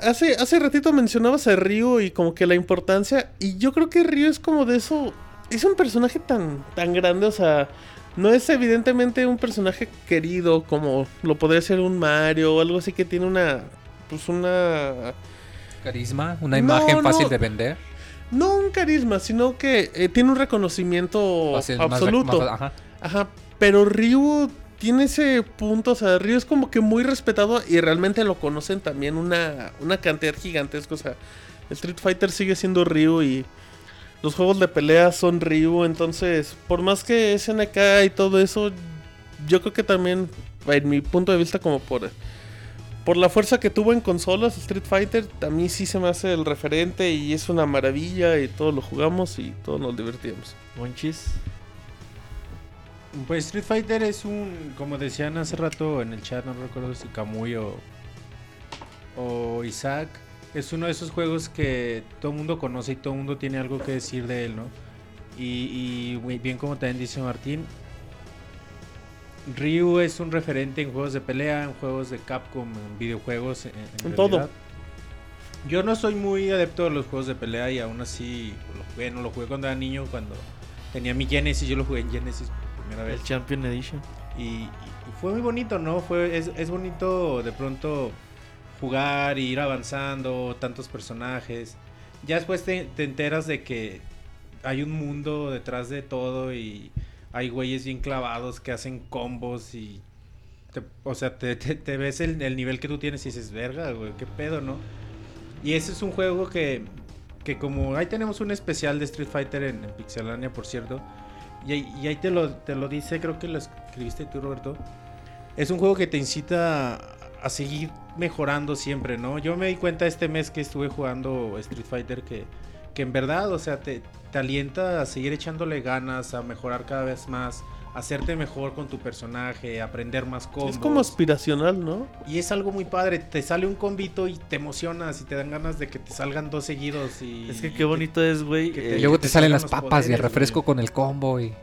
S6: Hace, hace ratito mencionabas a Ryu y como que la importancia. Y yo creo que Ryu es como de eso. Es un personaje tan, tan grande. O sea, no es evidentemente un personaje querido como lo podría ser un Mario o algo así que tiene una. Pues una.
S2: Carisma, una
S6: No,
S2: imagen fácil
S6: no.
S2: de vender.
S6: No un carisma, sino que eh, tiene un reconocimiento
S2: Fácil, más-
S6: absoluto.
S2: más- ajá.
S6: Ajá, pero Ryu tiene ese punto, o sea, Ryu es como que muy respetado y realmente lo conocen también una, una cantidad gigantesca, o sea, Street Fighter sigue siendo Ryu y los juegos de pelea son Ryu, entonces, por más que SNK y todo eso, yo creo que también, en mi punto de vista, como por, por la fuerza que tuvo en consolas Street Fighter, a mí sí se me hace el referente y es una maravilla y todos lo jugamos y todos nos divertimos.
S5: Monchis.
S3: Pues Street Fighter es un, como decían hace rato en el chat, no recuerdo si Kamui o, o Isaac, es uno de esos juegos que todo el mundo conoce y todo el mundo tiene algo que decir de él, ¿no? Y, y bien como también dice Martín, Ryu es un referente en juegos de pelea, en juegos de Capcom, en videojuegos, en, en
S6: En todo.
S3: Yo no soy muy adepto de los juegos de pelea y aún así lo jugué, no lo jugué cuando era niño, cuando tenía mi Genesis, yo lo jugué en Genesis primera vez.
S5: El Champion Edition.
S3: Y, y fue muy bonito, ¿no? Fue, es, es bonito de pronto jugar ir avanzando, tantos personajes. Ya después te, te enteras de que hay un mundo detrás de todo y hay güeyes bien clavados que hacen combos y... te- o sea, te, te- te ves el, el nivel que tú tienes y dices, verga, güey, qué pedo, ¿no? Y ese es un juego que, que como ahí tenemos un especial de Street Fighter en, en Pixelania, por cierto. Y ahí, y ahí te, lo, te lo dice, creo que lo escribiste tú, Roberto. Es un juego que te incita a, seguir mejorando siempre, ¿no? Yo me di cuenta este mes que estuve jugando Street Fighter que, que en verdad, o sea, te, te alienta a seguir echándole ganas, a mejorar cada vez más, hacerte mejor con tu personaje, aprender más combos.
S6: Es como aspiracional, ¿no?
S3: Y es algo muy padre, te sale un combito y te emocionas y te dan ganas de que te salgan dos seguidos y...
S5: Es que qué bonito es, güey. eh,
S2: Y luego te salen las papas y el refresco con el combo y...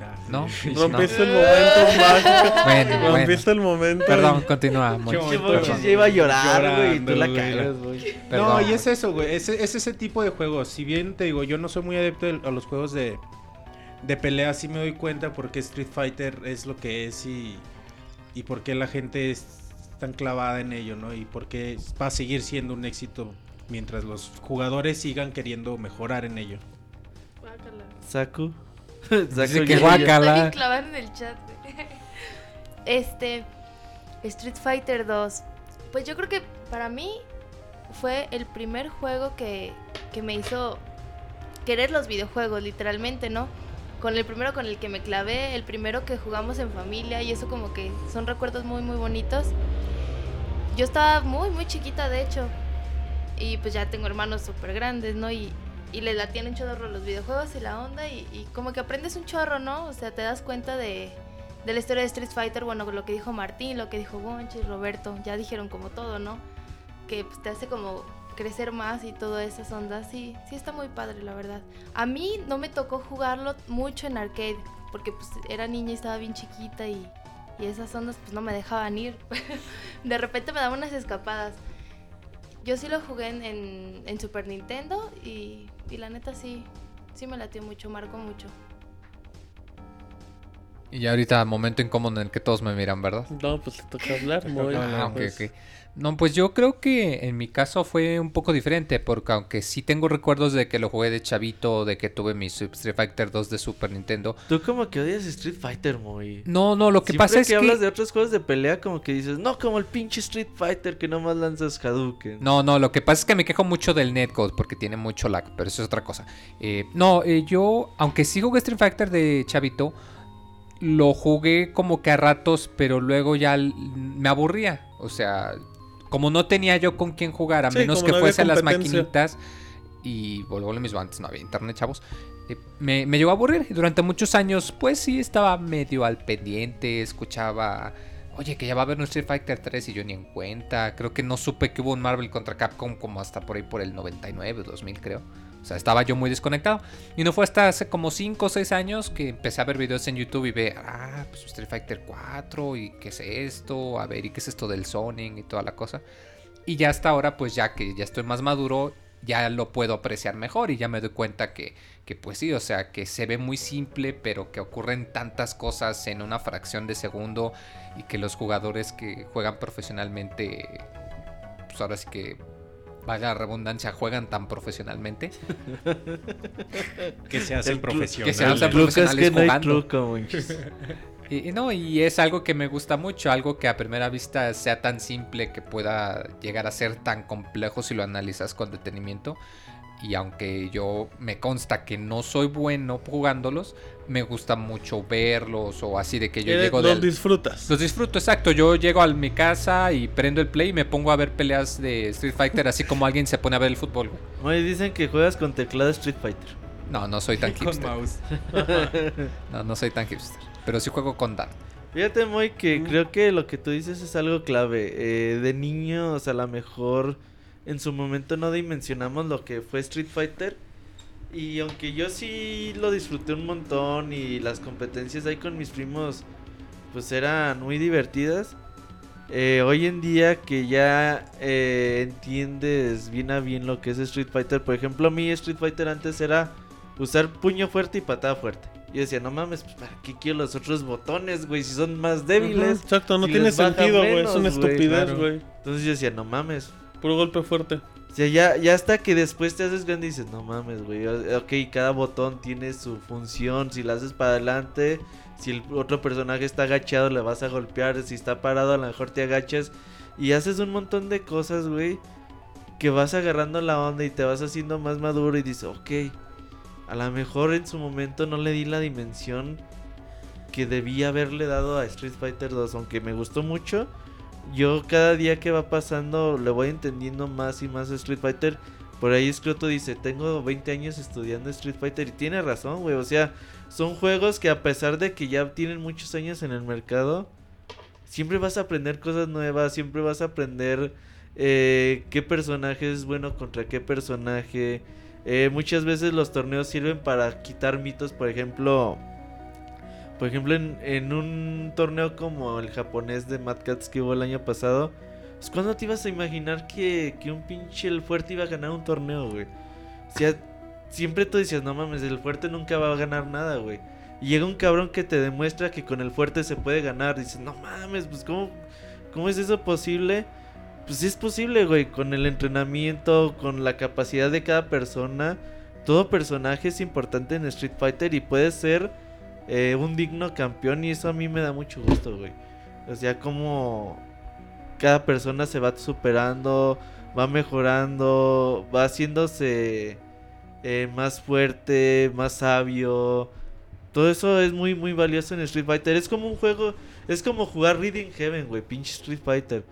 S3: Ah, sí.
S2: ¿No?
S6: Rompiste el momento mágico.
S2: Bueno,
S6: Rompiste el momento.
S2: Perdón, continúa. Monchis.
S5: Ya iba a llorar, güey, y tú la cagas, güey.
S3: No, y es eso, güey. Es, es ese tipo de juegos. Si bien te digo, yo no soy muy adepto de- a los juegos de, de pelea, sí me doy cuenta porque Street Fighter es lo que es y, y por qué la gente es- tan clavada en ello, ¿no? Y por qué va a seguir siendo un éxito mientras los jugadores sigan queriendo mejorar en ello.
S5: Saku.
S4: Saku que guácala. clavar en el chat. Este Street Fighter 2. Pues yo creo que para mí fue el primer juego que, que me hizo querer los videojuegos, literalmente, ¿no? Con el primero con el que me clavé, el primero que jugamos en familia y eso como que son recuerdos muy muy bonitos. Yo estaba muy muy chiquita de hecho y pues ya tengo hermanos súper grandes, ¿no? Y, y les latían un chorro los videojuegos y la onda y, como que aprendes un chorro, ¿no? O sea, te das cuenta de, de la historia de Street Fighter, bueno, lo que dijo Martín, lo que dijo Gonchi, Roberto, ya dijeron como todo, ¿no? Que pues, te hace como crecer más y todas esas ondas, sí, sí está muy padre, la verdad. A mí no me tocó jugarlo mucho en arcade, porque pues era niña y estaba bien chiquita y, y esas ondas pues no me dejaban ir. de repente me daban unas escapadas. Yo sí lo jugué en, en, Super Nintendo y, y, la neta sí, sí me latió mucho, marcó mucho.
S2: Y ya ahorita, momento incómodo en el que todos me miran, ¿verdad?
S6: No, pues te toca hablar, muy
S2: ah, pues. No, pues yo creo que en mi caso fue un poco diferente, porque aunque sí tengo recuerdos de que lo jugué de chavito, de que tuve mi Street Fighter 2 de Super Nintendo.
S5: Tú como que odias Street Fighter, muy.
S2: No, no, lo que pasa es
S5: que...
S2: que
S5: hablas de otros juegos de pelea, como que dices, no, como el pinche Street Fighter que nomás lanzas Hadouken.
S2: No, no, lo que pasa es que me quejo mucho del netcode, porque tiene mucho lag, pero eso es otra cosa. Eh, no, eh, yo, aunque sí jugué Street Fighter de chavito lo jugué como que a ratos, pero luego ya me aburría. O sea, como no tenía yo con quién jugar, a menos que fuese a las maquinitas. Y vuelvo lo mismo, antes no había internet, chavos. Eh, me, me llegó a aburrir. Y durante muchos años, pues sí, estaba medio al pendiente. Escuchaba, oye, que ya va a haber un Street Fighter 3 y yo ni en cuenta. Creo que no supe que hubo un Marvel contra Capcom como hasta por ahí por el 99, 2000, creo. Sea, estaba yo muy desconectado. Y no fue hasta hace como 5 o 6 años que empecé a ver videos en YouTube y ver, ah, pues Street Fighter 4 y qué es esto, a ver, y qué es esto del Sonic y toda la cosa. Y ya hasta ahora, pues ya que ya estoy más maduro, ya lo puedo apreciar mejor y ya me doy cuenta que, que pues sí, o sea, que se ve muy simple, pero que ocurren tantas cosas en una fracción de segundo y que los jugadores que juegan profesionalmente, pues ahora sí que vaya la redundancia, juegan tan profesionalmente.
S3: que se hacen profesionales.
S2: Que se hacen profesionales jugando. y, no, y es algo que me gusta mucho, algo que a primera vista sea tan simple que pueda llegar a ser tan complejo si lo analizas con detenimiento y aunque yo me consta que no soy bueno jugándolos, me gusta mucho verlos o así de que yo llego
S6: de... Los disfrutas.
S2: Los disfruto, exacto. Yo llego a mi casa y prendo el play y me pongo a ver peleas de Street Fighter así como alguien se pone a ver el fútbol.
S5: Muy dicen que juegas con teclado Street Fighter.
S2: No, no soy tan hipster. no, no soy tan hipster. Pero sí juego con Dart.
S5: Fíjate, muy que mm. creo que lo que tú dices es algo clave. Eh, de niño, o sea, a lo mejor en su momento no dimensionamos lo que fue Street Fighter. Y aunque yo sí lo disfruté un montón y las competencias ahí con mis primos pues eran muy divertidas. Eh, hoy en día que ya eh, entiendes bien a bien lo que es Street Fighter. Por ejemplo, a mí Street Fighter antes era usar puño fuerte y patada fuerte. Yo decía, no mames, pues, ¿para qué quiero los otros botones, güey? Si son más débiles.
S6: exacto, no tiene sentido, güey. Es una estupidez, güey.
S5: Entonces yo decía, no mames,
S6: Puro golpe fuerte.
S5: O sea, ya, ya hasta que después te haces grande y dices, no mames, güey. Ok, cada botón tiene su función. Si lo haces para adelante, si el otro personaje está agachado, le vas a golpear. Si está parado, a lo mejor te agachas. Y haces un montón de cosas, güey. Que vas agarrando la onda y te vas haciendo más maduro y dices, ok. A lo mejor en su momento no le di la dimensión que debía haberle dado a Street Fighter 2. Aunque me gustó mucho yo cada día que va pasando le voy entendiendo más y más Street Fighter. Por ahí Scroto dice, tengo 20 años estudiando Street Fighter y tiene razón, güey. O sea, son juegos que a pesar de que ya tienen muchos años en el mercado, siempre vas a aprender cosas nuevas, siempre vas a aprender eh, qué personaje es bueno contra qué personaje. Eh, muchas veces los torneos sirven para quitar mitos, por ejemplo... Por ejemplo, en, un torneo como el japonés de Mad Cats que hubo el año pasado, pues ¿cuándo te ibas a imaginar que, un pinche el fuerte iba a ganar un torneo, güey? O sea, siempre tú decías, no mames, el fuerte nunca va a ganar nada, güey. Y llega un cabrón que te demuestra que con el fuerte se puede ganar. Dices, no mames, pues ¿cómo, ¿cómo es eso posible? Pues sí es posible, güey, con el entrenamiento, con la capacidad de cada persona. Todo personaje es importante en Street Fighter y puede ser eh, un digno campeón y eso a mí me da mucho gusto, güey. O sea, como cada persona se va superando, va mejorando, va haciéndose eh, más fuerte, más sabio. Todo eso es muy, muy valioso en Street Fighter. Es como un juego, es como jugar Reading Heaven, güey, pinche Street Fighter.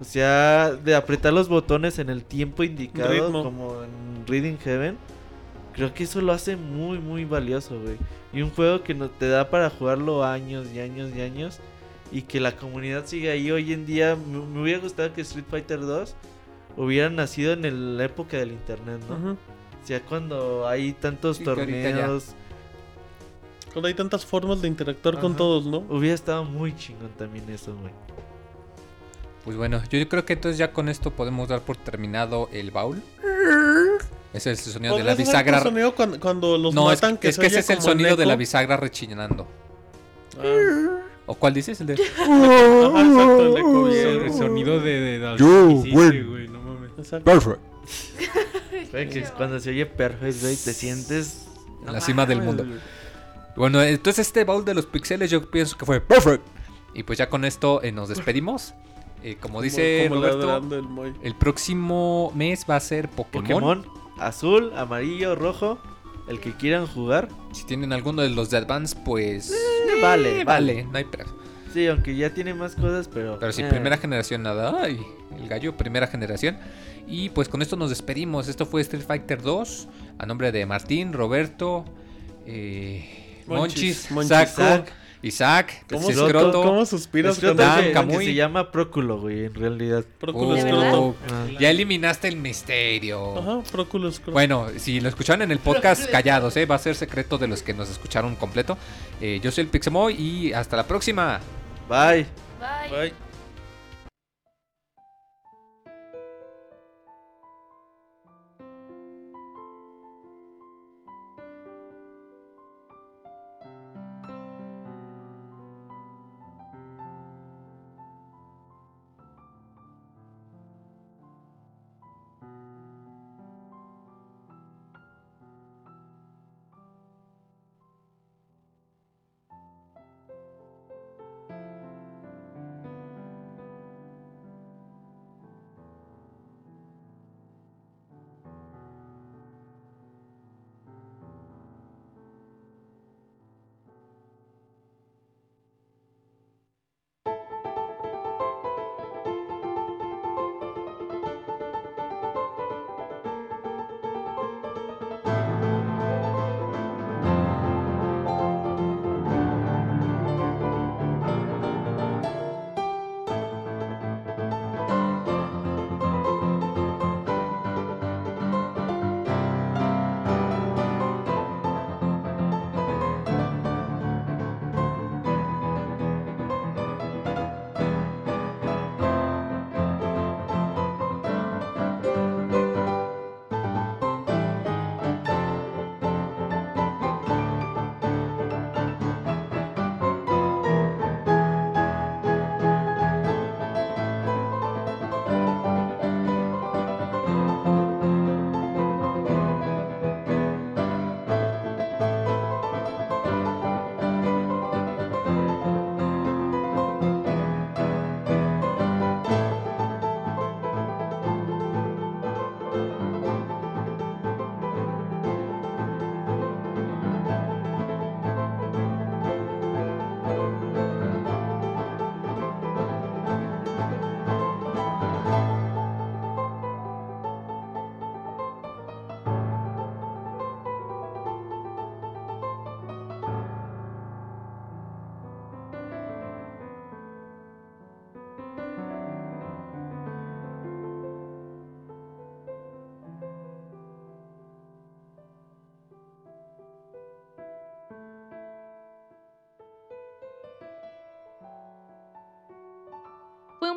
S5: O sea, de apretar los botones en el tiempo indicado,
S6: Ritmo.
S5: como en Reading Heaven. Creo que eso lo hace muy, muy valioso, güey. Y un juego que no te da para jugarlo años y años y años. Y que la comunidad sigue ahí hoy en día. Me, me hubiera gustado que Street Fighter 2 hubiera nacido en el- la época del internet, ¿no? O sea, cuando hay tantos
S2: Sí,
S5: torneos.
S6: Cuando hay tantas formas de interactuar con todos, ¿no?
S5: Hubiera estado muy chingón también eso, güey.
S2: Pues bueno, yo creo que entonces ya con esto podemos dar por terminado el baúl. Ese es el sonido de la
S6: ¿Podrías hacer tu
S2: bisagra.
S6: sonido cuando, cuando los
S2: No, es,
S6: matan?
S2: es que ese es el sonido de la bisagra rechinando.
S6: Ah.
S2: ¿O cuál dices? El de...
S6: Ajá, exacto, el eco bien.
S3: El sonido de, de, de
S8: Yo,
S3: que
S8: güey.
S3: no mames.
S8: Perfect.
S5: Que cuando se oye perfecto, güey, te sientes.
S2: En la cima del mundo. Bueno, entonces este baúl de los pixeles yo pienso que fue perfect. Y pues ya con esto eh, nos despedimos. Eh, como dice
S6: como
S2: Roberto,
S6: el
S2: el próximo mes va a ser Pokémon.
S5: Pokémon azul, amarillo, rojo. El que quieran jugar.
S2: Si tienen alguno de los de Advance, pues...
S5: Eh, vale, vale.
S2: no hay pedo.
S5: Sí, aunque ya tiene más cosas, pero.
S2: Pero si
S5: eh,
S2: primera generación nada, ay, el gallo, primera generación. Y pues con esto nos despedimos. Esto fue Street Fighter 2. A nombre de Martín, Roberto, eh,
S6: Monchis,
S2: Monchis,
S6: Monchis,
S2: Saco,
S5: Isaac.
S2: Isaac,
S6: ¿Cómo,
S2: Escroto,
S6: ¿Cómo suspiras
S5: Escroto
S6: cuando
S2: Dan,
S5: que, se llama Próculo, güey, en realidad.
S6: Próculo
S2: Oh,
S6: escroto.
S5: Ah.
S2: Ya eliminaste el misterio.
S6: Ajá, Próculo escroto.
S2: Bueno, si lo escucharon en el podcast, callados, ¿eh? va a ser secreto de los que nos escucharon completo. Eh, yo soy el Pixemoy y hasta la próxima.
S5: Bye.
S4: Bye.
S6: Bye.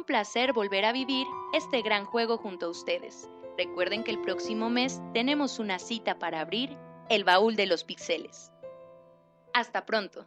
S1: Placer volver a vivir este gran juego junto a ustedes. Recuerden que el próximo mes tenemos una cita para abrir el baúl de los pixeles. Hasta pronto.